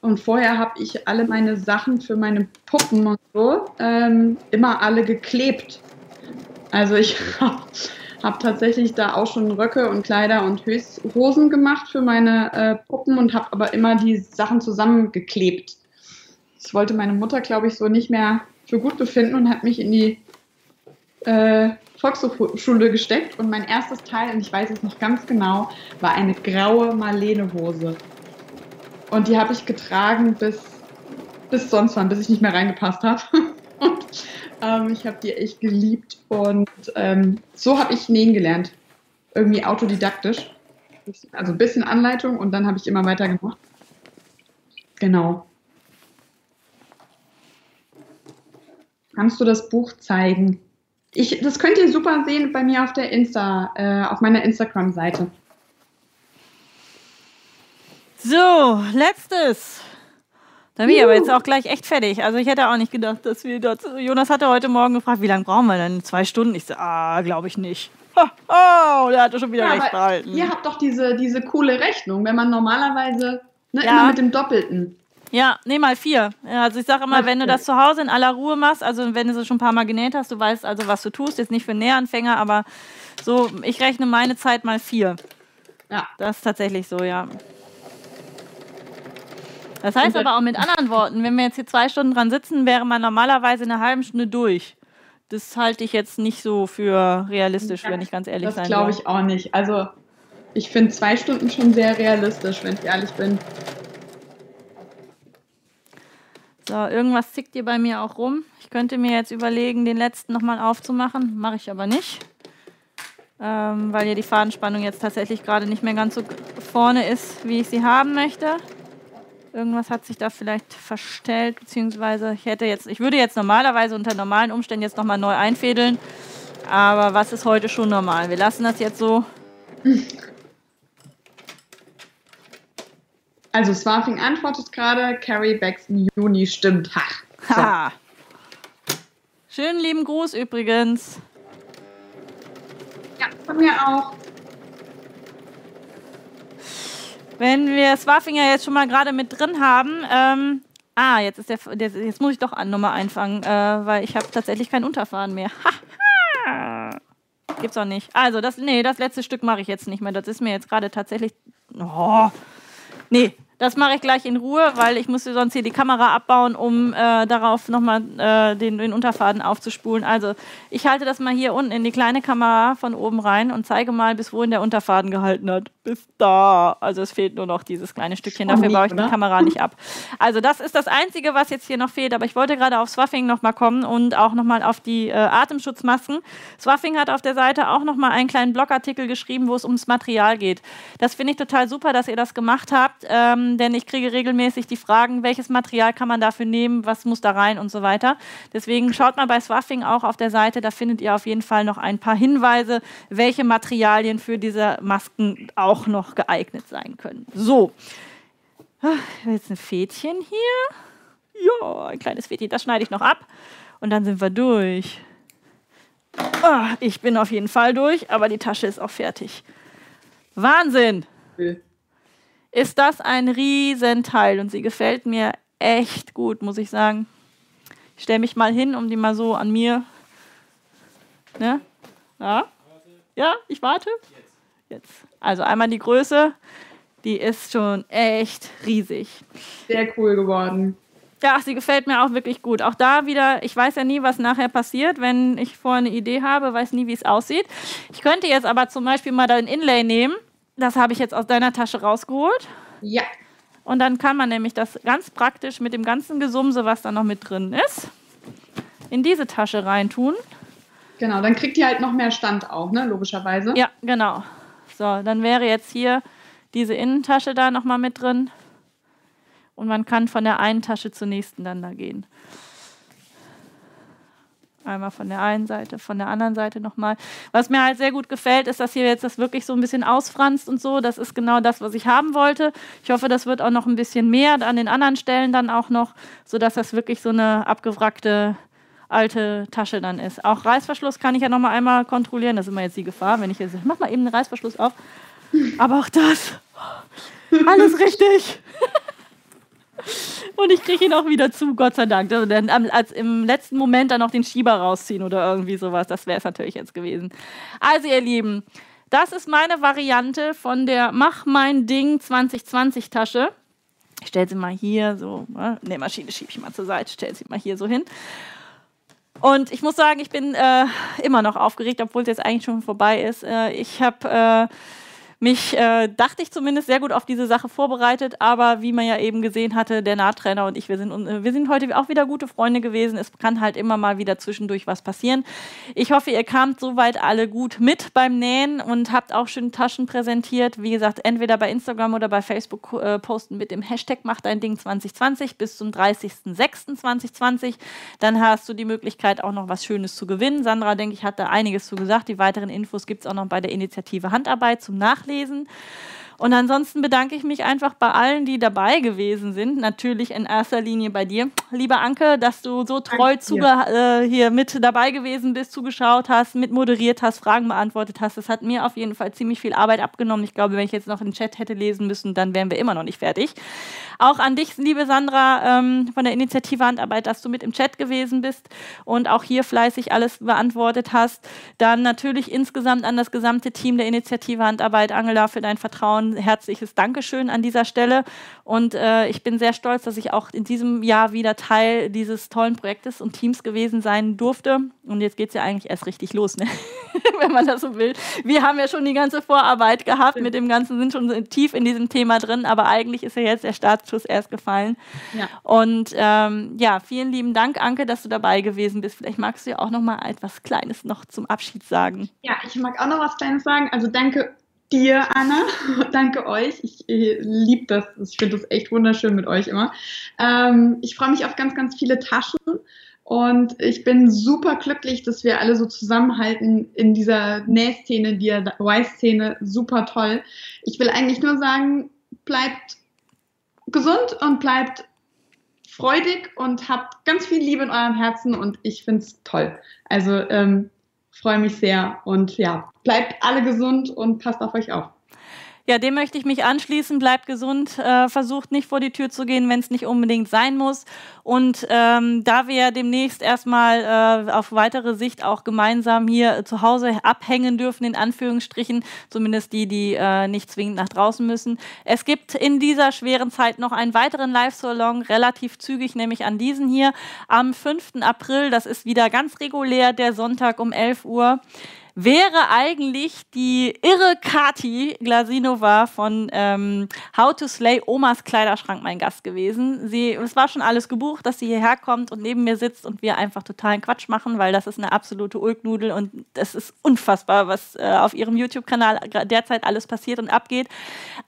Und vorher habe ich alle meine Sachen für meine Puppen und so ähm, immer alle geklebt. Also ich habe hab tatsächlich da auch schon Röcke und Kleider und Hosen gemacht für meine äh, Puppen und habe aber immer die Sachen zusammengeklebt. Das wollte meine Mutter, glaube ich, so nicht mehr für gut befinden und hat mich in die äh, Volksschule gesteckt. Und mein erstes Teil, und ich weiß es noch ganz genau, war eine graue Marlene-Hose. Und die habe ich getragen bis, bis sonst wann, bis ich nicht mehr reingepasst habe. und ähm, ich habe die echt geliebt. Und ähm, so habe ich nähen gelernt. Irgendwie autodidaktisch. Also ein bisschen Anleitung und dann habe ich immer weiter gemacht. Genau. Kannst du das Buch zeigen? Ich, das könnt ihr super sehen bei mir auf der Insta, äh, auf meiner Instagram-Seite. So, letztes. Da bin ich aber jetzt auch gleich echt fertig. Also ich hätte auch nicht gedacht, dass wir dort. Jonas hatte heute Morgen gefragt, wie lange brauchen wir denn? Zwei Stunden? Ich so, ah, glaube ich nicht. Oh, der hatte schon wieder ja, recht behalten. Ihr habt doch diese, diese coole Rechnung, wenn man normalerweise ne, ja. immer mit dem Doppelten. Ja, nee, mal vier. Also ich sage immer, mal wenn du das zu Hause in aller Ruhe machst, also wenn du es schon ein paar Mal genäht hast, du weißt also, was du tust, jetzt nicht für Nähanfänger, aber so, ich rechne meine Zeit mal vier. Ja. Das ist tatsächlich so, ja. Das heißt aber auch mit anderen Worten, wenn wir jetzt hier zwei Stunden dran sitzen, wäre man normalerweise eine halbe Stunde durch. Das halte ich jetzt nicht so für realistisch, ja, wenn ich ganz ehrlich das sein Das glaube ich auch nicht. Also ich finde zwei Stunden schon sehr realistisch, wenn ich ehrlich bin. So, irgendwas tickt hier bei mir auch rum. Ich könnte mir jetzt überlegen, den letzten nochmal aufzumachen. Mache ich aber nicht. Ähm, weil hier die Fadenspannung jetzt tatsächlich gerade nicht mehr ganz so vorne ist, wie ich sie haben möchte. Irgendwas hat sich da vielleicht verstellt, beziehungsweise ich hätte jetzt, ich würde jetzt normalerweise unter normalen Umständen jetzt nochmal neu einfädeln. Aber was ist heute schon normal? Wir lassen das jetzt so. Also Swarfing antwortet gerade, Carrie Becks im Juni stimmt. Ha. So. ha. Schönen lieben Gruß übrigens. Ja, von mir auch. Wenn wir Swarfinger jetzt schon mal gerade mit drin haben, ähm, ah, jetzt ist der, der, jetzt muss ich doch an Nummer einfangen, äh, weil ich habe tatsächlich kein Unterfahren mehr. Gibt's auch nicht. Also das, nee, das letzte Stück mache ich jetzt nicht mehr. Das ist mir jetzt gerade tatsächlich, oh, nee, Das mache ich gleich in Ruhe, weil ich muss sonst hier die Kamera abbauen, um äh, darauf nochmal äh, den, den Unterfaden aufzuspulen. Also ich halte das mal hier unten in die kleine Kamera von oben rein und zeige mal, bis wohin der Unterfaden gehalten hat. Bis da. Also es fehlt nur noch dieses kleine Stückchen. Dafür baue ich die Kamera nicht ab. Also das ist das Einzige, was jetzt hier noch fehlt. Aber ich wollte gerade auf Swaffing nochmal kommen und auch nochmal auf die äh, Atemschutzmasken. Swaffing hat auf der Seite auch nochmal einen kleinen Blogartikel geschrieben, wo es ums Material geht. Das finde ich total super, dass ihr das gemacht habt. Ähm, ähm, denn ich kriege regelmäßig die Fragen, welches Material kann man dafür nehmen, was muss da rein und so weiter. Deswegen schaut mal bei Swaffing auch auf der Seite, da findet ihr auf jeden Fall noch ein paar Hinweise, welche Materialien für diese Masken auch noch geeignet sein können. So, ah, jetzt ein Fädchen hier. Ja, ein kleines Fädchen, das schneide ich noch ab und dann sind wir durch. Ah, ich bin auf jeden Fall durch, aber die Tasche ist auch fertig. Wahnsinn! Okay ist das ein Riesenteil und sie gefällt mir echt gut, muss ich sagen. Ich stelle mich mal hin, um die mal so an mir. Ne? Ja? Ja, ich warte. Jetzt. Also einmal die Größe, die ist schon echt riesig. Sehr cool geworden. Ja, sie gefällt mir auch wirklich gut. Auch da wieder, ich weiß ja nie, was nachher passiert, wenn ich vorher eine Idee habe, weiß nie, wie es aussieht. Ich könnte jetzt aber zum Beispiel mal dein Inlay nehmen das habe ich jetzt aus deiner Tasche rausgeholt. Ja. Und dann kann man nämlich das ganz praktisch mit dem ganzen Gesumse, was da noch mit drin ist, in diese Tasche reintun. Genau, dann kriegt ihr halt noch mehr Stand auch, ne, logischerweise. Ja, genau. So, dann wäre jetzt hier diese Innentasche da nochmal mit drin. Und man kann von der einen Tasche zur nächsten dann da gehen. Einmal von der einen Seite, von der anderen Seite nochmal. Was mir halt sehr gut gefällt, ist, dass hier jetzt das wirklich so ein bisschen ausfranst und so. Das ist genau das, was ich haben wollte. Ich hoffe, das wird auch noch ein bisschen mehr an den anderen Stellen dann auch noch, sodass das wirklich so eine abgewrackte alte Tasche dann ist. Auch Reißverschluss kann ich ja nochmal einmal kontrollieren. Das ist immer jetzt die Gefahr, wenn ich jetzt, ich mach mal eben den Reißverschluss auf. Aber auch das, alles richtig. Und ich kriege ihn auch wieder zu, Gott sei Dank. Also dann, als im letzten Moment dann noch den Schieber rausziehen oder irgendwie sowas, das wäre es natürlich jetzt gewesen. Also, ihr Lieben, das ist meine Variante von der Mach mein Ding 2020 Tasche. Ich stelle sie mal hier so, ne, ne Maschine schiebe ich mal zur Seite, stelle sie mal hier so hin. Und ich muss sagen, ich bin äh, immer noch aufgeregt, obwohl es jetzt eigentlich schon vorbei ist. Äh, ich habe äh, mich, äh, dachte ich zumindest, sehr gut auf diese Sache vorbereitet. Aber wie man ja eben gesehen hatte, der Nahtrainer und ich, wir sind, wir sind heute auch wieder gute Freunde gewesen. Es kann halt immer mal wieder zwischendurch was passieren. Ich hoffe, ihr kamt soweit alle gut mit beim Nähen und habt auch schön Taschen präsentiert. Wie gesagt, entweder bei Instagram oder bei Facebook äh, posten mit dem Hashtag Mach dein Ding 2020 bis zum 30.06.2020. Dann hast du die Möglichkeit, auch noch was Schönes zu gewinnen. Sandra, denke ich, hat da einiges zu gesagt. Die weiteren Infos gibt es auch noch bei der Initiative Handarbeit zum Nachlesen lesen. Und ansonsten bedanke ich mich einfach bei allen, die dabei gewesen sind. Natürlich in erster Linie bei dir, lieber Anke, dass du so treu äh, hier mit dabei gewesen bist, zugeschaut hast, mit moderiert hast, Fragen beantwortet hast. Das hat mir auf jeden Fall ziemlich viel Arbeit abgenommen. Ich glaube, wenn ich jetzt noch den Chat hätte lesen müssen, dann wären wir immer noch nicht fertig. Auch an dich, liebe Sandra ähm, von der Initiative Handarbeit, dass du mit im Chat gewesen bist und auch hier fleißig alles beantwortet hast. Dann natürlich insgesamt an das gesamte Team der Initiative Handarbeit, Angela, für dein Vertrauen. Herzliches Dankeschön an dieser Stelle. Und äh, ich bin sehr stolz, dass ich auch in diesem Jahr wieder Teil dieses tollen Projektes und Teams gewesen sein durfte. Und jetzt geht es ja eigentlich erst richtig los, ne? wenn man das so will. Wir haben ja schon die ganze Vorarbeit gehabt mit dem Ganzen, sind schon tief in diesem Thema drin, aber eigentlich ist ja jetzt der Startschuss erst gefallen. Ja. Und ähm, ja, vielen lieben Dank, Anke, dass du dabei gewesen bist. Vielleicht magst du ja auch noch mal etwas Kleines noch zum Abschied sagen. Ja, ich mag auch noch was Kleines sagen. Also danke dir, Anna. Danke euch. Ich, ich liebe das. Ich finde das echt wunderschön mit euch immer. Ähm, ich freue mich auf ganz, ganz viele Taschen. Und ich bin super glücklich, dass wir alle so zusammenhalten in dieser Nähszene, DIY-Szene. Super toll. Ich will eigentlich nur sagen, bleibt gesund und bleibt freudig und habt ganz viel Liebe in eurem Herzen und ich finde es toll. Also ähm, freue mich sehr und ja, bleibt alle gesund und passt auf euch auf. Ja, dem möchte ich mich anschließen. Bleibt gesund, äh, versucht nicht vor die Tür zu gehen, wenn es nicht unbedingt sein muss. Und ähm, da wir demnächst erstmal äh, auf weitere Sicht auch gemeinsam hier zu Hause abhängen dürfen, in Anführungsstrichen, zumindest die, die äh, nicht zwingend nach draußen müssen. Es gibt in dieser schweren Zeit noch einen weiteren Live-Salon, relativ zügig, nämlich an diesen hier am 5. April. Das ist wieder ganz regulär, der Sonntag um 11 Uhr wäre eigentlich die irre Kati Glasinova von ähm, How to Slay Omas Kleiderschrank mein Gast gewesen. Sie, es war schon alles gebucht, dass sie hierher kommt und neben mir sitzt und wir einfach totalen Quatsch machen, weil das ist eine absolute Ulknudel und es ist unfassbar, was äh, auf ihrem YouTube-Kanal derzeit alles passiert und abgeht.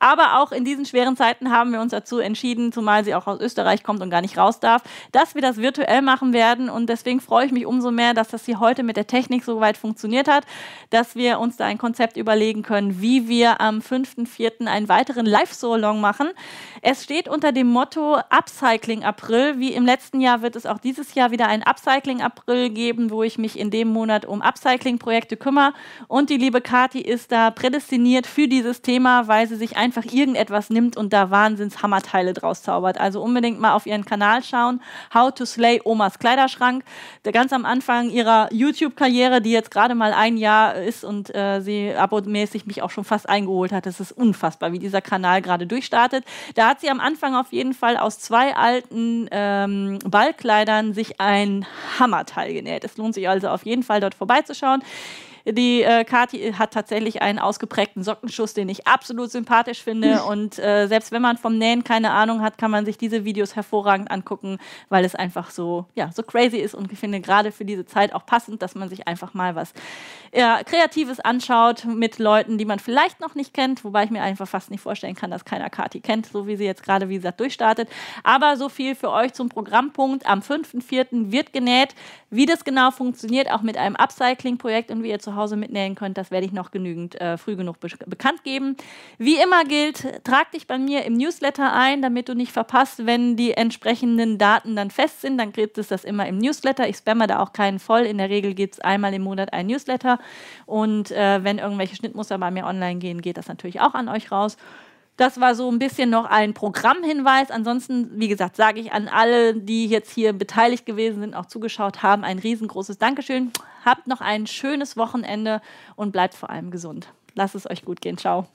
Aber auch in diesen schweren Zeiten haben wir uns dazu entschieden, zumal sie auch aus Österreich kommt und gar nicht raus darf, dass wir das virtuell machen werden und deswegen freue ich mich umso mehr, dass das hier heute mit der Technik so weit funktioniert hat dass wir uns da ein Konzept überlegen können, wie wir am 5.4. einen weiteren Live-Solong machen. Es steht unter dem Motto Upcycling April. Wie im letzten Jahr wird es auch dieses Jahr wieder einen Upcycling April geben, wo ich mich in dem Monat um Upcycling-Projekte kümmere. Und die liebe Kati ist da prädestiniert für dieses Thema, weil sie sich einfach irgendetwas nimmt und da Wahnsinns-Hammerteile draus zaubert. Also unbedingt mal auf ihren Kanal schauen. How to Slay Omas Kleiderschrank. Ganz am Anfang ihrer YouTube-Karriere, die jetzt gerade mal ein Jahr ist und äh, sie abomäßig mich auch schon fast eingeholt hat. Es ist unfassbar, wie dieser Kanal gerade durchstartet. Da hat sie am Anfang auf jeden Fall aus zwei alten ähm, Ballkleidern sich ein Hammerteil genäht. Es lohnt sich also auf jeden Fall dort vorbeizuschauen. Die äh, Kati hat tatsächlich einen ausgeprägten Sockenschuss, den ich absolut sympathisch finde. Und äh, selbst wenn man vom Nähen keine Ahnung hat, kann man sich diese Videos hervorragend angucken, weil es einfach so, ja, so crazy ist. Und ich finde gerade für diese Zeit auch passend, dass man sich einfach mal was ja, Kreatives anschaut mit Leuten, die man vielleicht noch nicht kennt, wobei ich mir einfach fast nicht vorstellen kann, dass keiner Kati kennt, so wie sie jetzt gerade, wie gesagt, durchstartet. Aber so viel für euch zum Programmpunkt. Am 5.4. wird genäht. Wie das genau funktioniert, auch mit einem Upcycling-Projekt und wie ihr zu Hause mitnähen könnt, das werde ich noch genügend äh, früh genug be bekannt geben. Wie immer gilt, trag dich bei mir im Newsletter ein, damit du nicht verpasst, wenn die entsprechenden Daten dann fest sind. Dann gibt es das immer im Newsletter. Ich spamme da auch keinen voll. In der Regel gibt es einmal im Monat ein Newsletter. Und äh, wenn irgendwelche Schnittmuster bei mir online gehen, geht das natürlich auch an euch raus. Das war so ein bisschen noch ein Programmhinweis. Ansonsten, wie gesagt, sage ich an alle, die jetzt hier beteiligt gewesen sind, auch zugeschaut haben, ein riesengroßes Dankeschön. Habt noch ein schönes Wochenende und bleibt vor allem gesund. Lasst es euch gut gehen. Ciao.